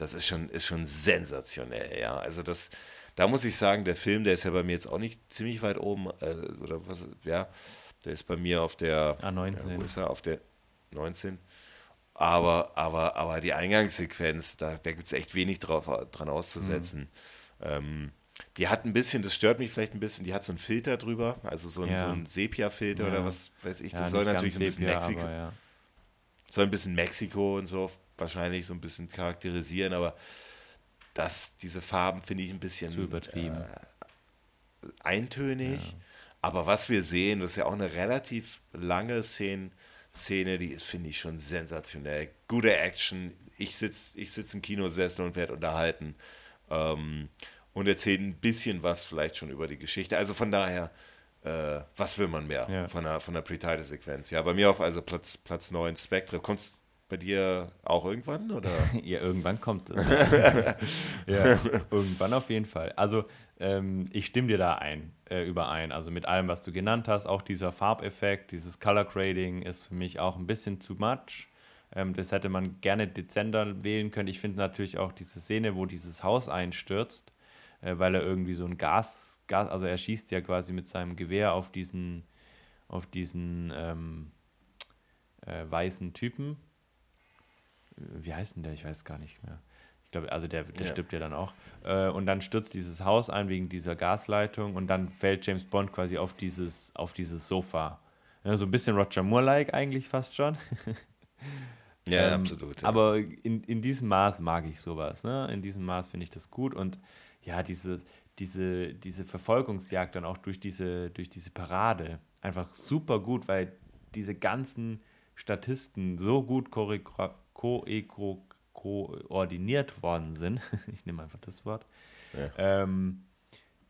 das ist schon, ist schon sensationell, ja. Also das, da muss ich sagen, der Film, der ist ja bei mir jetzt auch nicht ziemlich weit oben, äh, oder was, ja, der ist bei mir auf der, A19. Ja, wo ist er? Auf der 19. Aber, aber, aber die Eingangssequenz, da, da gibt es echt wenig drauf, dran auszusetzen. Mhm. Ähm, die hat ein bisschen, das stört mich vielleicht ein bisschen, die hat so einen Filter drüber, also so ein, ja. so ein Sepia-Filter ja. oder was weiß ich. Das ja, soll natürlich ein bisschen Mexiko. Aber, soll ein bisschen Mexiko und so wahrscheinlich so ein bisschen charakterisieren, aber das, diese Farben finde ich ein bisschen Zu übertrieben. Äh, eintönig. Ja. Aber was wir sehen, das ist ja auch eine relativ lange Szene, Szene die ist, finde ich, schon sensationell. Gute Action. Ich sitze ich sitz im Kinosessel und werde unterhalten. Ähm, und erzählt ein bisschen was vielleicht schon über die Geschichte. Also von daher, äh, was will man mehr ja. von der, von der Pre-Title-Sequenz? Ja, bei mir auf also Platz, Platz 9 Spectre. Kommt bei dir auch irgendwann? Oder? ja, irgendwann kommt es. ja, irgendwann auf jeden Fall. Also ähm, ich stimme dir da ein, äh, überein. Also mit allem, was du genannt hast, auch dieser Farbeffekt, dieses Color Grading ist für mich auch ein bisschen too much. Ähm, das hätte man gerne dezenter wählen können. Ich finde natürlich auch diese Szene, wo dieses Haus einstürzt, äh, weil er irgendwie so ein Gas, Gas, also er schießt ja quasi mit seinem Gewehr auf diesen, auf diesen ähm, äh, weißen Typen wie heißt denn der? Ich weiß gar nicht mehr. Ich glaube, also der, der ja. stirbt ja dann auch. Äh, und dann stürzt dieses Haus ein wegen dieser Gasleitung und dann fällt James Bond quasi auf dieses, auf dieses Sofa. Ja, so ein bisschen Roger Moore-like eigentlich fast schon. ja, ähm, absolut. Ja. Aber in, in diesem Maß mag ich sowas. Ne? In diesem Maß finde ich das gut und ja, diese, diese, diese Verfolgungsjagd dann auch durch diese, durch diese Parade einfach super gut, weil diese ganzen Statisten so gut koordiniert worden sind, ich nehme einfach das Wort, ja. ähm,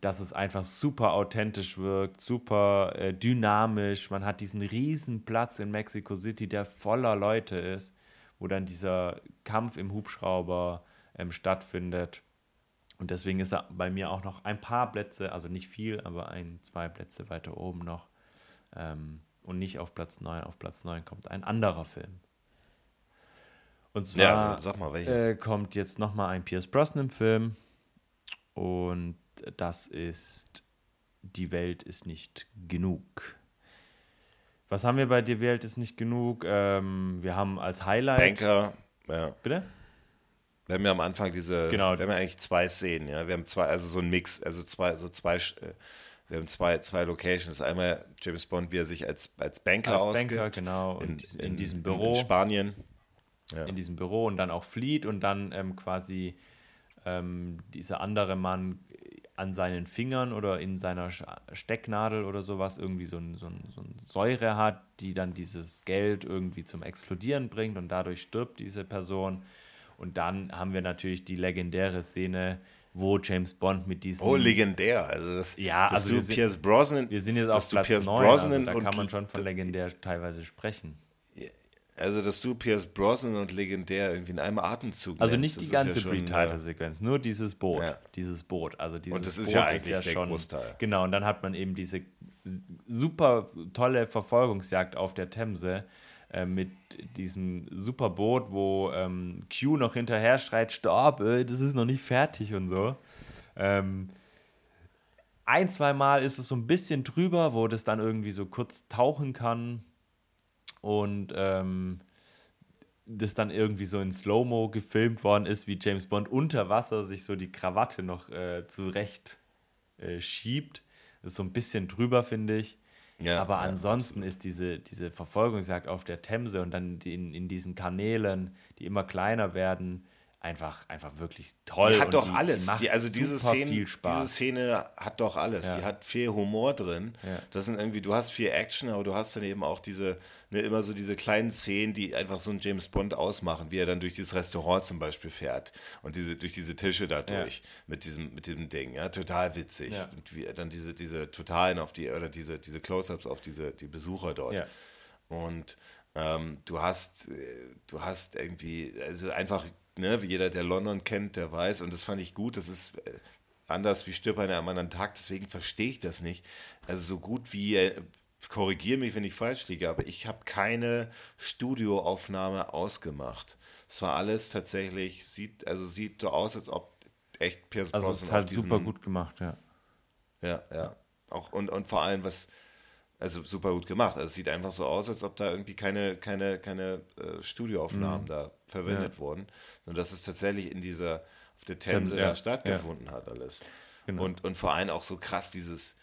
dass es einfach super authentisch wirkt, super äh, dynamisch. Man hat diesen riesen Platz in Mexico City, der voller Leute ist, wo dann dieser Kampf im Hubschrauber ähm, stattfindet. Und deswegen ist er bei mir auch noch ein paar Plätze, also nicht viel, aber ein, zwei Plätze weiter oben noch. Ähm, und nicht auf Platz 9. Auf Platz 9 kommt ein anderer Film. Und zwar ja, mal, äh, kommt jetzt nochmal ein Pierce Brosnan-Film. Und das ist Die Welt ist nicht genug. Was haben wir bei Die Welt ist nicht genug? Ähm, wir haben als Highlight. Banker, ja. Bitte? Wir haben ja am Anfang diese, Genau. wir haben ja eigentlich zwei Szenen, ja. Wir haben zwei, also so ein Mix, also zwei, so zwei, äh, wir haben zwei, zwei Locations. Einmal James Bond, wie er sich als, als Banker Als ausgibt. Banker, genau, in dies- in diesem Büro. In, Spanien. in diesem Büro und dann auch flieht und dann ähm, quasi ähm, dieser andere Mann an seinen Fingern oder in seiner Stecknadel oder sowas irgendwie so ein, so, ein, so ein Säure hat, die dann dieses Geld irgendwie zum Explodieren bringt und dadurch stirbt diese Person. Und dann haben wir natürlich die legendäre Szene, wo James Bond mit diesem. Oh, legendär. Also das, Ja, dass also du sind- Pierce Brosnan, wir sind jetzt auf Platz Pierce 9, Brosnan also da kann man schon von legendär teilweise sprechen. also dass du Pierce Brosnan und legendär irgendwie in einem Atemzug Also nennst, nicht die ist ganze ja Pre-Title-Sequenz, nur dieses Boot. Ja. Dieses Boot. Also dieses Und das ist Boot ja eigentlich der schon, Großteil. Genau, und dann hat man eben diese super tolle Verfolgungsjagd auf der Themse äh, mit diesem super Boot, wo ähm, Q noch hinterher schreit, stopp, äh, das ist noch nicht fertig und so. Ähm, ein, zwei Mal ist es so ein bisschen drüber, wo das dann irgendwie so kurz tauchen kann und ähm, das dann irgendwie so in Slow-Mo gefilmt worden ist, wie James Bond unter Wasser sich so die Krawatte noch äh, zurecht äh, schiebt. Das ist so ein bisschen drüber, finde ich. Ja, Aber ja, ansonsten ist diese, diese Verfolgungsjagd auf der Themse und dann in, in diesen Kanälen, die immer kleiner werden, einfach, einfach wirklich toll. Die hat und doch alles. macht Die, also diese Szene, viel Spaß. diese Szene hat doch alles. Ja. Die hat viel Humor drin. Ja. Das sind irgendwie, du hast viel Action, aber du hast dann eben auch diese, ne, immer so diese kleinen Szenen, die einfach so einen James Bond ausmachen, wie er dann durch dieses Restaurant zum Beispiel fährt und diese, durch diese Tische da Ja. durch mit diesem, mit diesem Ding. Ja, total witzig. Und wie er dann diese, diese totalen auf die, oder diese, diese Close-Ups auf diese, die Besucher dort. Und ähm, du hast, äh, du hast irgendwie, also einfach, ne, wie jeder, der London kennt, der weiß, und das fand ich gut, das ist äh, anders wie Stirb an einem anderen Tag, deswegen verstehe ich das nicht. Also so gut wie, äh, korrigiere mich, wenn ich falsch liege, aber ich habe keine Studioaufnahme ausgemacht. Es war alles tatsächlich, sieht, also sieht so aus, als ob echt Pierce Also es ist halt super gut gemacht, ja. ja, ja. Auch, und, und vor allem, was, also super gut gemacht. Also es sieht einfach so aus, als ob da irgendwie keine, keine, keine äh, Studioaufnahmen da verwendet wurden, sondern dass es tatsächlich in dieser, auf der Themse ja, da stattgefunden hat alles. Genau. Und, und vor allem auch so krass dieses,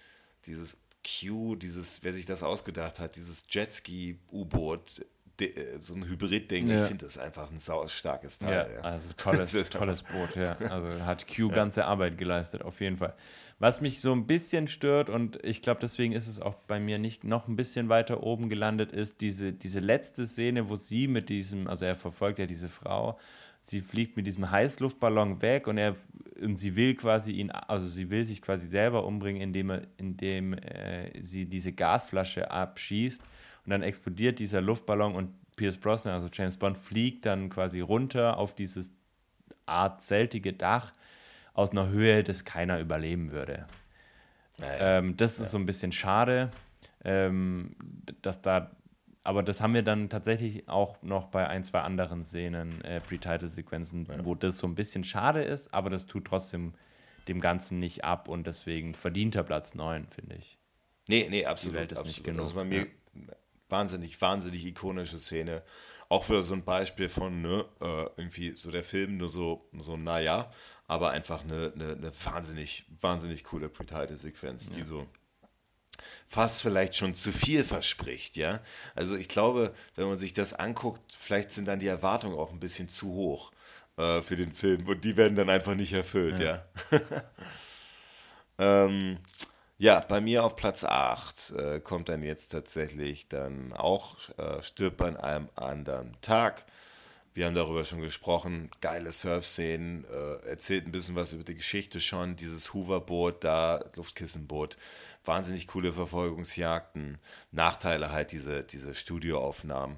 dieses Q, dieses, wer sich das ausgedacht hat, dieses Jetski-U-Boot, äh, so ein Hybrid-Ding, Ja. ich finde das einfach ein saustarkes Ja, Teil. Ja, also tolles, tolles Boot, ja. Also hat Q ganze Arbeit geleistet, auf jeden Fall. Was mich so ein bisschen stört und ich glaube, deswegen ist es auch bei mir nicht noch ein bisschen weiter oben gelandet, ist diese, diese letzte Szene, wo sie mit diesem, also er verfolgt ja diese Frau, sie fliegt mit diesem Heißluftballon weg und er und sie will quasi ihn, also sie will sich quasi selber umbringen, indem er, indem äh, sie diese Gasflasche abschießt und dann explodiert dieser Luftballon und Pierce Brosnan, also James Bond, fliegt dann quasi runter auf dieses Art zeltige Dach aus einer Höhe, das keiner überleben würde. Naja. Ähm, das ist so ein bisschen schade, ähm, dass da, aber das haben wir dann tatsächlich auch noch bei ein, zwei anderen Szenen, äh, Pre-Title-Sequenzen, wo das so ein bisschen schade ist, aber das tut trotzdem dem Ganzen nicht ab und deswegen verdienter Platz 9, finde ich. Nee, nee, absolut. Welt ist nicht absolut. genug, Das ist bei mir wahnsinnig, wahnsinnig ikonische Szene. Auch wieder so ein Beispiel von, ne, äh, irgendwie so der Film nur so, so naja, aber einfach eine, eine, eine wahnsinnig, wahnsinnig coole Pre-Title-Sequenz, die so fast vielleicht schon zu viel verspricht, ja. Also ich glaube, wenn man sich das anguckt, vielleicht sind dann die Erwartungen auch ein bisschen zu hoch äh, für den Film und die werden dann einfach nicht erfüllt, ja. ähm, ja, bei mir auf Platz 8 äh, kommt dann jetzt tatsächlich dann auch äh, Stirb an einem anderen Tag. Wir haben darüber schon gesprochen. Geile Surf-Szenen, äh, erzählt ein bisschen was über die Geschichte schon. Dieses Hooverboot da, Luftkissenboot, wahnsinnig coole Verfolgungsjagden. Nachteile halt diese, diese Studioaufnahmen.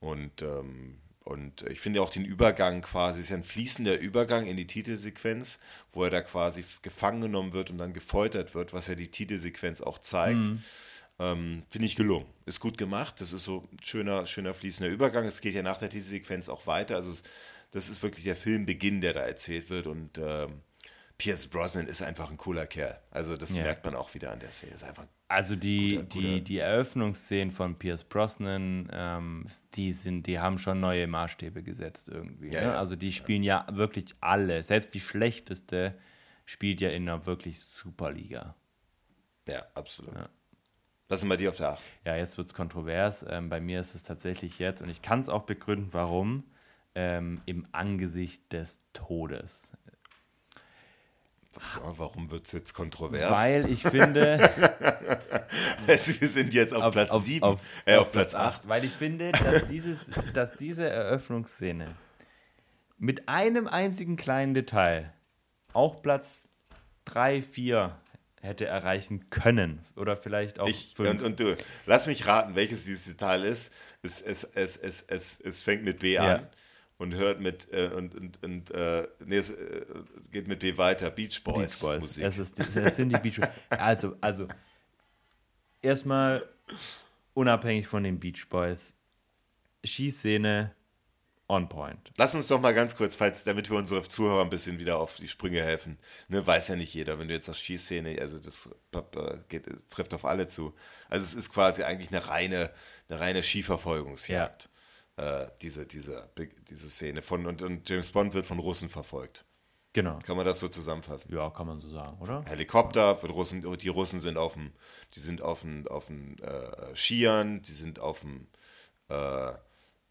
Und, ähm, und ich finde auch den Übergang quasi, ist ja ein fließender Übergang in die Titelsequenz, wo er da quasi gefangen genommen wird und dann gefoltert wird, was ja die Titelsequenz auch zeigt. Ähm, Finde ich gelungen. Ist gut gemacht. Das ist so ein schöner, schöner fließender Übergang. Es geht ja nach der Titelsequenz auch weiter. Also es, das ist wirklich der Filmbeginn, der da erzählt wird und ähm, Pierce Brosnan ist einfach ein cooler Kerl. Also das Ja. merkt man auch wieder an der Szene. Ist einfach Also die, Guter- die, guter- die Eröffnungsszenen von Pierce Brosnan, ähm, die sind, die haben schon neue Maßstäbe gesetzt irgendwie. Ja, ne? ja. Also die spielen ja wirklich alle. Selbst die schlechteste spielt ja in einer wirklich Superliga. Ja, absolut. Was sind bei dir auf der Acht? Ja, jetzt wird es kontrovers. Ähm, bei mir ist es tatsächlich jetzt, und ich kann es auch begründen, warum, ähm, im Angesicht des Todes. Ja, Warum wird es jetzt kontrovers? Weil ich finde, Also wir sind jetzt auf, auf, Platz auf, 7, auf, äh, auf Platz 8. Weil ich finde, dass, dieses, dass diese Eröffnungsszene mit einem einzigen kleinen Detail auch Platz 3, 4 hätte erreichen können. Oder vielleicht auch Ich, 5. und, und du, lass mich raten, welches dieses Detail ist. Es, es, es, es, es, es fängt mit B Ja. an und hört mit, äh, und, und, und äh, nee, es, äh, geht mit B weiter. Beach Boys, Beach Boys. Musik. Es, ist, es sind die Beach Boys. Also, also erstmal unabhängig von den Beach Boys, Schießszene on point. Lass uns doch mal ganz kurz, falls, damit wir unsere Zuhörer ein bisschen wieder auf die Sprünge helfen. Ne, weiß ja nicht jeder, wenn du jetzt das Schießszene, also das äh, geht, trifft auf alle zu. Also es ist quasi eigentlich eine reine, eine reine Skiverfolgungsjagd. Äh, diese, diese, diese Szene von und, und James Bond wird von Russen verfolgt. Genau. Kann man das so zusammenfassen? Ja, kann man so sagen, oder? Helikopter, Russen, die Russen sind auf dem, die sind auf dem, auf dem äh, Skiern, die sind auf dem, äh,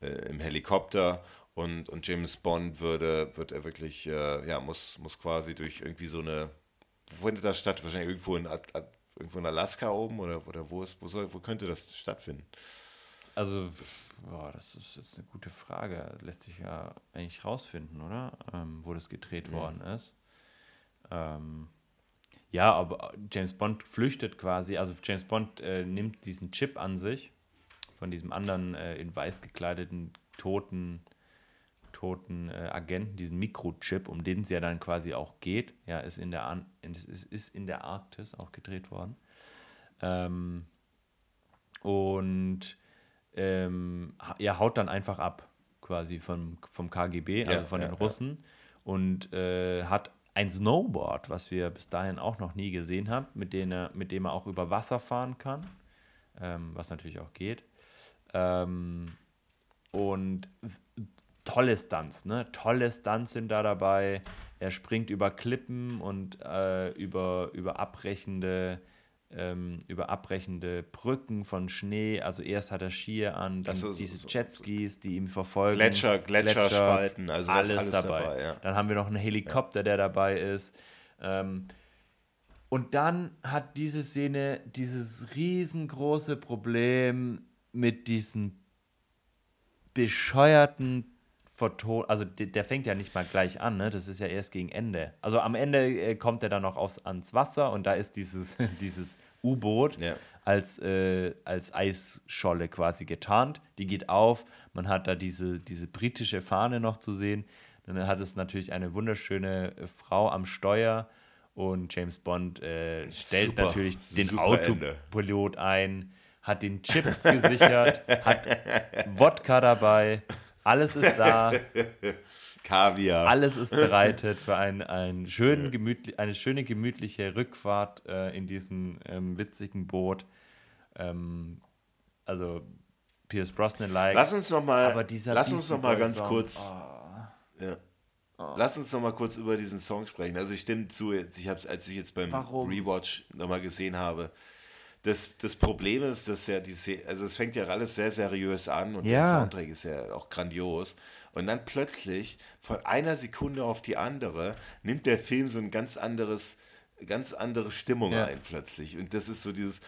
äh, im Helikopter und, und James Bond würde, wird er wirklich, äh, ja, muss, muss quasi durch irgendwie so eine, wo findet das statt? Wahrscheinlich irgendwo in, irgendwo in Alaska oben oder, oder wo, ist, wo, soll, wo könnte das stattfinden? Also, das, boah, das ist jetzt eine gute Frage. Lässt sich ja eigentlich rausfinden, oder? Ähm, wo das gedreht worden ist. Ähm, ja, aber James Bond flüchtet quasi. Also, James Bond äh, nimmt diesen Chip an sich von diesem anderen äh, in weiß gekleideten, toten, toten äh, Agenten, diesen Mikrochip, um den es ja dann quasi auch geht. Ja, ist in der, An ist, ist in der Arktis auch gedreht worden. Ähm, und ähm, er haut dann einfach ab, quasi vom, vom KGB, also Ja, von ja, den ja. Russen, und äh, hat ein Snowboard, was wir bis dahin auch noch nie gesehen haben, mit, dem er, mit dem er auch über Wasser fahren kann, ähm, was natürlich auch geht. Ähm, und tolle Stunts, ne? Tolle Stunts sind da dabei. Er springt über Klippen und äh, über, über abbrechende ähm, über abbrechende Brücken von Schnee. Also erst hat er Skier an, dann so, so, diese so, Jetskis, die ihm verfolgen. Gletscher, Gletscherspalten, also das alles, alles dabei. dabei, ja. Dann haben wir noch einen Helikopter, der dabei ist. Ähm, und dann hat diese Szene dieses riesengroße Problem mit diesen bescheuerten Verton, also der, der fängt ja nicht mal gleich an, ne? Das ist ja erst gegen Ende. Also am Ende äh, kommt er dann noch aufs, ans Wasser und da ist dieses, dieses U-Boot Ja. als, äh, als Eisscholle quasi getarnt. Die geht auf, man hat da diese, diese britische Fahne noch zu sehen. Dann hat es natürlich eine wunderschöne äh, Frau am Steuer und James Bond äh, stellt Super, natürlich den super Ende. Autopilot ein, hat den Chip gesichert, hat Wodka dabei, alles ist da, Kaviar. alles ist bereitet für ein, ein schön gemütli eine schöne gemütliche Rückfahrt äh, in diesem ähm, witzigen Boot. Ähm, also Pierce Brosnan-like. Lass uns noch mal, lass uns noch mal ganz Song, kurz, oh. ja. Lass uns noch mal kurz über diesen Song sprechen. Also ich stimme zu, ich hab's, als ich jetzt beim Warum? Rewatch noch mal gesehen habe, das, das Problem ist, dass ja die, also es fängt ja alles sehr seriös an und der Ja. Soundtrack ist ja auch grandios. Und dann plötzlich, von einer Sekunde auf die andere, nimmt der Film so ein ganz anderes, ganz andere Stimmung Ja. ein plötzlich. Und das ist so dieses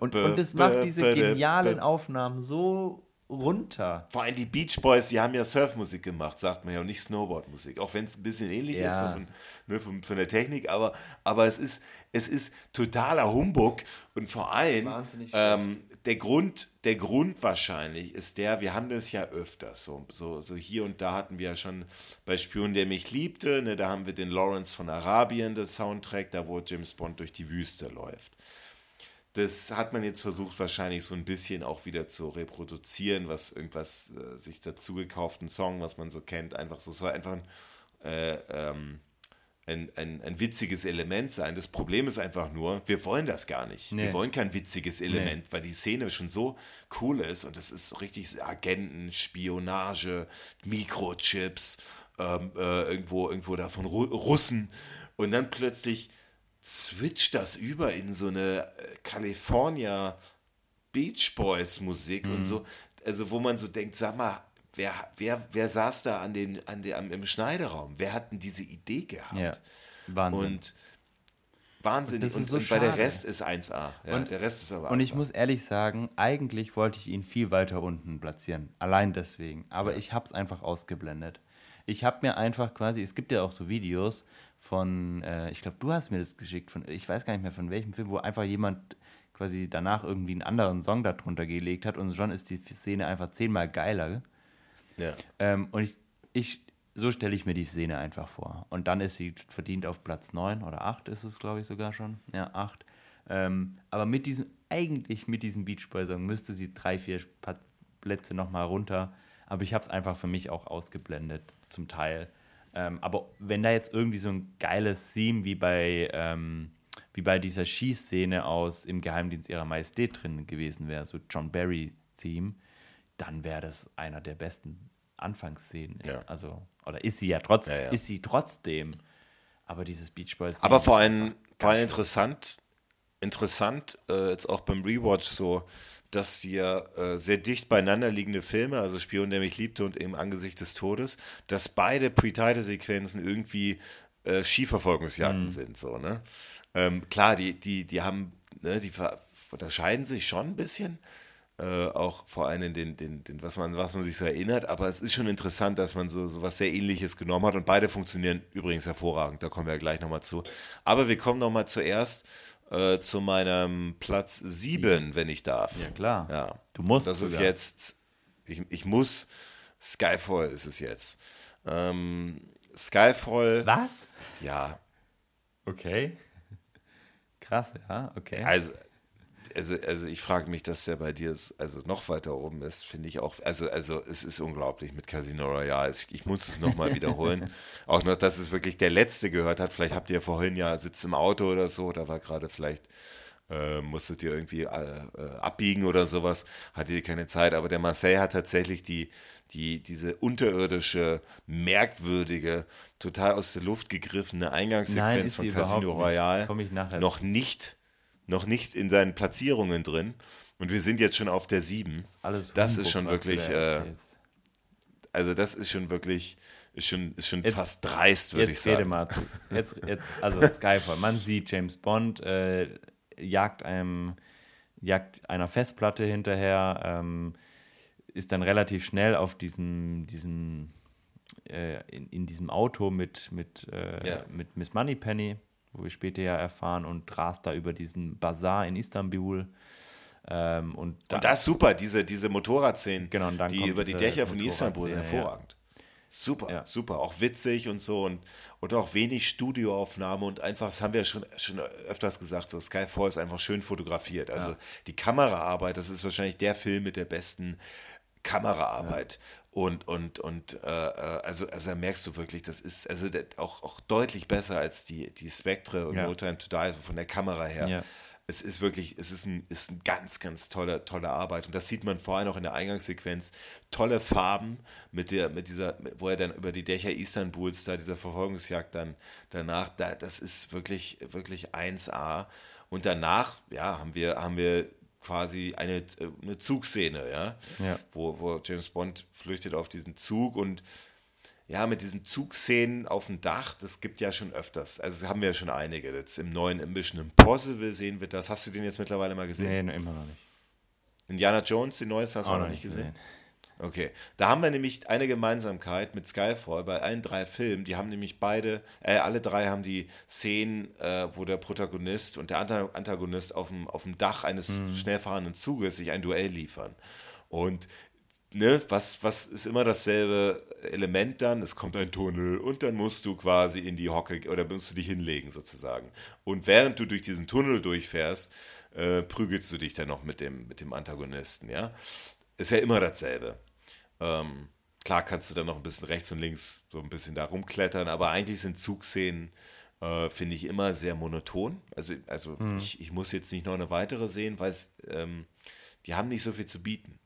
Und, und es macht diese genialen Aufnahmen so runter. Vor allem die Beach Boys, die haben ja Surfmusik gemacht, sagt man ja, und nicht Snowboardmusik. Auch wenn es ein bisschen ähnlich Ja. ist so von, ne, von, von der Technik, aber, aber es, ist, es ist totaler Humbug und vor allem ähm, der, Grund, der Grund wahrscheinlich ist der, wir haben das ja öfters, so, so, so hier und da hatten wir ja schon bei Spion, der mich liebte, ne, da haben wir den Lawrence von Arabien, das Soundtrack, da wo James Bond durch die Wüste läuft das hat man jetzt versucht, wahrscheinlich so ein bisschen auch wieder zu reproduzieren, was irgendwas äh, sich dazu gekauften Song, was man so kennt, einfach so, es soll einfach ein, äh, ähm, ein, ein, ein witziges Element sein. Das Problem ist einfach nur, wir wollen das gar nicht. Nee. Wir wollen kein witziges Element, nee. weil die Szene schon so cool ist und das ist so richtig Agenten, Spionage, Mikrochips, ähm, äh, irgendwo, irgendwo da von Ru Russen und dann plötzlich switcht das über in so eine äh, California Beach Boys Musik mhm. und so, also wo man so denkt, sag mal, wer, wer, wer saß da an den, an den, im Schneideraum? Wer hat denn diese Idee gehabt? Ja, Wahnsinn. Und Wahnsinn. Und, so und weil der Rest ist 1A. Ja, und, der Rest ist aber Und ich muss ehrlich sagen, eigentlich wollte ich ihn viel weiter unten platzieren. Allein deswegen. Aber ja. ich habe es einfach ausgeblendet. Ich habe mir einfach quasi, es gibt ja auch so Videos von, äh, ich glaube, du hast mir das geschickt, von, ich weiß gar nicht mehr von welchem Film, wo einfach jemand quasi danach irgendwie einen anderen Song darunter gelegt hat und schon ist die Szene einfach zehnmal geiler. Ja. Ähm, und ich, ich so stelle ich mir die Szene einfach vor. Und dann ist sie verdient auf Platz 9 oder 8 ist es, glaube ich, sogar schon. Ja, 8. Ähm, aber mit diesem, eigentlich mit diesem Beach Boy Song müsste sie drei, vier Plätze nochmal runter. Aber ich habe es einfach für mich auch ausgeblendet, zum Teil. Ähm, aber wenn da jetzt irgendwie so ein geiles Theme wie bei, ähm, wie bei dieser Schießszene aus Im Geheimdienst ihrer Majestät drin gewesen wäre, so John Barry-Theme, dann wäre das einer der besten Anfangsszenen. Ja. Also, oder ist sie ja trotzdem, ja, ja. ist sie trotzdem. Aber dieses Beach Boys. Aber vor allem, vor allem interessant, interessant, äh, jetzt auch beim Rewatch so, dass die ja äh, sehr dicht beieinander liegende Filme, also Spion, der mich liebte und im Angesicht des Todes, dass beide Pre-Title-Sequenzen irgendwie äh, Skiverfolgungsjagden mhm. sind, so, ne? Ähm, klar, die, die, die haben, ne, die unterscheiden sich schon ein bisschen, äh, auch vor allem den, den, den, was man, was man sich so erinnert, aber es ist schon interessant, dass man so, so was sehr ähnliches genommen hat und beide funktionieren übrigens hervorragend, da kommen wir ja gleich nochmal zu. Aber wir kommen nochmal zuerst äh, zu meinem Platz 7, wenn ich darf. Ja, klar. Ja. Du musst. Das sogar. ist jetzt, ich, ich muss, Skyfall ist es jetzt. Ähm, Skyfall. Was? Ja. Okay. Krass, ja, okay. Also, also, also ich frage mich, dass der bei dir also noch weiter oben ist, finde ich auch. Also, also es ist unglaublich mit Casino Royale. Ich, muss es nochmal wiederholen. auch noch, dass es wirklich der letzte gehört hat. Vielleicht habt ihr vorhin ja sitzt im Auto oder so, da war gerade vielleicht. Äh, musstet ihr irgendwie äh, äh, abbiegen oder sowas, hattet ihr keine Zeit, aber der Marseille hat tatsächlich die, die, diese unterirdische, merkwürdige, total aus der Luft gegriffene Eingangssequenz Nein, von Casino Royale noch nicht noch nicht in seinen Platzierungen drin. Und wir sind jetzt schon auf der 7. Das ist, das ist schon wirklich, äh, also das ist schon wirklich, ist schon, ist schon jetzt, fast dreist, würde ich sagen. Rede mal zu. Jetzt, jetzt, also Skyfall, man sieht James Bond, äh, jagt einem, jagt einer Festplatte hinterher, ähm, ist dann relativ schnell auf diesem, diesem äh, in, in diesem Auto mit, mit, äh, ja. mit Miss Moneypenny wo wir später ja erfahren, und rast da über diesen Bazar in Istanbul. Ähm, und, da, und das ist super, diese, diese Motorradszenen, genau, die über die Dächer von Istanbul sind hervorragend. Ja. Super, ja. super, auch witzig und so und, und auch wenig Studioaufnahme und einfach, das haben wir schon, schon öfters gesagt, so Skyfall ist einfach schön fotografiert. Also ja. die Kameraarbeit, das ist wahrscheinlich der Film mit der besten Kameraarbeit. Und, und, und äh, äh, also, also da merkst du wirklich, das ist also auch, auch deutlich besser als die, die Spectre und ja. No Time to Die also von der Kamera her. Ja. Es ist wirklich, es ist ein, ist ein ganz, ganz tolle, tolle Arbeit. Und das sieht man vor allem auch in der Eingangssequenz. Tolle Farben mit der, mit dieser, wo er dann über die Dächer Istanbuls, da dieser Verfolgungsjagd dann danach, da, das ist wirklich, wirklich 1A. Und danach, ja, haben wir, haben wir quasi eine, eine Zugszene, ja, ja. Wo, wo James Bond flüchtet auf diesen Zug und ja, mit diesen Zugszenen auf dem Dach, das gibt ja schon öfters. Also haben wir ja schon einige. Jetzt im neuen Ambition Impossible sehen wir das. Hast du den jetzt mittlerweile mal gesehen? Nee, immer noch nicht. Indiana Jones, die neueste, hast du auch noch nicht gesehen? gesehen. Okay, da haben wir nämlich eine Gemeinsamkeit mit Skyfall bei allen drei Filmen. Die haben nämlich beide, äh, alle drei haben die Szenen, äh, wo der Protagonist und der Antagonist auf dem, auf dem Dach eines mhm. schnell fahrenden Zuges sich ein Duell liefern. Und ne, was, was ist immer dasselbe Element dann? Es kommt ein Tunnel und dann musst du quasi in die Hocke oder musst du dich hinlegen sozusagen. Und während du durch diesen Tunnel durchfährst, äh, prügelst du dich dann noch mit dem, mit dem Antagonisten, ja? Ist ja immer dasselbe. Ähm, klar kannst du dann noch ein bisschen rechts und links so ein bisschen da rumklettern, aber eigentlich sind Zugszenen, äh, finde ich, immer sehr monoton. Also, also mhm. ich, ich muss jetzt nicht noch eine weitere sehen, weil ähm, die haben nicht so viel zu bieten.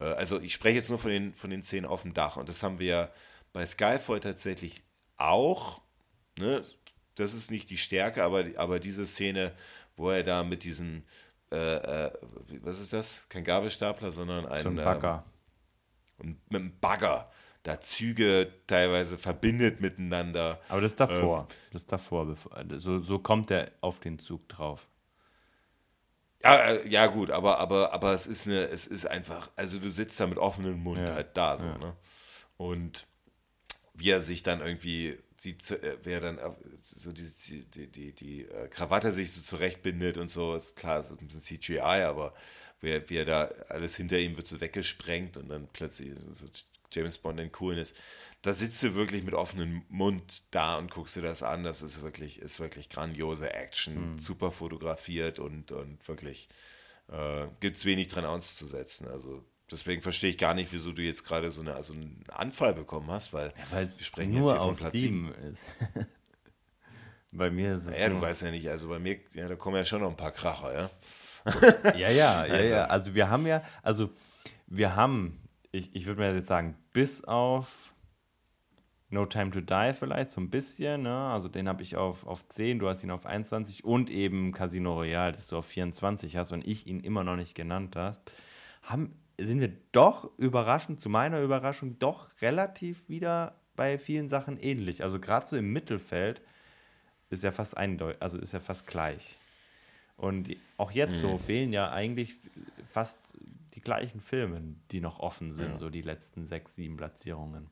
Äh, also ich spreche jetzt nur von den, von den Szenen auf dem Dach und das haben wir bei Skyfall tatsächlich auch. Ne? Das ist nicht die Stärke, aber, aber diese Szene, wo er da mit diesem, äh, äh, was ist das? Kein Gabelstapler, sondern ein, so ein Bagger. Ähm, mit einem Bagger da Züge teilweise verbindet miteinander. Aber das ist davor. Ähm, das ist davor. So, so kommt er auf den Zug drauf. Ja, äh, ja, gut, aber, aber, aber es ist eine, es ist einfach, also du sitzt da mit offenem Mund ja. halt da so, ja. ne? Und wie er sich dann irgendwie sieht, äh, wer dann so die, die, die, die äh, Krawatte sich so zurechtbindet und so, ist klar, ist ein bisschen CGI, aber wie, wie er da alles hinter ihm wird so weggesprengt und dann plötzlich so James Bond in Coolness. Da sitzt du wirklich mit offenem Mund da und guckst dir das an. Das ist wirklich, ist wirklich grandiose Action, mhm. super fotografiert und, und wirklich äh, gibt es wenig dran auszusetzen. Also deswegen verstehe ich gar nicht, wieso du jetzt gerade so eine, also einen Anfall bekommen hast, weil ja, wir sprechen nur jetzt hier von Platz 7 ist. bei mir ist es. Naja, du weißt ja nicht, also bei mir, ja, da kommen ja schon noch ein paar Kracher, ja. Ja, ja, ja, also. ja. Also wir haben ja, also wir haben, ich, ich würde mir jetzt sagen, bis auf No Time to Die vielleicht, so ein bisschen, ne? Also den habe ich auf, auf 10, du hast ihn auf 21 und eben Casino Royale, das du auf 24 hast und ich ihn immer noch nicht genannt hast. Haben, sind wir doch überraschend, zu meiner Überraschung, doch relativ wieder bei vielen Sachen ähnlich. Also gerade so im Mittelfeld ist ja fast eindeutig, also ist ja fast gleich. Und auch jetzt mhm. so fehlen ja eigentlich fast die gleichen Filme, die noch offen sind, ja. so die letzten sechs, sieben Platzierungen.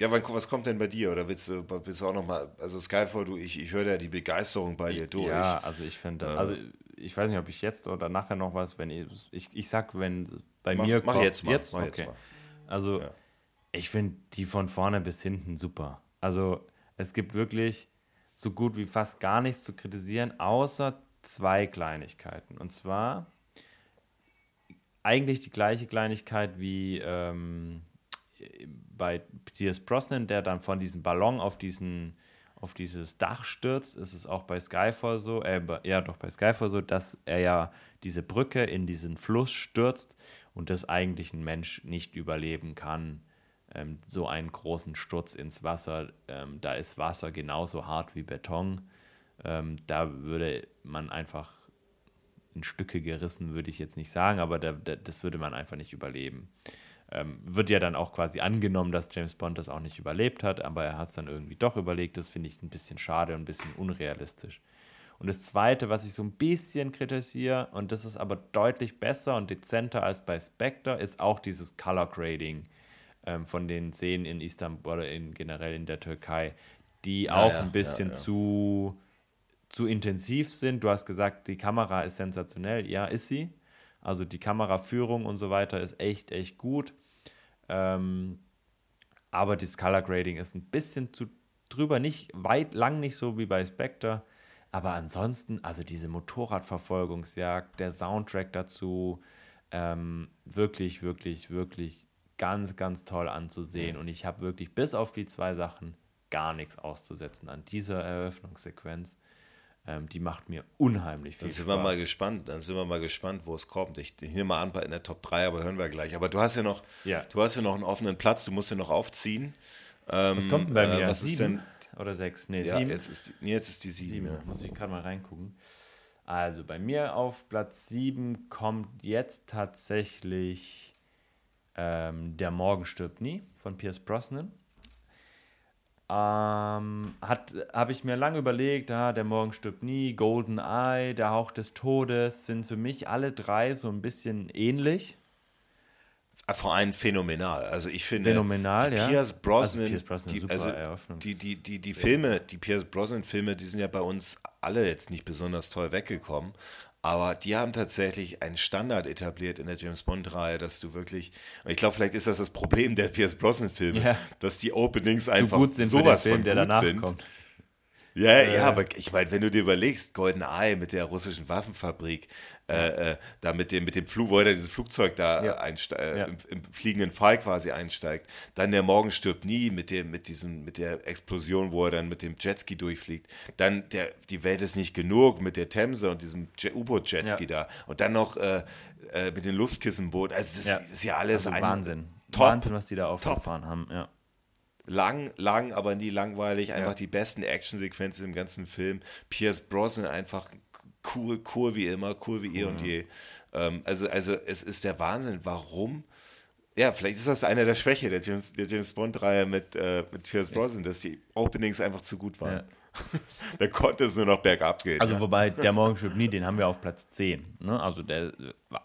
Ja, was kommt denn bei dir? Oder willst du, willst du auch nochmal, also Skyfall, du, ich, ich höre ja die Begeisterung bei dir durch. Ja, also ich finde, äh, also ich weiß nicht, ob ich jetzt oder nachher noch was, wenn ich, ich, ich sag, wenn bei mach, mir mach kommt, jetzt mal, jetzt, mach okay. jetzt mal. Also ja. ich finde die von vorne bis hinten super. Also es gibt wirklich so gut wie fast gar nichts zu kritisieren, außer zwei Kleinigkeiten. Und zwar eigentlich die gleiche Kleinigkeit wie ähm, bei Pierce Brosnan, der dann von diesem Ballon auf diesen auf dieses Dach stürzt, ist es auch bei Skyfall so, äh, ja doch bei Skyfall so, dass er ja diese Brücke in diesen Fluss stürzt und das eigentlich ein Mensch nicht überleben kann. Ähm, so einen großen Sturz ins Wasser, ähm, da ist Wasser genauso hart wie Beton. Ähm, da würde man einfach in Stücke gerissen, würde ich jetzt nicht sagen, aber da, da, das würde man einfach nicht überleben. Ähm, wird ja dann auch quasi angenommen, dass James Bond das auch nicht überlebt hat, aber er hat es dann irgendwie doch überlegt. Das finde ich ein bisschen schade und ein bisschen unrealistisch. Und das Zweite, was ich so ein bisschen kritisiere, und das ist aber deutlich besser und dezenter als bei Spectre, ist auch dieses Color Grading ähm, von den Szenen in Istanbul oder in, generell in der Türkei, die ja, auch ja, ein bisschen ja, zu, zu intensiv sind. Du hast gesagt, die Kamera ist sensationell. Ja, ist sie. Also die Kameraführung und so weiter ist echt, echt gut. Ähm, aber das Color Grading ist ein bisschen zu drüber, nicht weit, lang nicht so wie bei Spectre. Aber ansonsten, also diese Motorradverfolgungsjagd, der Soundtrack dazu, ähm, wirklich, wirklich, wirklich ganz, ganz toll anzusehen. Und ich habe wirklich bis auf die zwei Sachen gar nichts auszusetzen an dieser Eröffnungssequenz. Ähm, die macht mir unheimlich viel Dann sind Spaß. wir mal gespannt, dann sind wir mal gespannt, wo es kommt. Ich, ich nehme mal an, in der Top 3, aber hören wir gleich. Aber du hast ja noch, ja. du hast ja noch einen offenen Platz, du musst ja noch aufziehen. Ähm, was kommt denn bei mir? Äh, was sieben ist denn? Oder sechs? Nee, ja, sieben. Jetzt ist die, nee, jetzt ist die sieben. sieben. Ja. Muss ich gerade mal reingucken. Also bei mir auf Platz 7 kommt jetzt tatsächlich ähm, Der Morgen stirbt nie von Pierce Brosnan. Ähm, Habe ich mir lange überlegt, ah, der Morgen stirbt nie, Golden Eye, der Hauch des Todes, sind für mich alle drei so ein bisschen ähnlich. Ah, vor allem phänomenal. Also ich finde, phänomenal, die ja. Pierce Brosnan, also Pierce Brosnan die, also die, die, die, die Filme, die Pierce Brosnan Filme, die sind ja bei uns alle jetzt nicht besonders toll weggekommen, aber die haben tatsächlich einen Standard etabliert in der James Bond-Reihe, dass du wirklich, ich glaube, vielleicht ist das das Problem der Pierce Brosnan-Filme, ja. dass die Openings einfach so sowas Film, von gut sind. Kommt. Ja, äh, ja, aber ich meine, wenn du dir überlegst, Golden Eye mit der russischen Waffenfabrik, äh, äh, da mit dem, mit dem Flug, wo er dieses Flugzeug da ja. äh, ja. im, im, fliegenden Fall quasi einsteigt, dann der Morgen stirbt nie mit dem, mit diesem, mit der Explosion, wo er dann mit dem Jetski durchfliegt, dann der, die Welt ist nicht genug mit der Themse und diesem U-Boot-Jetski ja. da. Und dann noch äh, äh, mit den Luftkissenbooten, also das ist ja alles also ein Wahnsinn. Top, Wahnsinn, was die da aufgefahren haben, ja lang, lang, aber nie langweilig. Einfach ja. die besten Actionsequenzen im ganzen Film. Pierce Brosnan einfach cool, cool wie immer, cool wie eh mhm. und je. Ähm, also, also es ist der Wahnsinn. Warum? Ja, vielleicht ist das eine der Schwäche der James, der James Bond-Reihe mit, äh, mit Pierce Brosnan, dass die Openings einfach zu gut waren. Ja. da konnte es nur noch bergab gehen. Also, ja. wobei der Morgen stirbt nie, den haben wir auf Platz 10. Ne? Also, der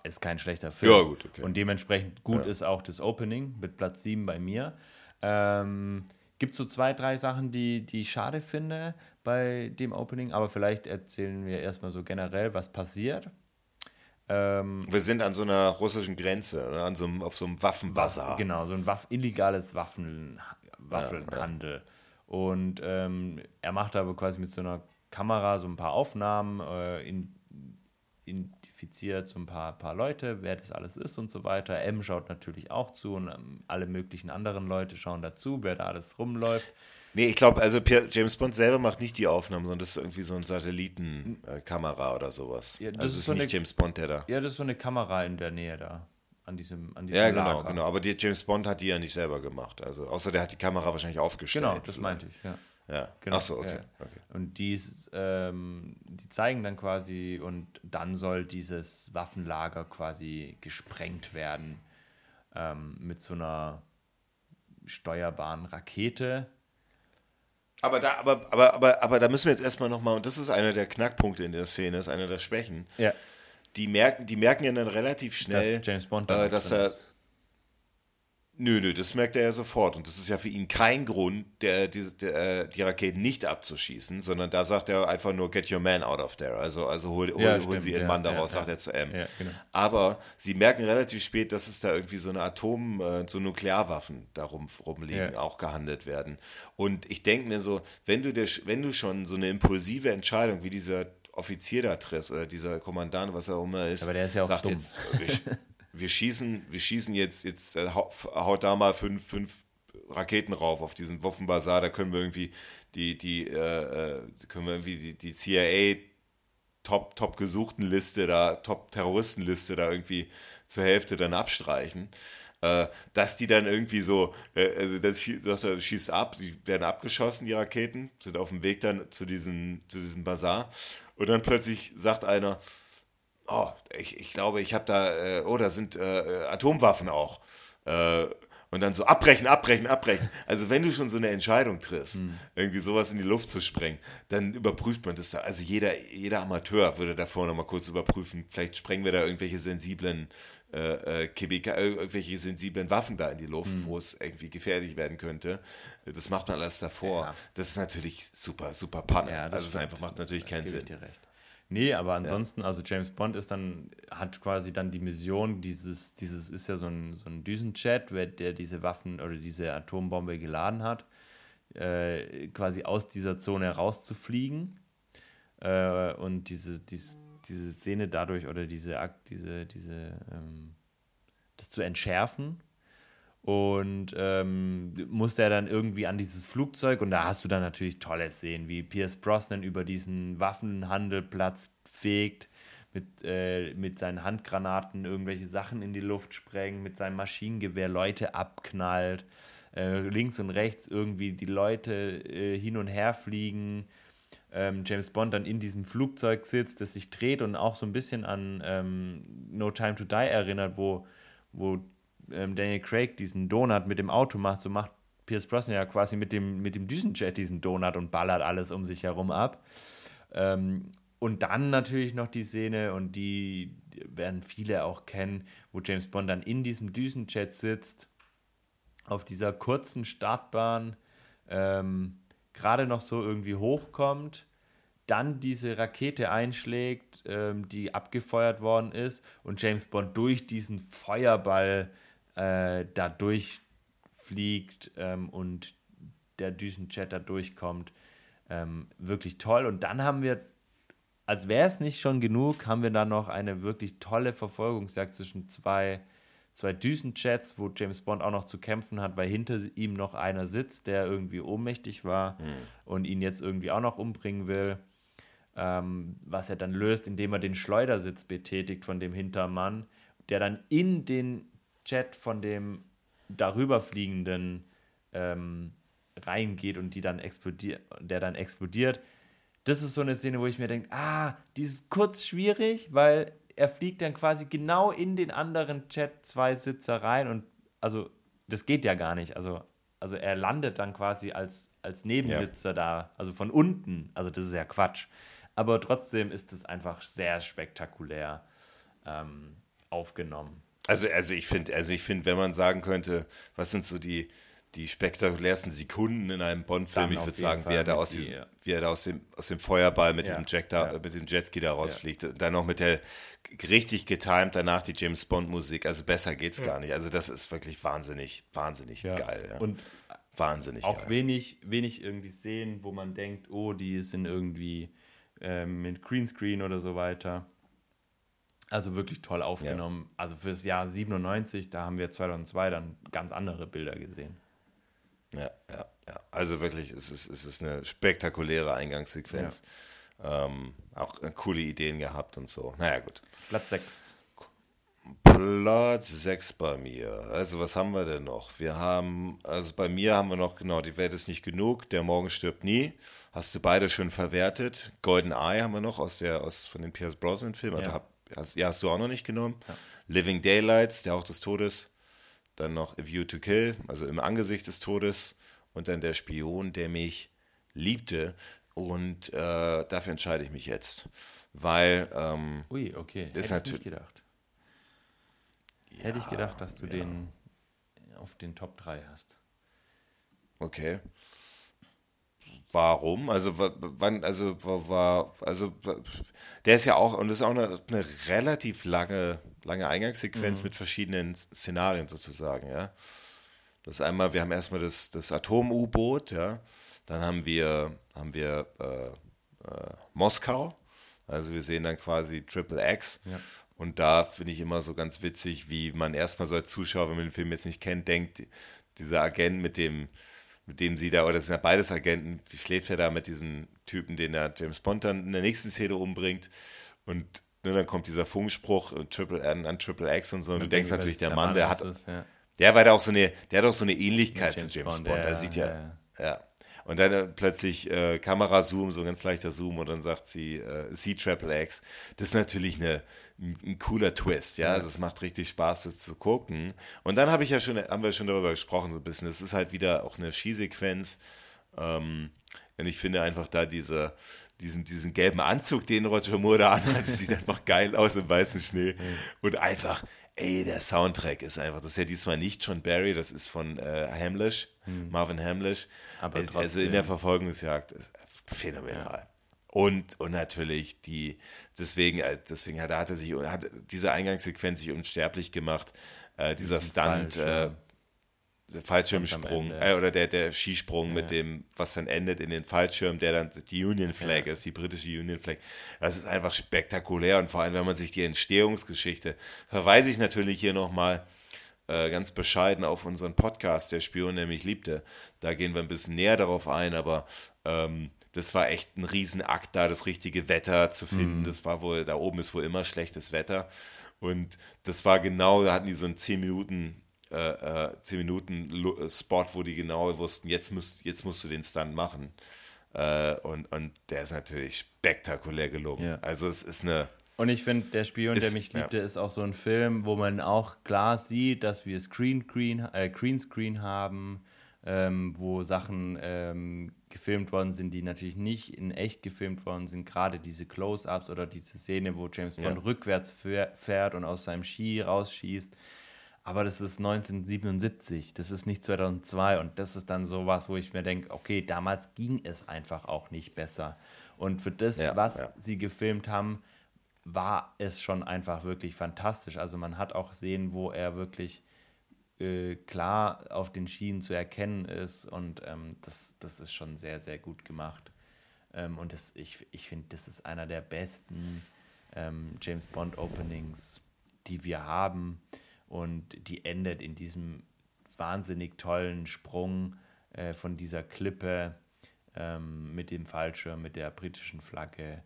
ist kein schlechter Film. Ja, gut, okay. Und dementsprechend gut ist auch das Opening mit Platz 7 bei mir. Ähm, Gibt es so zwei, drei Sachen, die, die ich schade finde bei dem Opening, aber vielleicht erzählen wir erstmal so generell, was passiert. Ähm, wir sind an so einer russischen Grenze, oder? an so einem, auf so einem Waffenbazar. Genau, so ein Waff illegales Waffen, Waffenhandel. Ja, ja. Und ähm, er macht aber quasi mit so einer Kamera so ein paar Aufnahmen, äh, in, in, identifiziert so ein paar, paar Leute, wer das alles ist und so weiter. M schaut natürlich auch zu und ähm, alle möglichen anderen Leute schauen dazu, wer da alles rumläuft. Nee, ich glaube, also James Bond selber macht nicht die Aufnahmen, sondern das ist irgendwie so eine Satellitenkamera oder sowas. Ja, das also ist, ist so nicht eine, James Bond, der da. Ja, das ist so eine Kamera in der Nähe da. An diesem, an diesem ja, genau, Lager. genau. Aber die, James Bond hat die ja nicht selber gemacht. Also, außer der hat die Kamera wahrscheinlich aufgestellt. Genau, das meinte ich, ja. Ja. Genau. Achso, okay. okay. Und die, ähm, die zeigen dann quasi, und dann soll dieses Waffenlager quasi gesprengt werden ähm, mit so einer steuerbaren Rakete. Aber da, aber, aber, aber, aber da müssen wir jetzt erstmal nochmal, und das ist einer der Knackpunkte in der Szene, ist einer der Schwächen. Ja. Die merken, die merken ja dann relativ schnell, dass James Bond äh, dass er, Nö, nö, das merkt er ja sofort. Und das ist ja für ihn kein Grund, der, die, der, äh, die Raketen nicht abzuschießen, sondern da sagt er einfach nur, get your man out of there. Also, also hol, hol, ja, holen Sie Ihren ja, Mann daraus, ja, sagt er zu M. Genau. Aber sie merken relativ spät, dass es da irgendwie so eine Atom-, äh, so Nuklearwaffen darum rumliegen, auch gehandelt werden. Und ich denke mir so, wenn du, der, wenn du schon so eine impulsive Entscheidung wie dieser Offizier da triffst oder dieser Kommandant, was er immer ist, Aber der ist ja auch sagt dumm. jetzt, wir schießen, wir schießen jetzt, jetzt äh, haut da mal fünf, fünf Raketen rauf auf diesen Waffenbazar, da können wir irgendwie die, die, äh, äh können wir irgendwie die, die CIA top, top gesuchten Liste da, top Terroristenliste da irgendwie zur Hälfte dann abstreichen. Äh, dass die dann irgendwie so, äh, also das, das schießt ab, sie werden abgeschossen, die Raketen, sind auf dem Weg dann zu diesem, zu diesem Bazar und dann plötzlich sagt einer, oh, ich, ich glaube, ich habe da, äh, oh, da sind äh, Atomwaffen auch. Äh, und dann so abbrechen, abbrechen, abbrechen. Also wenn du schon so eine Entscheidung triffst, mhm. irgendwie sowas in die Luft zu sprengen, dann überprüft man das da. Also jeder, jeder Amateur würde davor nochmal kurz überprüfen, vielleicht sprengen wir da irgendwelche sensiblen äh, äh, Chemiker, äh, irgendwelche sensiblen Waffen da in die Luft, mhm. wo es irgendwie gefährlich werden könnte. Das macht man alles davor. Ja. Das ist natürlich super, super Panne. Ja, also es einfach macht natürlich keinen Sinn. Nee, aber ansonsten, ja. also James Bond ist dann, hat quasi dann die Mission, dieses, dieses ist ja so ein, so ein Düsenjet, der diese Waffen oder diese Atombombe geladen hat, äh, quasi aus dieser Zone rauszufliegen äh, und diese, diese, diese Szene dadurch oder diese, diese, diese, ähm, das zu entschärfen und ähm, musste er dann irgendwie an dieses Flugzeug und da hast du dann natürlich tolle Szenen, wie Pierce Brosnan über diesen Waffenhandelplatz fegt, mit, äh, mit seinen Handgranaten irgendwelche Sachen in die Luft sprengt, mit seinem Maschinengewehr Leute abknallt, äh, links und rechts irgendwie die Leute äh, hin und her fliegen. Ähm, James Bond dann in diesem Flugzeug sitzt, das sich dreht und auch so ein bisschen an ähm, No Time to Die erinnert, wo, wo ähm, Daniel Craig diesen Donut mit dem Auto macht, so macht Pierce Brosnan ja quasi mit dem, mit dem Düsenjet diesen Donut und ballert alles um sich herum ab. Ähm, und dann natürlich noch die Szene, und die werden viele auch kennen, wo James Bond dann in diesem Düsenjet sitzt, auf dieser kurzen Startbahn, ähm, gerade noch so irgendwie hochkommt, dann diese Rakete einschlägt, ähm, die abgefeuert worden ist, und James Bond durch diesen Feuerball da durchfliegt ähm, und der Düsenjet da durchkommt. Ähm, wirklich toll. Und dann haben wir, als wäre es nicht schon genug, haben wir dann noch eine wirklich tolle Verfolgungsjagd zwischen zwei, zwei Düsenjets, wo James Bond auch noch zu kämpfen hat, weil hinter ihm noch einer sitzt, der irgendwie ohnmächtig war mhm. und ihn jetzt irgendwie auch noch umbringen will. Ähm, was er dann löst, indem er den Schleudersitz betätigt von dem Hintermann, der dann in den Jet von dem darüber fliegenden ähm, reingeht und die dann explodiert, der dann explodiert. Das ist so eine Szene, wo ich mir denke, ah, die ist kurz schwierig, weil er fliegt dann quasi genau in den anderen Jet zwei Sitzer rein und also das geht ja gar nicht. Also, also er landet dann quasi als, als Nebensitzer ja. da, also von unten. Also das ist ja Quatsch. Aber trotzdem ist es einfach sehr spektakulär ähm, aufgenommen. Also, also ich finde, also ich finde, wenn man sagen könnte, was sind so die, die spektakulärsten Sekunden in einem Bond-Film, ich würde sagen, wie er da aus diesem, die, wie er da aus dem, aus dem Feuerball mit ja, diesem Jack da, ja. mit dem Jetski da rausfliegt. Ja. Dann noch mit der richtig getimed danach die James Bond-Musik. Also besser geht's gar nicht. Also das ist wirklich wahnsinnig, wahnsinnig geil. Und wahnsinnig auch geil. wenig, wenig irgendwie sehen, wo man denkt, oh, die sind irgendwie ähm, mit Greenscreen oder so weiter. Also wirklich toll aufgenommen. Ja. Also fürs Jahr 97, da haben wir 2002 dann ganz andere Bilder gesehen. Ja, ja, ja. Also wirklich, es ist, es ist eine spektakuläre Eingangssequenz. Ja. Ähm, auch äh, coole Ideen gehabt und so. Naja, gut. Platz 6. Platz 6 bei mir. Also, was haben wir denn noch? Wir haben, also bei mir haben wir noch, genau, die Welt ist nicht genug, der Morgen stirbt nie. Hast du beide schon verwertet. Golden Eye haben wir noch aus der, aus, von den Pierce Brosnan-Filmen. Ja. Hast, ja, hast du auch noch nicht genommen. Ja. Living Daylights, der auch des Todes. Dann noch A View to Kill, also im Angesicht des Todes. Und dann der Spion, der mich liebte. Und äh, dafür entscheide ich mich jetzt. Weil. Ähm, Ui, okay. Hätte ich nicht gedacht. Ja, Hätte ich gedacht, dass du ja. den auf den Top 3 hast. Okay. Warum? Also wann, also war, also der ist ja auch, und das ist auch eine, eine relativ lange, lange Eingangssequenz mhm. mit verschiedenen Szenarien sozusagen, ja. Das ist einmal, wir haben erstmal das, das Atom-U-Boot, ja. Dann haben wir, haben wir äh, äh, Moskau. Also wir sehen dann quasi Triple X. Ja. Und da finde ich immer so ganz witzig, wie man erstmal so als Zuschauer, wenn man den Film jetzt nicht kennt, denkt, dieser Agent mit dem, mit dem sie da, oder das sind ja beides Agenten, wie schläft er da mit diesem Typen, den er James Bond dann in der nächsten Szene umbringt und ne, dann kommt dieser Funkspruch und Triple N an Triple X und so und, du denkst natürlich, der, der Mann, der hat, ist, ja. der war da auch so eine, der hat auch so eine Ähnlichkeit James zu James Bond, Bond. der sieht ja, ja, ja. Und dann äh, plötzlich äh, Kamerazoom, so ein ganz leichter Zoom und dann sagt sie, äh, sie Triple X. Das ist natürlich eine, ein, cooler Twist, ja. Also es macht richtig Spaß, das zu gucken. Und dann habe ich ja schon, haben wir schon darüber gesprochen, so ein bisschen. Es ist halt wieder auch eine Skisequenz. Ähm, und ich finde einfach da diese, diesen, diesen gelben Anzug, den Roger Moore da anhat, sieht einfach geil aus im weißen Schnee. Und einfach, ey, der Soundtrack ist einfach, das ist ja diesmal nicht John Barry, das ist von äh, Hamlish, hm. Marvin Hamlish. Aber also, also in der Verfolgungsjagd ist phänomenal. Ja. Und, und natürlich die, deswegen, äh, deswegen hat, hat er sich, hat diese Eingangssequenz sich unsterblich gemacht. Äh, dieser Stunt, äh, der Fallschirmsprung äh, oder der, der Skisprung ja. mit dem, was dann endet in den Fallschirm, der dann die Union Flag ja. ist, die britische Union Flag. Das ist einfach spektakulär und vor allem, wenn man sich die Entstehungsgeschichte, verweise ich natürlich hier nochmal äh, ganz bescheiden auf unseren Podcast, der Spion nämlich liebte. Da gehen wir ein bisschen näher darauf ein, aber ähm, das war echt ein Riesenakt, da das richtige Wetter zu finden. Mhm. Das war wohl, da oben ist wohl immer schlechtes Wetter. Und das war genau, da hatten die so einen 10 Minuten äh, äh, 10 Minuten äh, Spot, wo die genau wussten, jetzt musst, jetzt musst du den Stunt machen. Äh, und, und der ist natürlich spektakulär gelungen. Ja. Also es ist eine. Und ich finde, der Spion, ist, der mich liebte, ja. ist auch so ein Film, wo man auch klar sieht, dass wir Screen, Green, äh, Greenscreen haben, ähm, wo Sachen ähm, gefilmt worden sind, die natürlich nicht in echt gefilmt worden sind. Gerade diese Close-ups oder diese Szene, wo James Bond ja. rückwärts fährt und aus seinem Ski rausschießt aber das ist 1977, das ist nicht 2002 und das ist dann sowas, wo ich mir denke, okay, damals ging es einfach auch nicht besser. Und für das, ja, was ja. sie gefilmt haben, war es schon einfach wirklich fantastisch. Also man hat auch sehen, wo er wirklich äh, klar auf den Schienen zu erkennen ist und ähm, das, das ist schon sehr, sehr gut gemacht. Ähm, und das, ich, ich finde, das ist einer der besten ähm, James Bond Openings, die wir haben. Und die endet in diesem wahnsinnig tollen Sprung äh, von dieser Klippe ähm, mit dem Fallschirm, mit der britischen Flagge.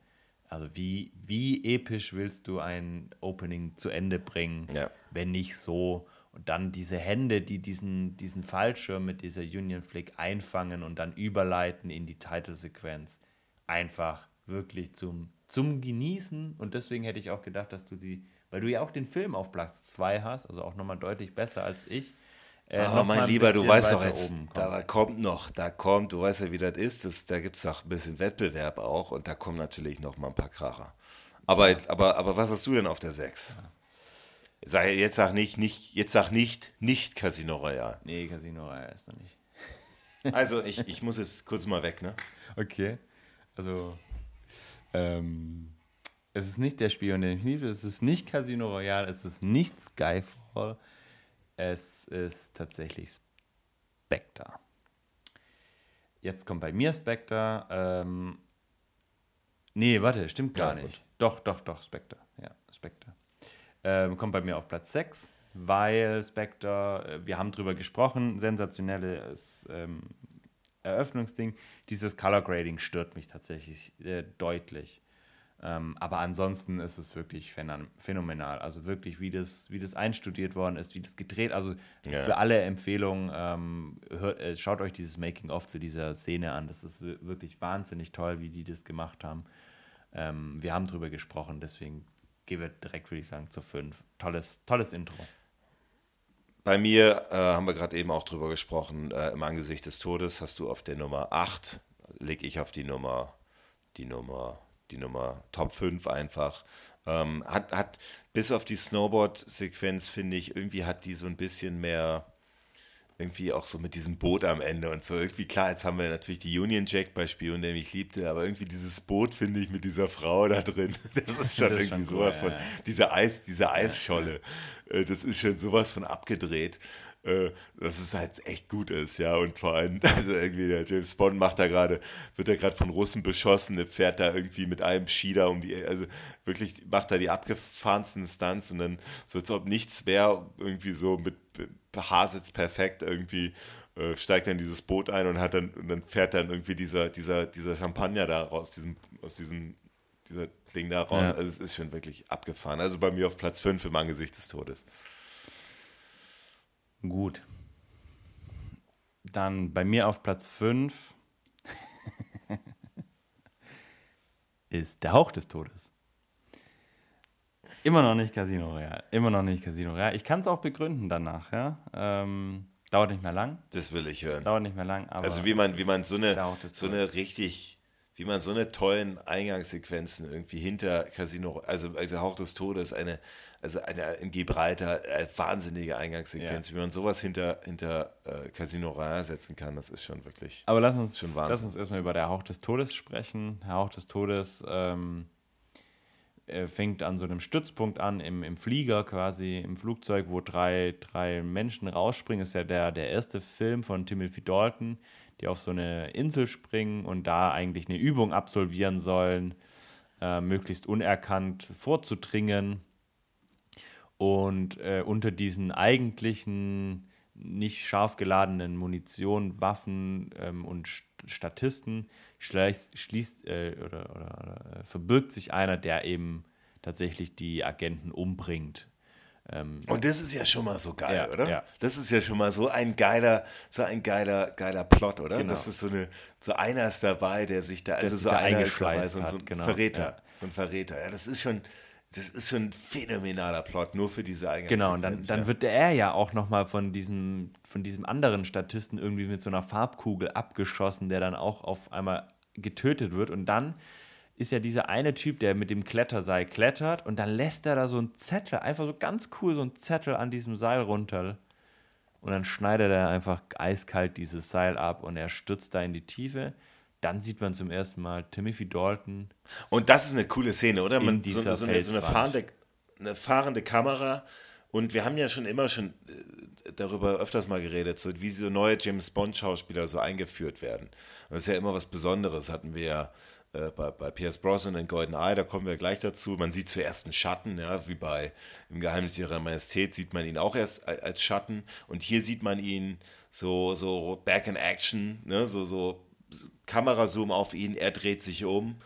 Also wie, wie episch willst du ein Opening zu Ende bringen, Ja. wenn nicht so? Und dann diese Hände, die diesen, diesen Fallschirm mit dieser Union Flick einfangen und dann überleiten in die Titelsequenz. Einfach wirklich zum, zum Genießen. Und deswegen hätte ich auch gedacht, dass du die, weil du ja auch den Film auf Platz 2 hast, also auch nochmal deutlich besser als ich. äh, mal mein ein Lieber, du weißt doch jetzt, da kommt noch, da kommt, du weißt ja, wie das ist, das, da gibt es auch ein bisschen Wettbewerb auch und da kommen natürlich noch mal ein paar Kracher. Aber, aber, aber was hast du denn auf der 6? Sag, jetzt sag nicht, nicht, jetzt sag nicht, nicht Casino Royale. Nee, Casino Royale ist noch nicht. Also ich, ich muss jetzt kurz mal weg, ne? Okay. Also, ähm, es ist nicht der Spion, den ich liebe, es ist nicht Casino Royale, es ist nicht Skyfall, es ist tatsächlich Spectre. Jetzt kommt bei mir Spectre. Ähm, nee, warte, stimmt gar Ja, gut. nicht. Doch, doch, doch, Spectre. Ja, Spectre. Ähm, kommt bei mir auf Platz 6, weil Spectre, äh, wir haben drüber gesprochen, sensationelles ähm, Eröffnungsding. Dieses Color Grading stört mich tatsächlich äh, deutlich. Ähm, aber ansonsten ist es wirklich phänomenal. Also wirklich, wie das, wie das einstudiert worden ist, wie das gedreht. Also Ja. für alle Empfehlungen, ähm, hört, äh, schaut euch dieses Making-of zu dieser Szene an. Das ist wi- wirklich wahnsinnig toll, wie die das gemacht haben. Ähm, wir haben drüber gesprochen, deswegen gehen wir direkt, würde ich sagen, zur 5. Tolles, tolles Intro. Bei mir äh, haben wir gerade eben auch drüber gesprochen, äh, im Angesicht des Todes hast du auf der Nummer 8, leg ich auf die Nummer, die Nummer, die Nummer Top 5 einfach. Ähm, hat, hat, bis auf die Snowboard-Sequenz, finde ich, irgendwie hat die so ein bisschen mehr, irgendwie auch so mit diesem Boot am Ende und so. Irgendwie klar, jetzt haben wir natürlich die Union Jack bei Spion, der mich liebte, aber irgendwie dieses Boot, finde ich, mit dieser Frau da drin, das ist schon Das ist irgendwie schon cool, sowas ja, von, ja. diese Eis, diese Eisscholle, äh, das ist schon sowas von abgedreht, äh, dass es halt echt gut ist, ja. Und vor allem, also irgendwie der James Bond macht da gerade, wird da gerade von Russen beschossen, der fährt da irgendwie mit einem da um die, also wirklich macht da die abgefahrensten Stunts und dann so als ob nichts wäre, irgendwie so mit Haarsitz perfekt irgendwie. äh, Steigt dann dieses Boot ein und hat dann und dann fährt dann irgendwie dieser, dieser, dieser Champagner da raus, diesem, aus diesem, dieser Ding da raus. Ja. Also es ist schon wirklich abgefahren. Also bei mir auf Platz 5 im Angesicht des Todes. Gut. Dann bei mir auf Platz 5 ist der Hauch des Todes. Immer noch nicht Casino Royale. Immer noch nicht Casino Royale. Ich kann es auch begründen danach, ja. Ähm, dauert nicht mehr lang. Das will ich hören. Dauert nicht mehr lang, aber. Also wie man, wie man so eine, so eine richtig, wie man so eine tollen Eingangssequenzen irgendwie hinter Casino, also, also Hauch des Todes, eine, also eine in Gibraltar, äh, wahnsinnige Eingangssequenz, Ja. wie man sowas hinter, hinter äh, Casino Royale setzen kann, das ist schon wirklich. Aber lass uns, Schon Wahnsinn. lass uns erstmal über der Hauch des Todes sprechen. Der Hauch des Todes ähm, äh, fängt an so einem Stützpunkt an, im, im Flieger quasi, im Flugzeug, wo drei, drei Menschen rausspringen. ist ja der, der erste Film von Timothy Dalton, die auf so eine Insel springen und da eigentlich eine Übung absolvieren sollen, äh, möglichst unerkannt vorzudringen. Und äh, unter diesen eigentlichen nicht scharf geladenen Munition, Waffen ähm, und St- Statisten schließt, schließt äh, oder, oder, oder verbirgt sich einer, der eben tatsächlich die Agenten umbringt. Und das ist ja schon mal so geil, Ja, oder? ja. Das ist ja schon mal so ein geiler, so ein geiler, geiler Plot, oder? Genau. Das ist so eine, so einer ist dabei, der sich da, also so da einer ist dabei, so, so ein hat, genau, Verräter, ja. so ein Verräter. Ja, das ist schon, das ist schon ein phänomenaler Plot, nur für diese Eingangssequenz. Genau, und dann, dann wird er ja auch nochmal von diesem, von diesem anderen Statisten irgendwie mit so einer Farbkugel abgeschossen, der dann auch auf einmal getötet wird. Und dann ist ja dieser eine Typ, der mit dem Kletterseil klettert und dann lässt er da so einen Zettel, einfach so ganz cool so einen Zettel an diesem Seil runter. Und dann schneidet er einfach eiskalt dieses Seil ab und er stürzt da in die Tiefe. Dann sieht man zum ersten Mal Timothy Dalton. Und das ist eine coole Szene, oder? Man, so, so, eine, so eine, fahrende, eine fahrende Kamera Und wir haben ja schon immer schon äh, darüber öfters mal geredet, so wie so neue James Bond-Schauspieler so eingeführt werden. Und das ist ja immer was Besonderes, hatten wir ja äh, bei, bei Pierce Brosnan in Golden Eye, da kommen wir gleich dazu. Man sieht zuerst einen Schatten, ja, wie bei Im Geheimnis ihrer Majestät sieht man ihn auch erst als Schatten. Und hier sieht man ihn so, so back in action, ne, so, so Kamerazoom auf ihn, er dreht sich um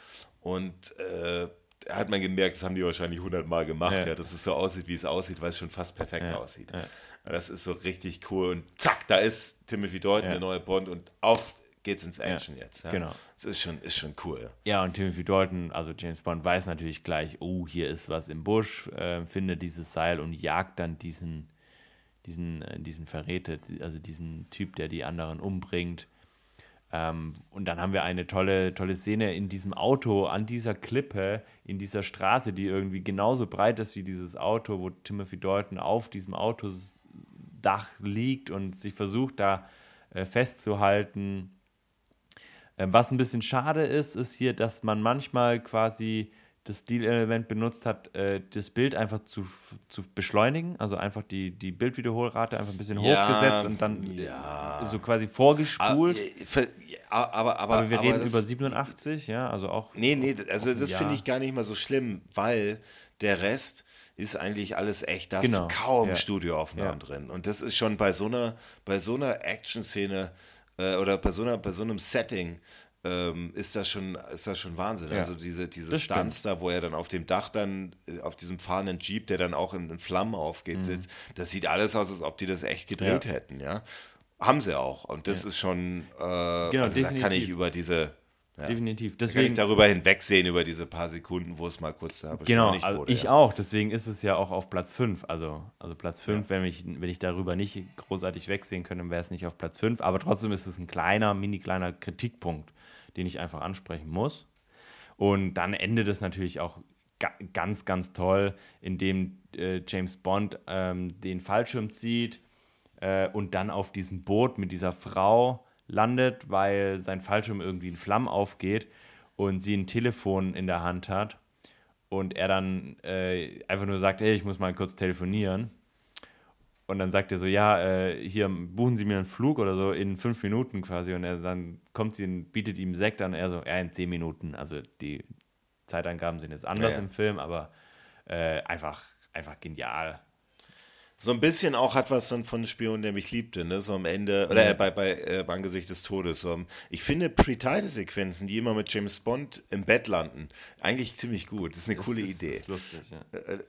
und äh, hat man gemerkt, das haben die wahrscheinlich hundertmal gemacht, ja. ja. dass es so aussieht, wie es aussieht, weil es schon fast perfekt ja. aussieht. Ja. Das ist so richtig cool und zack, da ist Timothy Dalton, der neue Bond und auf geht's ins Action jetzt. Genau. Das ist schon, ist schon cool. Ja, und Timothy Dalton, also James Bond, weiß natürlich gleich, oh, hier ist was im Busch, äh, findet dieses Seil und jagt dann diesen, diesen, äh, diesen Verräter, also diesen Typ, der die anderen umbringt. Ähm, und dann haben wir eine tolle, tolle Szene in diesem Auto, an dieser Klippe, in dieser Straße, die irgendwie genauso breit ist wie dieses Auto, wo Timothy Dalton auf diesem Autosdach liegt und sich versucht, da äh, festzuhalten. Ähm, was ein bisschen schade ist, ist hier, dass man manchmal quasi das Stilelement benutzt hat, äh, das Bild einfach zu, zu beschleunigen, also einfach die, die Bildwiederholrate einfach ein bisschen ja, hochgesetzt und dann ja. so quasi vorgespult. Aber, aber, aber, aber wir reden über 87, ja, also auch. Nee, nee, also das finde ich gar nicht mal so schlimm, weil der Rest ist eigentlich alles echt. Da genau. hast du kaum ja. Studioaufnahmen drin. Und das ist schon bei so einer, bei so einer Action-Szene äh, oder bei so, einer, bei so einem Setting ähm, ist das schon, ist das schon Wahnsinn. Ja. Also diese, diese Stunts da, wo er dann auf dem Dach dann, äh, auf diesem fahrenden Jeep, der dann auch in, in Flammen aufgeht, mhm. sitzt, das sieht alles aus, als ob die das echt gedreht ja. hätten, ja. Haben sie auch. Und das ja. ist schon, äh, genau, also definitiv. da kann ich über diese ja. Definitiv. Deswegen, kann ich darüber hinwegsehen, über diese paar Sekunden, wo es mal kurz da genau, nicht also wurde. Ich ja. auch. Deswegen ist es ja auch auf Platz 5. Also, also Platz 5, ja. wenn, ich, wenn ich darüber nicht großartig wegsehen könnte, wäre es nicht auf Platz 5. Aber trotzdem ist es ein kleiner, mini kleiner Kritikpunkt, den ich einfach ansprechen muss. Und dann endet es natürlich auch ga ganz, ganz toll, indem äh, James Bond ähm, den Fallschirm zieht äh, und dann auf diesem Boot mit dieser Frau landet, weil sein Fallschirm irgendwie in Flammen aufgeht und sie ein Telefon in der Hand hat und er dann äh, einfach nur sagt, hey, ich muss mal kurz telefonieren. Und dann sagt er so, ja, äh, hier buchen Sie mir einen Flug oder so in fünf Minuten quasi. Und er dann kommt sie und bietet ihm Sekt an. Er so, ja, in zehn Minuten. Also die Zeitangaben sind jetzt anders ja, ja. im Film, aber äh, einfach, einfach genial so ein bisschen auch hat was von Spion, der mich liebte, ne? So am Ende, oder äh, bei, bei, äh, Angesicht des Todes. So. Ich finde Pre-Title-Sequenzen, die immer mit James Bond im Bett landen, eigentlich ziemlich gut. Das ist eine das coole ist, Idee. Das ist lustig, ja. Äh, äh,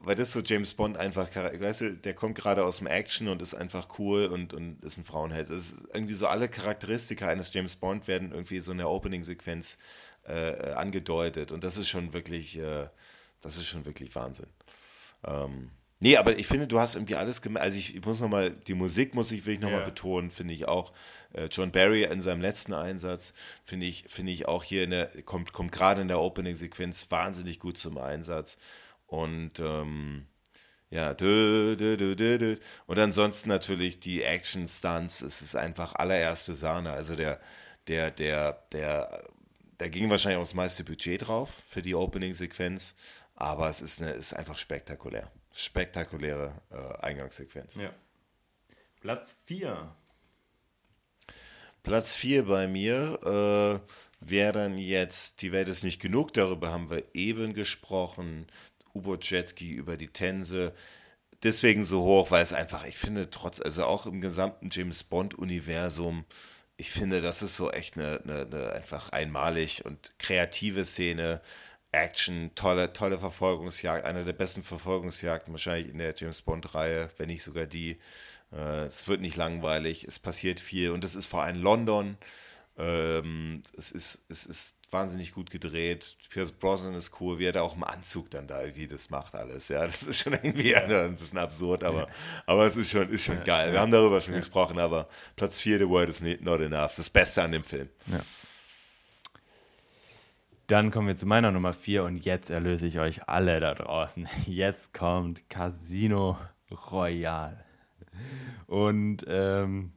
weil das so James Bond einfach, weißt du, der kommt gerade aus dem Action und ist einfach cool und, und ist ein Frauenheld. Es ist irgendwie so alle Charakteristika eines James Bond werden irgendwie so in der Opening-Sequenz äh, angedeutet und das ist schon wirklich, äh, das ist schon wirklich Wahnsinn. Ähm, Nee, aber ich finde, du hast irgendwie alles gemacht. Also ich, ich muss nochmal, die Musik muss ich wirklich nochmal ja. betonen, finde ich auch. Äh, John Barry in seinem letzten Einsatz, finde ich, finde ich auch hier in der, kommt, kommt gerade in der Opening-Sequenz wahnsinnig gut zum Einsatz. Und ähm, ja, dö, dö, dö, dö, dö. und ansonsten natürlich die Action-Stunts, es ist einfach allererste Sahne. Also der, der, der, der, da ging wahrscheinlich auch das meiste Budget drauf für die Opening-Sequenz, aber es ist, eine, ist einfach spektakulär spektakuläre äh, Eingangssequenz. Ja. Platz 4. Platz 4 bei mir äh, wäre dann jetzt, die Welt ist nicht genug, darüber haben wir eben gesprochen, U-Boot-Jetski über die Tänze. Deswegen so hoch, weil es einfach, ich finde, trotz, also auch im gesamten James Bond-Universum, ich finde, das ist so echt eine, eine, eine einfach einmalig und kreative Szene Action, tolle, tolle Verfolgungsjagd, eine der besten Verfolgungsjagden wahrscheinlich in der James Bond-Reihe, wenn nicht sogar die. Äh, es wird nicht langweilig, es passiert viel und es ist vor allem London. Ähm, es, ist, es ist wahnsinnig gut gedreht. Pierce Brosnan ist cool, wie er da auch im Anzug dann da irgendwie das macht alles. Ja, das ist schon irgendwie ja. ein bisschen absurd, aber, aber es ist schon, ist schon ja. geil. Wir haben darüber schon gesprochen, aber Platz 4, The World is Not Enough. Das Beste an dem Film. Ja. Dann kommen wir zu meiner Nummer 4 und jetzt erlöse ich euch alle da draußen. Jetzt kommt Casino Royale. Und ähm,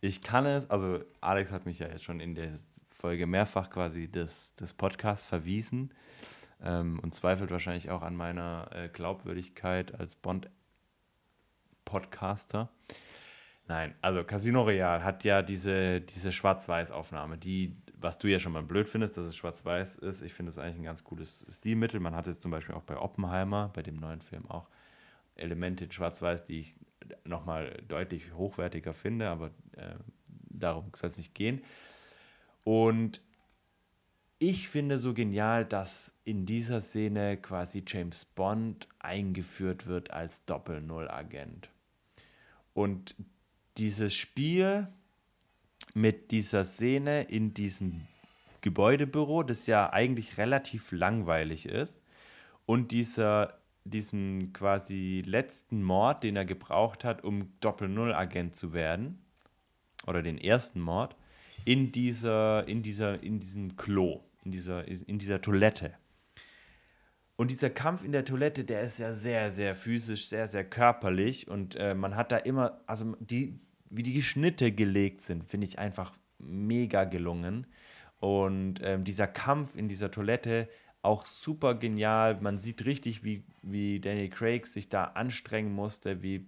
ich kann es, also Alex hat mich ja jetzt schon in der Folge mehrfach quasi des, des Podcasts verwiesen ähm, und zweifelt wahrscheinlich auch an meiner äh, Glaubwürdigkeit als Bond Podcaster. Nein, also Casino Real hat ja diese, diese Schwarz-Weiß-Aufnahme, die, was du ja schon mal blöd findest, dass es Schwarz-Weiß ist. Ich finde es eigentlich ein ganz cooles Stilmittel. Man hat es zum Beispiel auch bei Oppenheimer, bei dem neuen Film auch Elemente in Schwarz-Weiß, die ich nochmal deutlich hochwertiger finde, aber äh, darum soll es nicht gehen. Und ich finde so genial, dass in dieser Szene quasi James Bond eingeführt wird als Doppel-Null-Agent. Und dieses Spiel mit dieser Szene in diesem Gebäudebüro, das ja eigentlich relativ langweilig ist, und dieser, diesem quasi letzten Mord, den er gebraucht hat, um Doppel-Null-Agent zu werden, oder den ersten Mord, in dieser, in dieser, in diesem Klo, in dieser, in dieser Toilette. Und dieser Kampf in der Toilette, der ist ja sehr, sehr physisch, sehr, sehr körperlich. Und äh, man hat da immer, also die, wie die Schnitte gelegt sind, finde ich einfach mega gelungen. Und ähm, dieser Kampf in dieser Toilette auch super genial. Man sieht richtig, wie, wie Danny Craig sich da anstrengen musste, wie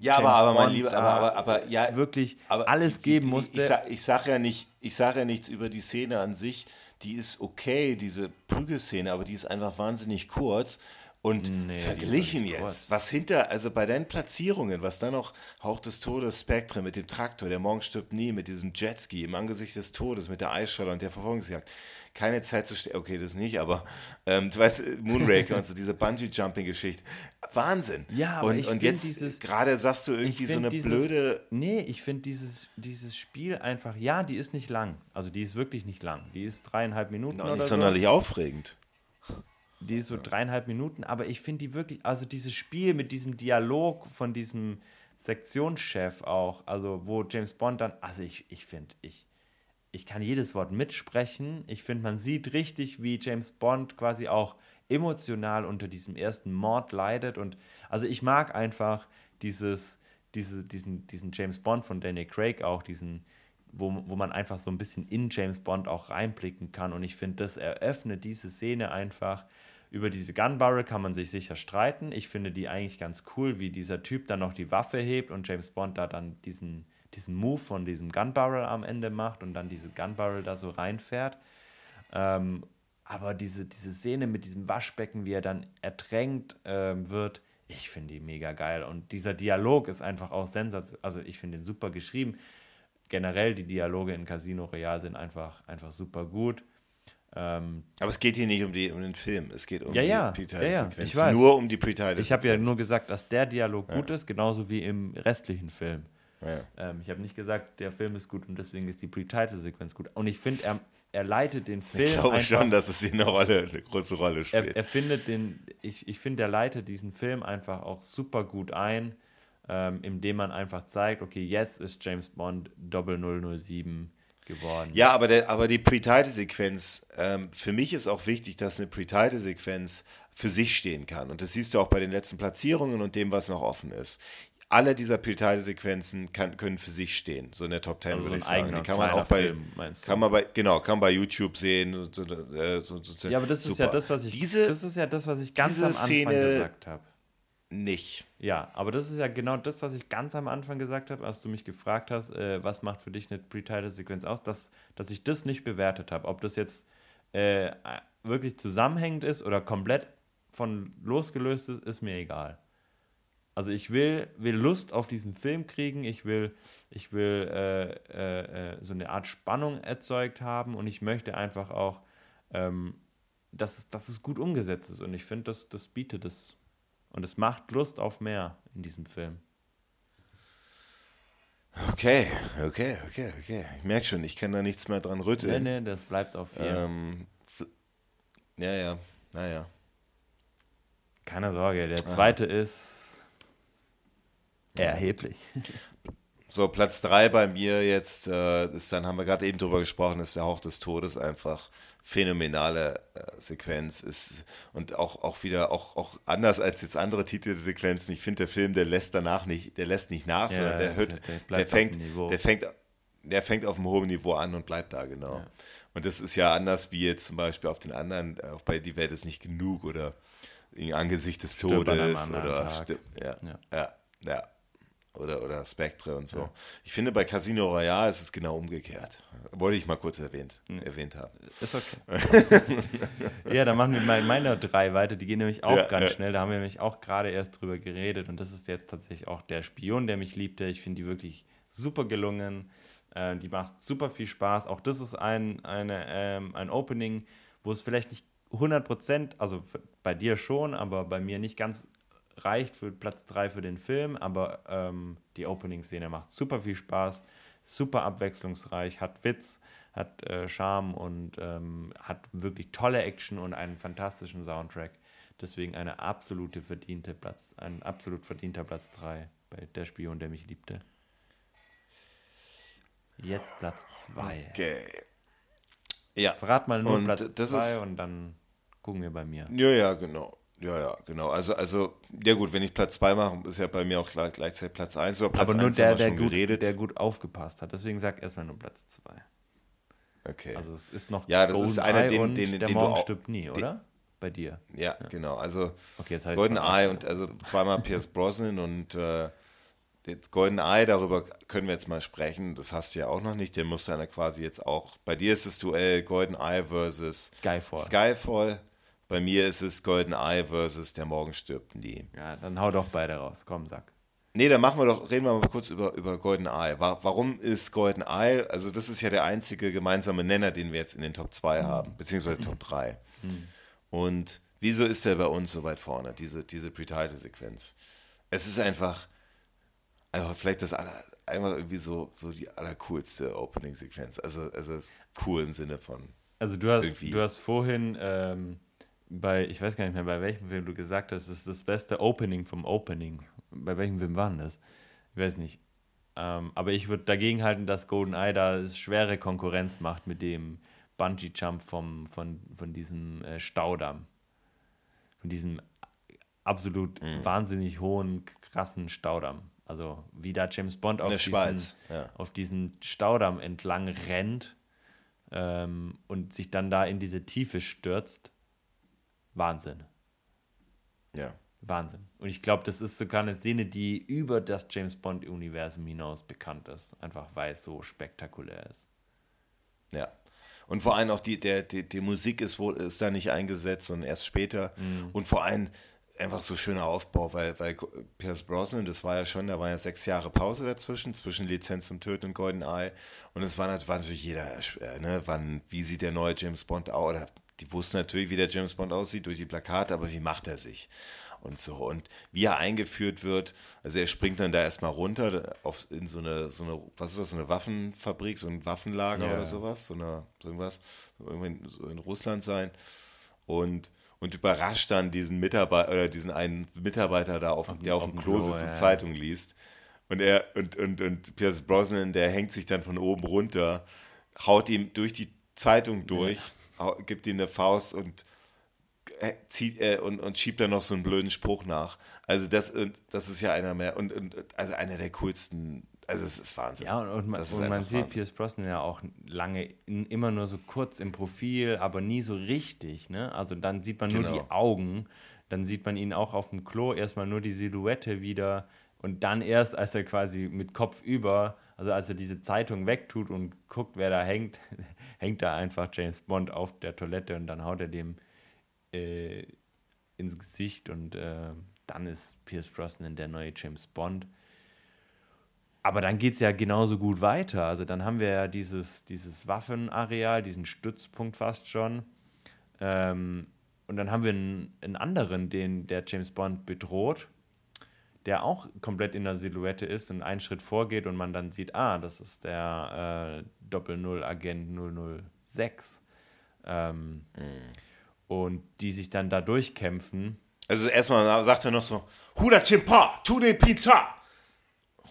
ja, James aber, aber mein Lieber, aber, aber, aber, ja, wirklich aber alles die, geben musste. Ich, ich, ich sage ja, nicht, sag ja nichts über die Szene an sich. Die ist okay, diese Prügelszene, aber die ist einfach wahnsinnig kurz. Und nee, verglichen jetzt, was hinter, also bei deinen Platzierungen, was da noch Hauch des Todes, Spectre mit dem Traktor, der Morgen stirbt nie, mit diesem Jetski im Angesicht des Todes, mit der Eisscholle und der Verfolgungsjagd keine Zeit zu stehen. Okay, das nicht, aber ähm, du weißt, Moonraker und so diese Bungee-Jumping-Geschichte. Wahnsinn. Ja, aber und, und jetzt gerade sagst du irgendwie so eine dieses, blöde. Nee, ich finde dieses, dieses Spiel einfach, ja, die ist nicht lang. Also die ist wirklich nicht lang. Die ist dreieinhalb Minuten. Noch nicht sonderlich so. aufregend. Die ist so dreieinhalb Minuten, aber ich finde die wirklich, also dieses Spiel mit diesem Dialog von diesem Sektionschef auch, also wo James Bond dann, also ich, ich finde, ich, ich kann jedes Wort mitsprechen. Ich finde, man sieht richtig, wie James Bond quasi auch emotional unter diesem ersten Mord leidet. Und also ich mag einfach dieses, diese, diesen, diesen James Bond von Danny Craig auch, diesen, wo, wo man einfach so ein bisschen in James Bond auch reinblicken kann. Und ich finde, das eröffnet diese Szene einfach. Über diese Gun Barrel kann man sich sicher streiten. Ich finde die eigentlich ganz cool, wie dieser Typ dann noch die Waffe hebt und James Bond da dann diesen diesen Move von diesem Gun Barrel am Ende macht und dann diese Gun Barrel da so reinfährt. Ähm, aber diese, diese Szene mit diesem Waschbecken, wie er dann ertränkt ähm, wird, ich finde die mega geil. Und dieser Dialog ist einfach auch sensationell. Also ich finde ihn super geschrieben. Generell die Dialoge in Casino Real sind einfach, einfach super gut. Ähm, aber es geht hier nicht um, die, um den Film, es geht um ja, ja, die Pre-Title-Sequenz. Ja, nur um die Pre-Title-Sequenz. Ich habe ja nur gesagt, dass der Dialog gut ist, genauso wie im restlichen Film. Ähm, ich habe nicht gesagt, der Film ist gut und deswegen ist die Pre-Title-Sequenz gut. Und ich finde, er, er leitet den Film. Ich glaube einfach, schon, dass es hier eine Rolle, eine große Rolle spielt. Er, er findet den, ich, ich finde, er leitet diesen Film einfach auch super gut ein, ähm, indem man einfach zeigt, okay, jetzt ist James Bond 0007 geworden. Ja, aber, der, aber die Pre-Title-Sequenz, ähm, für mich ist auch wichtig, dass eine Pre-Title-Sequenz für sich stehen kann. Und das siehst du auch bei den letzten Platzierungen und dem, was noch offen ist alle dieser Piltide-Sequenzen können für sich stehen, so in der Top 10 also würde so ich sagen. Die kann man auch bei, Film, kann man bei, genau, kann bei YouTube sehen. So, äh, so, so, ja, aber das super. ist ja das, was ich, diese, das ist ja das, was ich ganz am Anfang Szene gesagt habe. Nicht. Ja, aber das ist ja genau das, was ich ganz am Anfang gesagt habe, als du mich gefragt hast, äh, was macht für dich eine Pre-Title-Sequenz aus, dass, dass ich das nicht bewertet habe. Ob das jetzt äh, wirklich zusammenhängend ist oder komplett von losgelöst ist, ist mir egal. Also ich will, will Lust auf diesen Film kriegen, ich will, ich will äh, äh, äh, so eine Art Spannung erzeugt haben und ich möchte einfach auch, ähm, dass, es, dass es gut umgesetzt ist. Und ich finde, das, das bietet es. Und es macht Lust auf mehr in diesem Film. Okay, okay, okay, okay. Ich merke schon, ich kann da nichts mehr dran rütteln. Nee, nee, das bleibt auf vier. Ähm, ja, ja, naja. Keine Sorge, der zweite Aha. ist Erheblich. So, Platz 3 bei mir jetzt, äh, ist dann, haben wir gerade eben drüber gesprochen, ist der Hauch des Todes einfach phänomenale äh, Sequenz ist und auch, auch wieder auch, auch anders als jetzt andere Titelsequenzen. Ich finde, der Film, der lässt danach nicht, der lässt nicht nach, ja, sondern der hört, der, der fängt, der fängt, der fängt auf einem hohen Niveau an und bleibt da, genau. Ja. Und das ist ja anders wie jetzt zum Beispiel auf den anderen, auch bei Die Welt ist nicht genug oder in Angesicht des Todes oder ja, ja, ja, ja. Oder, oder Spectre und so. Ja. Ich finde, bei Casino Royale ist es genau umgekehrt. Wollte ich mal kurz erwähnt, mhm. erwähnt haben. Ist okay. ja, dann machen wir mal meine drei weiter. Die gehen nämlich auch ja, ganz ja. schnell. Da haben wir nämlich auch gerade erst drüber geredet. Und das ist jetzt tatsächlich auch der Spion, der mich liebte. Ich finde die wirklich super gelungen. Äh, die macht super viel Spaß. Auch das ist ein, eine, ähm, ein Opening, wo es vielleicht nicht 100 Prozent, also bei dir schon, aber bei mir nicht ganz reicht für Platz 3 für den Film, aber ähm, die Opening-Szene macht super viel Spaß, super abwechslungsreich, hat Witz, hat äh, Charme und ähm, hat wirklich tolle Action und einen fantastischen Soundtrack. Deswegen eine absolute verdiente Platz, ein absolut verdienter Platz 3 bei Der Spion, der mich liebte. Jetzt Platz 2. Okay. Ja. Verrat mal nur und Platz 2 und dann gucken wir bei mir. Ja, ja, genau. Ja, ja, genau. Also, also, ja gut, wenn ich Platz 2 mache, ist ja bei mir auch gleichzeitig Platz 1. Platz Aber nur der, der gut, der gut aufgepasst hat. Deswegen sag erstmal nur Platz 2. Okay. Also es ist noch Ja, das Golden ist einer, den, den, der den Morgen du auch, stirbt nie, oder? Den, bei dir. Ja, ja, genau. Also okay, Golden Eye und also zweimal Pierce Brosnan und äh, jetzt Golden Eye, darüber können wir jetzt mal sprechen. Das hast du ja auch noch nicht. Den musst du ja quasi jetzt auch. Bei dir ist das Duell Golden Eye versus Skyfall. Skyfall. Bei mir ist es Golden Eye versus Der Morgen stirbt nie. Ja, dann hau doch beide raus. Komm, sag. Nee, dann machen wir doch, reden wir mal kurz über, über Golden Eye. Warum ist Golden Eye, also das ist ja der einzige gemeinsame Nenner, den wir jetzt in den Top 2 mhm. haben, beziehungsweise Top 3. Mhm. Und wieso ist der bei uns so weit vorne, diese, diese Pre-Title-Sequenz? Es ist einfach, einfach vielleicht das aller, einmal irgendwie so, so die allercoolste Opening-Sequenz. Also, also cool im Sinne von. Also du hast, du hast vorhin ähm, bei, ich weiß gar nicht mehr, bei welchem Film du gesagt hast, es ist das beste Opening vom Opening. Bei welchem Film war denn das? Ich weiß nicht. Ähm, aber ich würde dagegen halten, dass GoldenEye da schwere Konkurrenz macht mit dem Bungee-Jump von, von diesem äh, Staudamm. Von diesem absolut mhm. wahnsinnig hohen, krassen Staudamm. Also wie da James Bond auf, diesen, ja. auf diesen Staudamm entlang rennt ähm, und sich dann da in diese Tiefe stürzt Wahnsinn. Ja. Wahnsinn. Und ich glaube, das ist sogar eine Szene, die über das James Bond-Universum hinaus bekannt ist. Einfach weil es so spektakulär ist. Ja. Und vor allem auch die, der, die, die Musik ist, wohl, ist da nicht eingesetzt, sondern erst später. Mhm. Und vor allem einfach so schöner Aufbau, weil, weil Pierce Brosnan, das war ja schon, da war ja sechs Jahre Pause dazwischen, zwischen Lizenz zum Töten und Golden Eye. Und es war, war natürlich jeder, äh, ne, wann, wie sieht der neue James Bond aus, oder die wussten natürlich, wie der James Bond aussieht durch die Plakate, aber wie macht er sich? Und so. Und wie er eingeführt wird, also er springt dann da erstmal runter auf, in so eine, so eine, was ist das, so eine Waffenfabrik, so ein Waffenlager yeah. oder sowas, so, eine, so irgendwas, so irgendwo so in Russland sein. Und, und überrascht dann diesen Mitarbeiter oder diesen einen Mitarbeiter da, auf, auf der auf, auf dem Klo sitzt und Zeitung liest. Und er und, und, und Pierce Brosnan, der hängt sich dann von oben runter, haut ihm durch die Zeitung durch. Ja gibt ihm eine Faust und äh, zieht äh, und, und schiebt dann noch so einen blöden Spruch nach. Also das, das ist ja einer mehr und, und also einer der coolsten. Also es ist Wahnsinn. Ja, und, und man, und man sieht Pierce Brosnan ja auch lange in, immer nur so kurz im Profil, aber nie so richtig. Ne? Also dann sieht man genau. nur die Augen, dann sieht man ihn auch auf dem Klo erstmal nur die Silhouette wieder und dann erst, als er quasi mit Kopf über also als er diese Zeitung wegtut und guckt, wer da hängt, hängt da einfach James Bond auf der Toilette und dann haut er dem äh, ins Gesicht und äh, dann ist Pierce Brosnan der neue James Bond. Aber dann geht es ja genauso gut weiter. Also dann haben wir ja dieses, dieses Waffenareal, diesen Stützpunkt fast schon. Ähm, und dann haben wir einen, einen anderen, den der James Bond bedroht der auch komplett in der Silhouette ist und einen Schritt vorgeht und man dann sieht, ah, das ist der äh, Doppel-Null-Agent 006. Ähm, mhm. Und die sich dann da durchkämpfen. Also erstmal sagt er noch so, Huda Chimpa, tu de Pizza,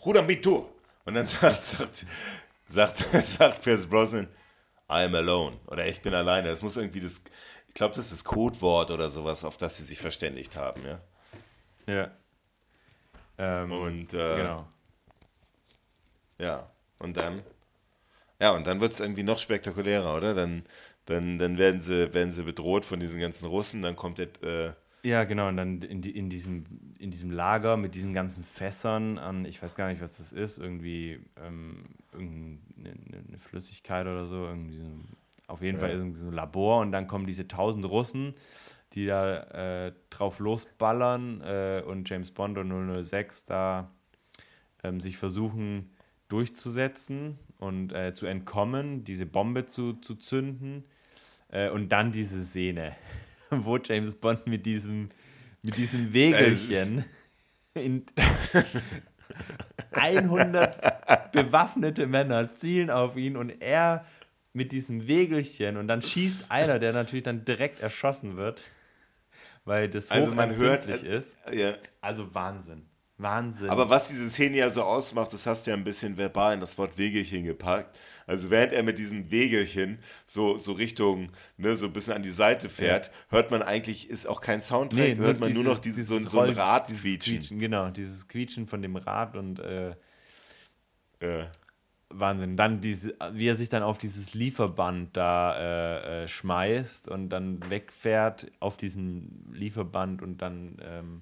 Huda Mitu. Und dann sagt, sagt, sagt, sagt Pierce Brosnan, I'm alone. Oder ich bin alleine. Das muss irgendwie das, ich glaube, das ist das Codewort oder sowas, auf das sie sich verständigt haben, ja. Ja. Ähm, und äh, genau. Ja, und dann. Ja, und dann wird es irgendwie noch spektakulärer, oder? Dann, dann, dann werden, sie, werden sie bedroht von diesen ganzen Russen, dann kommt der, äh, Ja, genau, und dann in, die, in, diesem, in diesem Lager mit diesen ganzen Fässern an, ich weiß gar nicht, was das ist, irgendwie ähm, irgendeine eine Flüssigkeit oder so, irgendwie so, auf jeden ja. Fall irgendwie so ein Labor und dann kommen diese tausend Russen, die da äh, drauf losballern äh, und James Bond und 006 da ähm, sich versuchen durchzusetzen und äh, zu entkommen, diese Bombe zu, zu zünden äh, und dann diese Szene. wo James Bond mit diesem, mit diesem Wägelchen in 100 bewaffnete Männer zielen auf ihn und er mit diesem Wägelchen und dann schießt einer, der natürlich dann direkt erschossen wird, weil das also man hört, äh, ist. Ja. Also Wahnsinn. Wahnsinn. Aber was diese Szene ja so ausmacht, das hast du ja ein bisschen verbal in das Wort Wegelchen gepackt. Also während er mit diesem Wegelchen so, so Richtung, ne, so ein bisschen an die Seite fährt, ja. hört man eigentlich, ist auch kein Soundtrack, nee, hört man dieses, nur noch dieses, so, so ein Rad quietschen. quietschen. Genau, dieses Quietschen von dem Rad und äh, ja. Wahnsinn. Dann diese, wie er sich dann auf dieses Lieferband da äh, äh, schmeißt und dann wegfährt auf diesem Lieferband und dann ähm,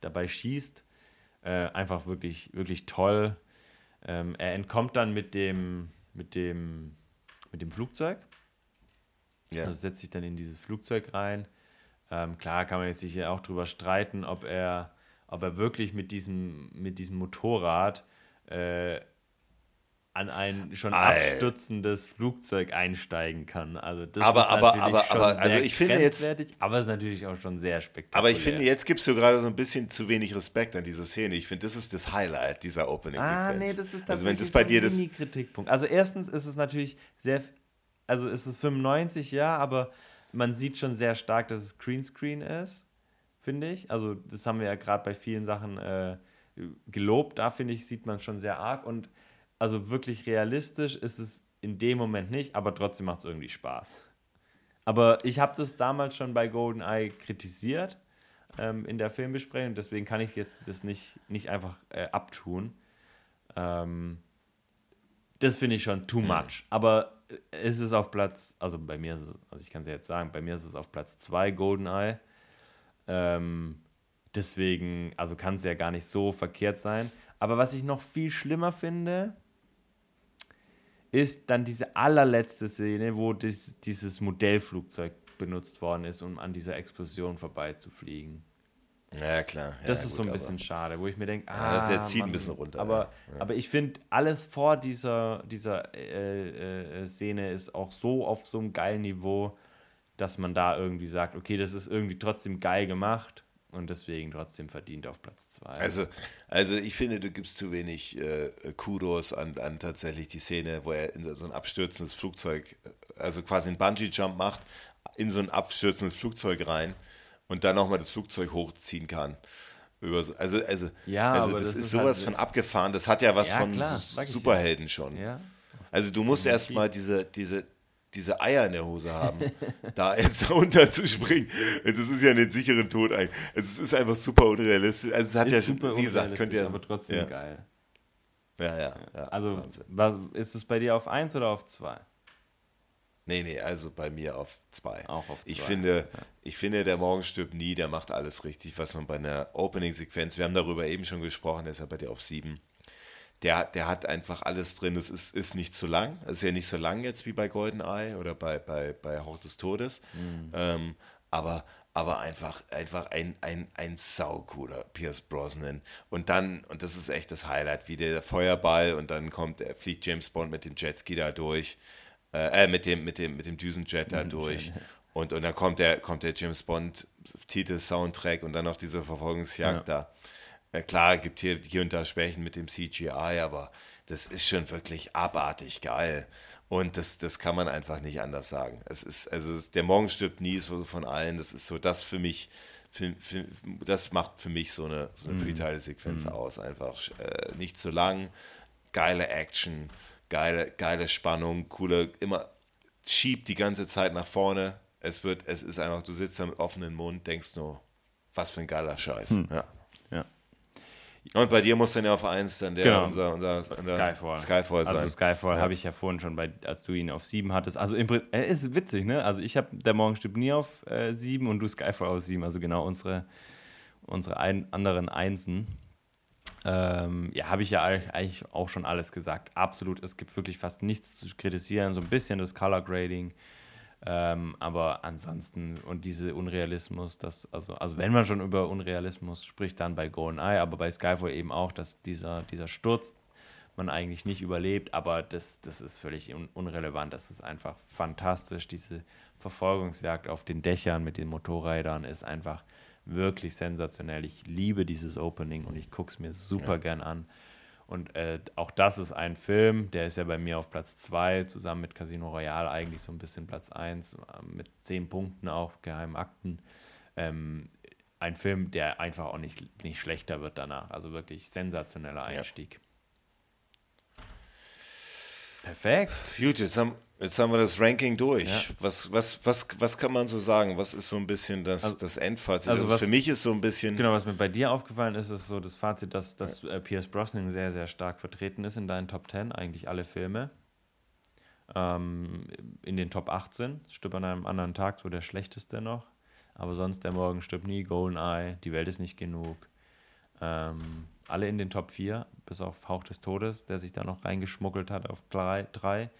dabei schießt äh, einfach wirklich, wirklich toll. Ähm, er entkommt dann mit dem, mit dem, mit dem Flugzeug. Ja. Also setzt sich dann in dieses Flugzeug rein. Ähm, klar kann man jetzt sich auch drüber streiten, ob er, ob er wirklich mit diesem, mit diesem Motorrad äh, an ein schon abstürzendes Flugzeug einsteigen kann. Also das aber, ist aber, aber, aber, also ich finde jetzt, aber es ist natürlich auch schon sehr spektakulär. Aber ich finde, jetzt gibst du gerade so ein bisschen zu wenig Respekt an diese Szene. Ich finde, das ist das Highlight dieser Opening Ah, nee, das ist also wenn das bei dir das Kritikpunkt. Also erstens ist es natürlich sehr, also ist es 95 ja, aber man sieht schon sehr stark, dass es Greenscreen ist, finde ich. Also das haben wir ja gerade bei vielen Sachen äh, gelobt. Da finde ich sieht man schon sehr arg und also wirklich realistisch ist es in dem Moment nicht, aber trotzdem macht es irgendwie Spaß. Aber ich habe das damals schon bei GoldenEye kritisiert ähm, in der Filmbesprechung, deswegen kann ich jetzt das nicht, nicht einfach äh, abtun. Ähm, das finde ich schon too much. Aber es ist auf Platz, also bei mir ist es, also ich kann es ja jetzt sagen, bei mir ist es auf Platz 2 GoldenEye. Ähm, deswegen, also kann es ja gar nicht so verkehrt sein. Aber was ich noch viel schlimmer finde, ist dann diese allerletzte Szene, wo das, dieses Modellflugzeug benutzt worden ist, um an dieser Explosion vorbeizufliegen. Ja, klar. Ja, das ist gut, so ein bisschen schade, wo ich mir denke, ah, das zieht Mann, ein bisschen runter. Aber, ja. aber ich finde, alles vor dieser, dieser äh, äh, Szene ist auch so auf so einem geilen Niveau, dass man da irgendwie sagt, okay, das ist irgendwie trotzdem geil gemacht und deswegen trotzdem verdient auf Platz 2. Also, also ich finde, du gibst zu wenig äh, Kudos an, an tatsächlich die Szene, wo er in so ein abstürzendes Flugzeug, also quasi einen Bungee-Jump macht, in so ein abstürzendes Flugzeug rein und dann nochmal das Flugzeug hochziehen kann. Über so, also, also, ja, also das, das, ist, sowas halt, von abgefahren. Das hat ja was ja, von klar, Superhelden schon. Ja. Also du musst erstmal diese, diese, diese Eier in der Hose haben, da jetzt runterzuspringen. Also es ist ja einen sicheren Tod eigentlich. Also es ist einfach super unrealistisch. Also es hat ist ja, wie gesagt, könnt ihr. Aber trotzdem ja. geil. Ja, ja, ja. Also was, ist es bei dir auf 1 oder auf 2? Nee, nee, also bei mir auf 2. Auch auf 2. Ich finde, ja. ich finde, der Morgen stirbt nie, der macht alles richtig, was man bei einer Opening-Sequenz, wir haben darüber eben schon gesprochen, ja bei dir auf 7 der, der hat einfach alles drin. Es ist, ist nicht zu lang. Es ist ja nicht so lang jetzt wie bei GoldenEye oder bei, bei, bei Hauch des Todes. Mhm. Ähm, aber, aber einfach, einfach ein, ein, ein saucooler Pierce Brosnan. Und dann, und das ist echt das Highlight, wie der Feuerball und dann kommt, er fliegt James Bond mit dem Jetski da durch, äh, äh mit dem, mit dem, mit dem Düsenjet da durch. Und, und dann kommt der, kommt der James Bond Titel-Soundtrack und dann noch diese Verfolgungsjagd ja. da. Na klar, gibt hier, hier und da Schwächen mit dem CGI, aber das ist schon wirklich abartig geil. Und das, das kann man einfach nicht anders sagen. Es ist, also der Morgen stirbt nie, so von allen. Das ist so das für mich, für, für, das macht für mich so eine, so eine mm. Pre-Title-Sequenz mm. aus. Einfach äh, nicht zu lang, geile Action, geile, geile Spannung, coole, immer schiebt die ganze Zeit nach vorne. Es wird, es ist einfach, du sitzt da mit offenem Mund, denkst nur, was für ein geiler Scheiß. Hm. Ja. Und bei dir muss dann ja auf 1 dann der Genau. unser, unser, unser Skyfall. Skyfall sein. Also Skyfall Ja. habe ich ja vorhin schon, bei, als du ihn auf 7 hattest. Also im Prinzip, äh, ist witzig, ne? Also ich habe der Morgenstück nie auf äh, 7 und du Skyfall auf 7. Also genau unsere, unsere ein, anderen Einsen. Ähm, ja, habe ich ja eigentlich eigentlich auch schon alles gesagt. Absolut, es gibt wirklich fast nichts zu kritisieren. So ein bisschen das Color Grading. Ähm, aber ansonsten und diese Unrealismus, das, also, also wenn man schon über Unrealismus spricht, dann bei GoldenEye, aber bei Skyfall eben auch, dass dieser, dieser Sturz man eigentlich nicht überlebt, aber das, das ist völlig un unrelevant. Das ist einfach fantastisch. Diese Verfolgungsjagd auf den Dächern mit den Motorrädern ist einfach wirklich sensationell. Ich liebe dieses Opening und ich gucke es mir super gern an. Und äh, auch das ist ein Film, der ist ja bei mir auf Platz 2, zusammen mit Casino Royale eigentlich so ein bisschen Platz 1, mit 10 Punkten auch, Geheimakten. Ähm, ein Film, der einfach auch nicht, nicht schlechter wird danach. Also wirklich sensationeller Einstieg. Perfekt. Gut, jetzt haben, jetzt haben wir das Ranking durch. Ja. Was, was, was, was kann man so sagen? Was ist so ein bisschen das, Also- das Endfazit? also Also, für mich ist so ein bisschen. Genau, was mir bei dir aufgefallen ist, ist so das Fazit, dass, dass äh, Pierce Brosnan sehr, sehr stark vertreten ist in deinen Top 10, eigentlich alle Filme. Ähm, in den Top 18, stirbt an einem anderen Tag so der schlechteste noch. Aber sonst der Morgen stirbt nie, Goldeneye, Die Welt ist nicht genug. Ähm, alle in den Top 4, bis auf Hauch des Todes, der sich da noch reingeschmuggelt hat auf 3.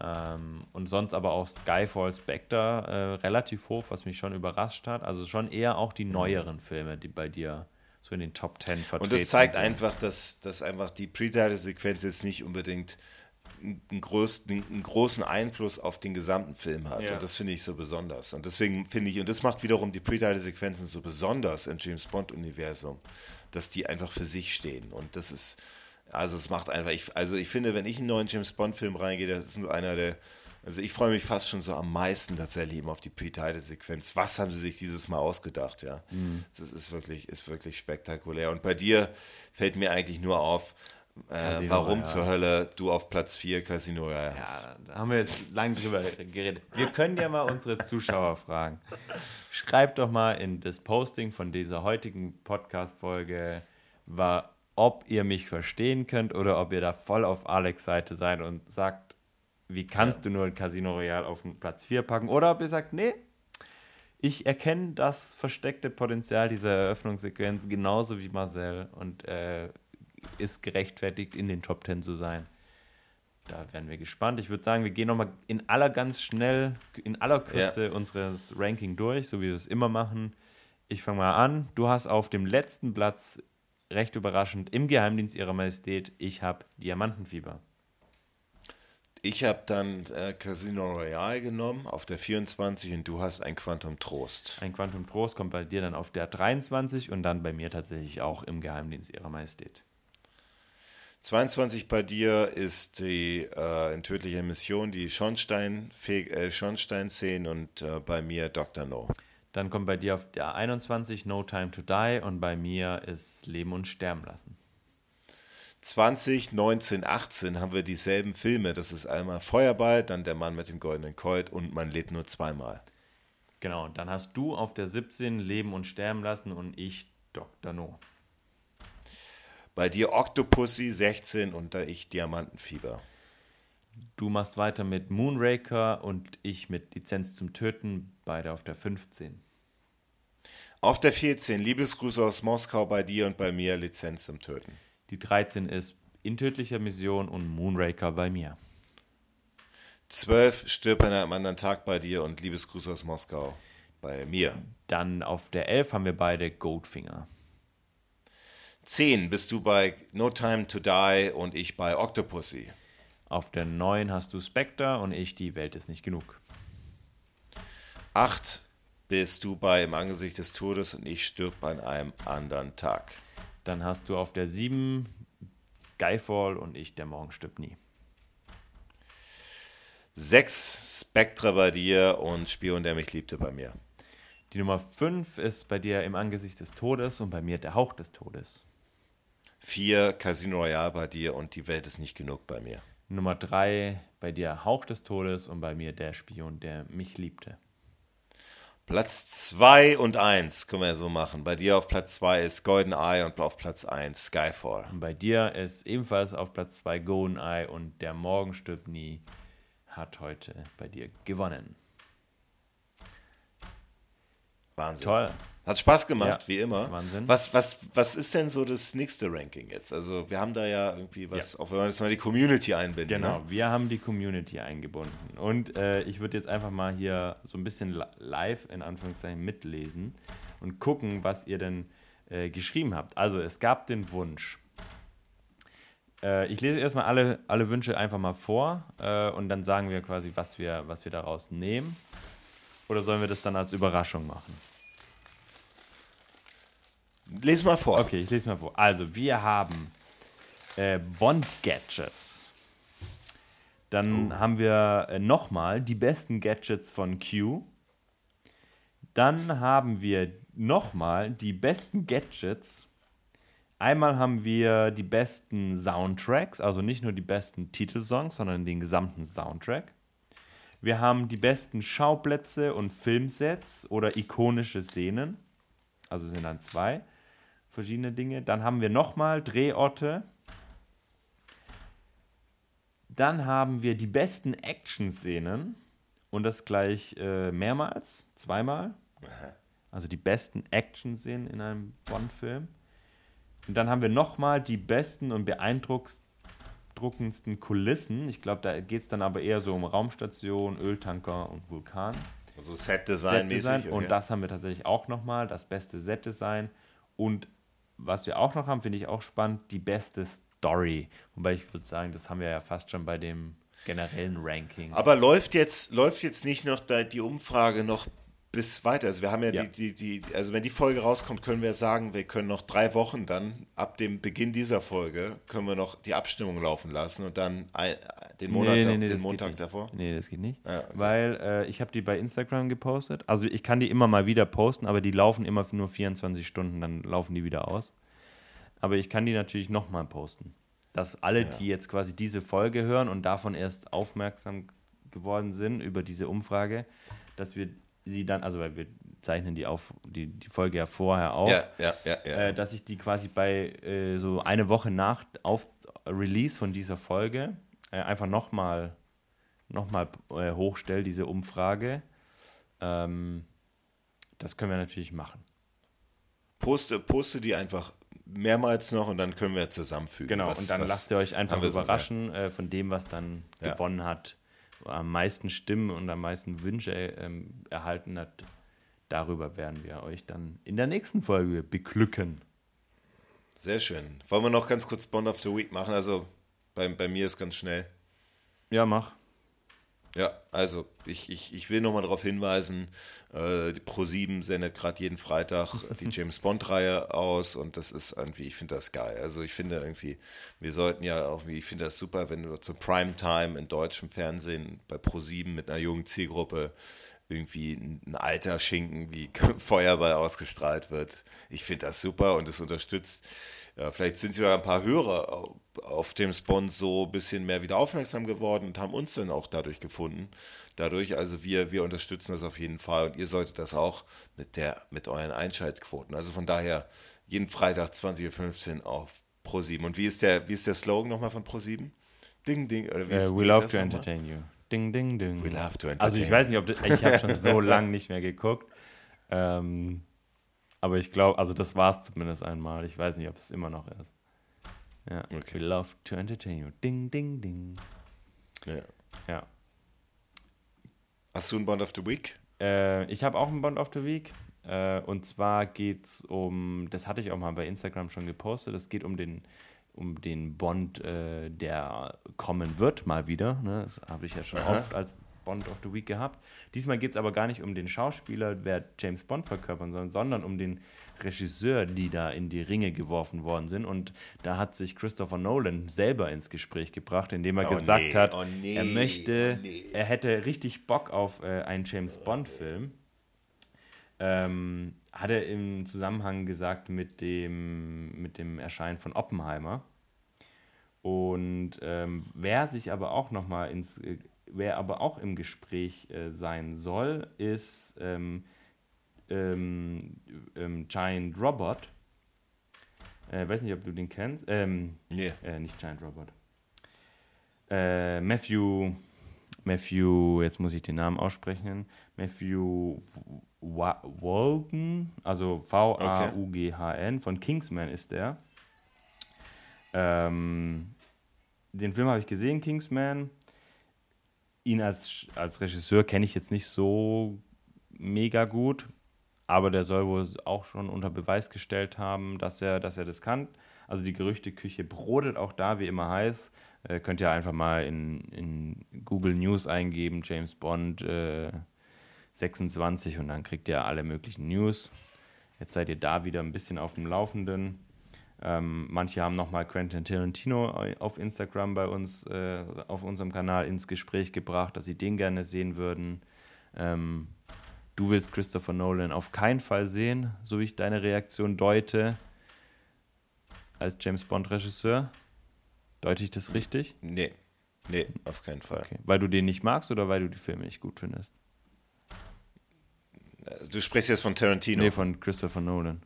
Ähm, und sonst aber auch Skyfall Spectre äh, relativ hoch, was mich schon überrascht hat. Also schon eher auch die neueren Filme, die bei dir so in den Top 10 vertreten Und das zeigt sind. einfach, dass, dass einfach die Pre-Title-Sequenz jetzt nicht unbedingt einen, größten, einen großen Einfluss auf den gesamten Film hat. Ja. Und das finde ich so besonders. Und deswegen finde ich, und das macht wiederum die Pre-Title-Sequenzen so besonders im James Bond-Universum, dass die einfach für sich stehen. Und das ist, also es macht einfach, ich, also ich finde, wenn ich in einen neuen James Bond-Film reingehe, das ist einer der, also ich freue mich fast schon so am meisten tatsächlich eben auf die Pre-Title-Sequenz. Was haben sie sich dieses Mal ausgedacht, ja? Das ist wirklich, ist wirklich spektakulär. Und bei dir fällt mir eigentlich nur auf, äh, warum Royale. zur Hölle du auf Platz 4 Casino Royale hast. Ja, da haben wir jetzt lang drüber geredet. Wir können ja mal unsere Zuschauer fragen. Schreibt doch mal in das Posting von dieser heutigen Podcast-Folge, ob ihr mich verstehen könnt oder ob ihr da voll auf Alex Seite seid und sagt, wie kannst du nur Casino Royale auf den Platz 4 packen? Oder ob ihr sagt, nee, ich erkenne das versteckte Potenzial dieser Eröffnungssequenz genauso wie Marcel und äh, ist gerechtfertigt, in den Top 10 zu sein. Da werden wir gespannt. Ich würde sagen, wir gehen nochmal in aller ganz schnell, in aller Kürze unseres Ranking durch, so wie wir es immer machen. Ich fange mal an. Du hast auf dem letzten Platz, recht überraschend, im Geheimdienst ihrer Majestät, ich habe Diamantenfieber. Ich habe dann äh, Casino Royale genommen auf der 24 und du hast ein Quantum Trost. Ein Quantum Trost kommt bei dir dann auf der 23 und dann bei mir tatsächlich auch im Geheimdienst ihrer Majestät. 22 bei dir ist die äh, in tödlicher Mission, die Schornstein, äh, Schornstein-Szenen und äh, bei mir Dr. No. Dann kommt bei dir auf der 21 No Time to Die und bei mir ist Leben und Sterben lassen. 20, 19, 18 haben wir dieselben Filme. Das ist einmal Feuerball, dann Der Mann mit dem goldenen Colt und Man lebt nur zweimal. Genau, dann hast du auf der 17 Leben und Sterben lassen und ich Dr. No. Bei dir Octopussy 16 und da ich Diamantenfieber. Du machst weiter mit Moonraker und ich mit Lizenz zum Töten, beide auf der 15. Auf der 14 Liebesgrüße aus Moskau bei dir und bei mir Lizenz zum Töten. Die 13 ist In tödlicher Mission und Moonraker bei mir. 12 Stirb an einem anderen Tag bei dir und Liebesgrüße aus Moskau bei mir. Dann auf der 11 haben wir beide Goldfinger. 10 bist du bei No Time to Die und ich bei Octopussy. Auf der 9 hast du Spectre und ich Die Welt ist nicht genug. 8 bist du bei Im Angesicht des Todes und ich stirb an einem anderen Tag. Dann hast du auf der 7 Skyfall und ich Der Morgen stirbt nie. 6 Spectre bei dir und Spion, der mich liebte bei mir. Die Nummer 5 ist bei dir Im Angesicht des Todes und bei mir Der Hauch des Todes. 4 Casino Royale bei dir und die Welt ist nicht genug bei mir. Nummer 3 bei dir Hauch des Todes und bei mir Der Spion, der mich liebte. Platz 2 und 1 können wir so machen. Bei dir auf Platz 2 ist Golden Eye und auf Platz 1 Skyfall. Und bei dir ist ebenfalls auf Platz 2 Golden Eye und Der Morgen stirbt nie hat heute bei dir gewonnen. Wahnsinn. Toll. Hat Spaß gemacht, Ja, wie immer. Wahnsinn. Was, was, was ist denn so das nächste Ranking jetzt? Also wir haben da ja irgendwie was, auch wenn wir jetzt mal die Community einbinden. Genau, Ne? wir haben die Community eingebunden. Und äh, ich würde jetzt einfach mal hier so ein bisschen li- live in Anführungszeichen mitlesen und gucken, was ihr denn äh, geschrieben habt. Also es gab den Wunsch. Äh, ich lese erstmal alle, alle Wünsche einfach mal vor äh, und dann sagen wir quasi, was wir, was wir daraus nehmen. Oder sollen wir das dann als Überraschung machen? Lies mal vor. Okay, ich lese mal vor. Also, wir haben äh, Bond-Gadgets. Dann haben wir äh, nochmal die besten Gadgets von Q. Dann haben wir nochmal die besten Gadgets. Einmal haben wir die besten Soundtracks, also nicht nur die besten Titelsongs, sondern den gesamten Soundtrack. Wir haben die besten Schauplätze und Filmsets oder ikonische Szenen. Also sind dann zwei verschiedene Dinge. Dann haben wir nochmal Drehorte. Dann haben wir die besten Action-Szenen. Und das gleich äh, mehrmals, zweimal. Also die besten Action-Szenen in einem Bond-Film. Und dann haben wir nochmal die besten und beeindruckendsten Kulissen. Ich glaube, da geht es dann aber eher so um Raumstation, Öltanker und Vulkan. Also Set-Design-mäßig. Set-Design. Und okay. das haben wir tatsächlich auch nochmal, das beste Set-Design. Und was wir auch noch haben, finde ich auch spannend, die beste Story. Wobei ich würde sagen, das haben wir ja fast schon bei dem generellen Ranking. Aber läuft jetzt, läuft jetzt nicht noch die Umfrage noch bis weiter? Also wir haben ja, Ja. Die, die, die, also wenn die Folge rauskommt, können wir sagen, wir können noch drei Wochen dann, ab dem Beginn dieser Folge, können wir noch die Abstimmung laufen lassen und dann ein, den Monat, den das Montag geht davor. Nicht. Nee, das geht nicht. Ja, okay. Weil äh, ich habe die bei Instagram gepostet. Also ich kann die immer mal wieder posten, aber die laufen immer nur 24 Stunden, dann laufen die wieder aus. Aber ich kann die natürlich nochmal posten. Dass alle, die jetzt quasi diese Folge hören und davon erst aufmerksam geworden sind über diese Umfrage, dass wir sie dann, also weil wir zeichnen die auf, die, die Folge ja vorher auf, Ja, ja, ja, ja. äh, dass ich die quasi bei äh, so eine Woche nach auf Release von dieser Folge äh, einfach nochmal noch mal, äh, hochstelle, diese Umfrage. Ähm, das können wir natürlich machen. poste, poste die einfach mehrmals noch und dann können wir zusammenfügen. Genau, was- und dann lasst ihr euch einfach wir so, überraschen äh, von dem, was dann Ja. gewonnen hat, am meisten Stimmen und am meisten Wünsche ähm, erhalten hat. Darüber werden wir euch dann in der nächsten Folge beglücken. Sehr schön. Wollen wir noch ganz kurz Bond of the Week machen? Also bei, bei mir ist ganz schnell. Ja, mach. Ja, also ich, ich, ich will nochmal darauf hinweisen, äh, die Pro7 sendet gerade jeden Freitag die James Bond-Reihe aus und das ist irgendwie, ich finde das geil. Also ich finde irgendwie, wir sollten ja auch, ich finde das super, wenn du zur Primetime in deutschem Fernsehen bei Pro7 mit einer jungen Zielgruppe irgendwie ein alter Schinken wie Feuerball ausgestrahlt wird. Ich finde das super und es unterstützt. Ja, vielleicht sind sogar ein paar Hörer au- auf James Bond so ein bisschen mehr wieder aufmerksam geworden und haben uns dann auch dadurch gefunden. Dadurch, also wir, wir unterstützen das auf jeden Fall und ihr solltet das auch mit der, mit euren Einschaltquoten. Also von daher jeden Freitag 20.15 Uhr auf Pro7. Und wie ist der, wie ist der Slogan nochmal von Pro7? Ding, ding, oder wie Äh, ist- we wie love to entertain you. Ding, ding, ding. We love to Also ich entertain. weiß nicht, ob das, ich habe schon so lange nicht mehr geguckt. Ähm, aber ich glaube, also das war es zumindest einmal. Ich weiß nicht, ob es immer noch ist. Ja. Okay. We love to entertain you. Ding, ding, ding. Ja. Ja. Hast du einen Bond of the Week? Äh, ich habe auch einen Bond of the Week. Äh, und zwar geht es um, das hatte ich auch mal bei Instagram schon gepostet, es geht um den, um den Bond, äh, der kommen wird, mal wieder. Ne? Das habe ich ja schon oft als Bond of the Week gehabt. Diesmal geht es aber gar nicht um den Schauspieler, wer James Bond verkörpern soll, sondern um den Regisseur, die da in die Ringe geworfen worden sind. Und da hat sich Christopher Nolan selber ins Gespräch gebracht, indem er Oh gesagt nee, hat, oh nee, er möchte, oh nee. er hätte richtig Bock auf äh, einen James Bond-Film. Ähm, hat er im Zusammenhang gesagt mit dem, mit dem Erscheinen von Oppenheimer. Und ähm, wer sich aber auch nochmal ins, äh, wer aber auch im Gespräch äh, sein soll, ist ähm, ähm, ähm, Giant Robot. Äh, weiß nicht, ob du den kennst. Ähm, Nee. äh, nicht Giant Robot. Äh, Matthew, Matthew, jetzt muss ich den Namen aussprechen. Matthew Wa- Walgen, also V-A-U-G-H-N, von Kingsman ist der. Ähm, den Film habe ich gesehen, Kingsman. Ihn als, als Regisseur kenne ich jetzt nicht so mega gut, aber der soll wohl auch schon unter Beweis gestellt haben, dass er, dass er das kann. Also die Gerüchteküche brodet auch da, wie immer heiß. Äh, könnt ihr einfach mal in, in Google News eingeben, James Bond äh, 26 und dann kriegt ihr alle möglichen News. Jetzt seid ihr da wieder ein bisschen auf dem Laufenden. Ähm, manche haben nochmal Quentin Tarantino auf Instagram bei uns, äh, auf unserem Kanal ins Gespräch gebracht, dass sie den gerne sehen würden. Ähm, du willst Christopher Nolan auf keinen Fall sehen, so wie ich deine Reaktion deute, als James Bond-Regisseur. Deute ich das richtig? Nee. Nee, auf keinen Fall. Okay. Weil du den nicht magst oder weil du die Filme nicht gut findest? Du sprichst jetzt von Tarantino. Nee, von Christopher Nolan.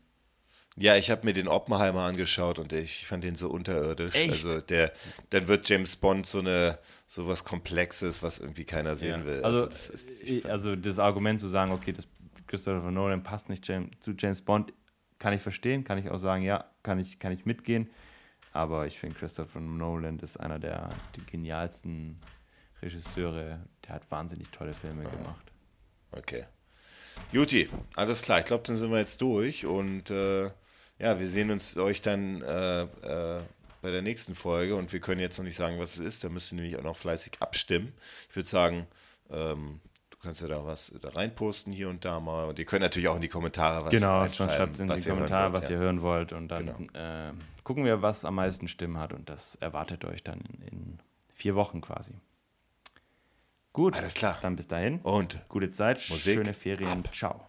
Ja, ich habe mir den Oppenheimer angeschaut und ich fand den so unterirdisch. Echt? Also der, dann wird James Bond so eine so was Komplexes, was irgendwie keiner sehen Ja. will. Also, das ist, ich, also das Argument zu sagen, okay, das Christopher Nolan passt nicht James, zu James Bond, kann ich verstehen, kann ich auch sagen, ja, kann ich, kann ich mitgehen. Aber ich finde, Christopher Nolan ist einer der genialsten Regisseure. Der hat wahnsinnig tolle Filme gemacht. Okay. Juti, alles klar. Ich glaube, dann sind wir jetzt durch und äh, ja, wir sehen uns euch dann äh, äh, bei der nächsten Folge und wir können jetzt noch nicht sagen, was es ist. Da müsst ihr nämlich auch noch fleißig abstimmen. Ich würde sagen, ähm, du kannst ja da was da reinposten hier und da mal und ihr könnt natürlich auch in die Kommentare was Genau, schreibt in was die Kommentare, wollt, was ja. ihr hören wollt und dann Genau. äh, gucken wir, was am meisten Stimmen hat und das erwartet euch dann in, in vier Wochen quasi. Gut, Alles klar. dann bis dahin. Und Gute Zeit, Musik schöne Ferien. Ciao.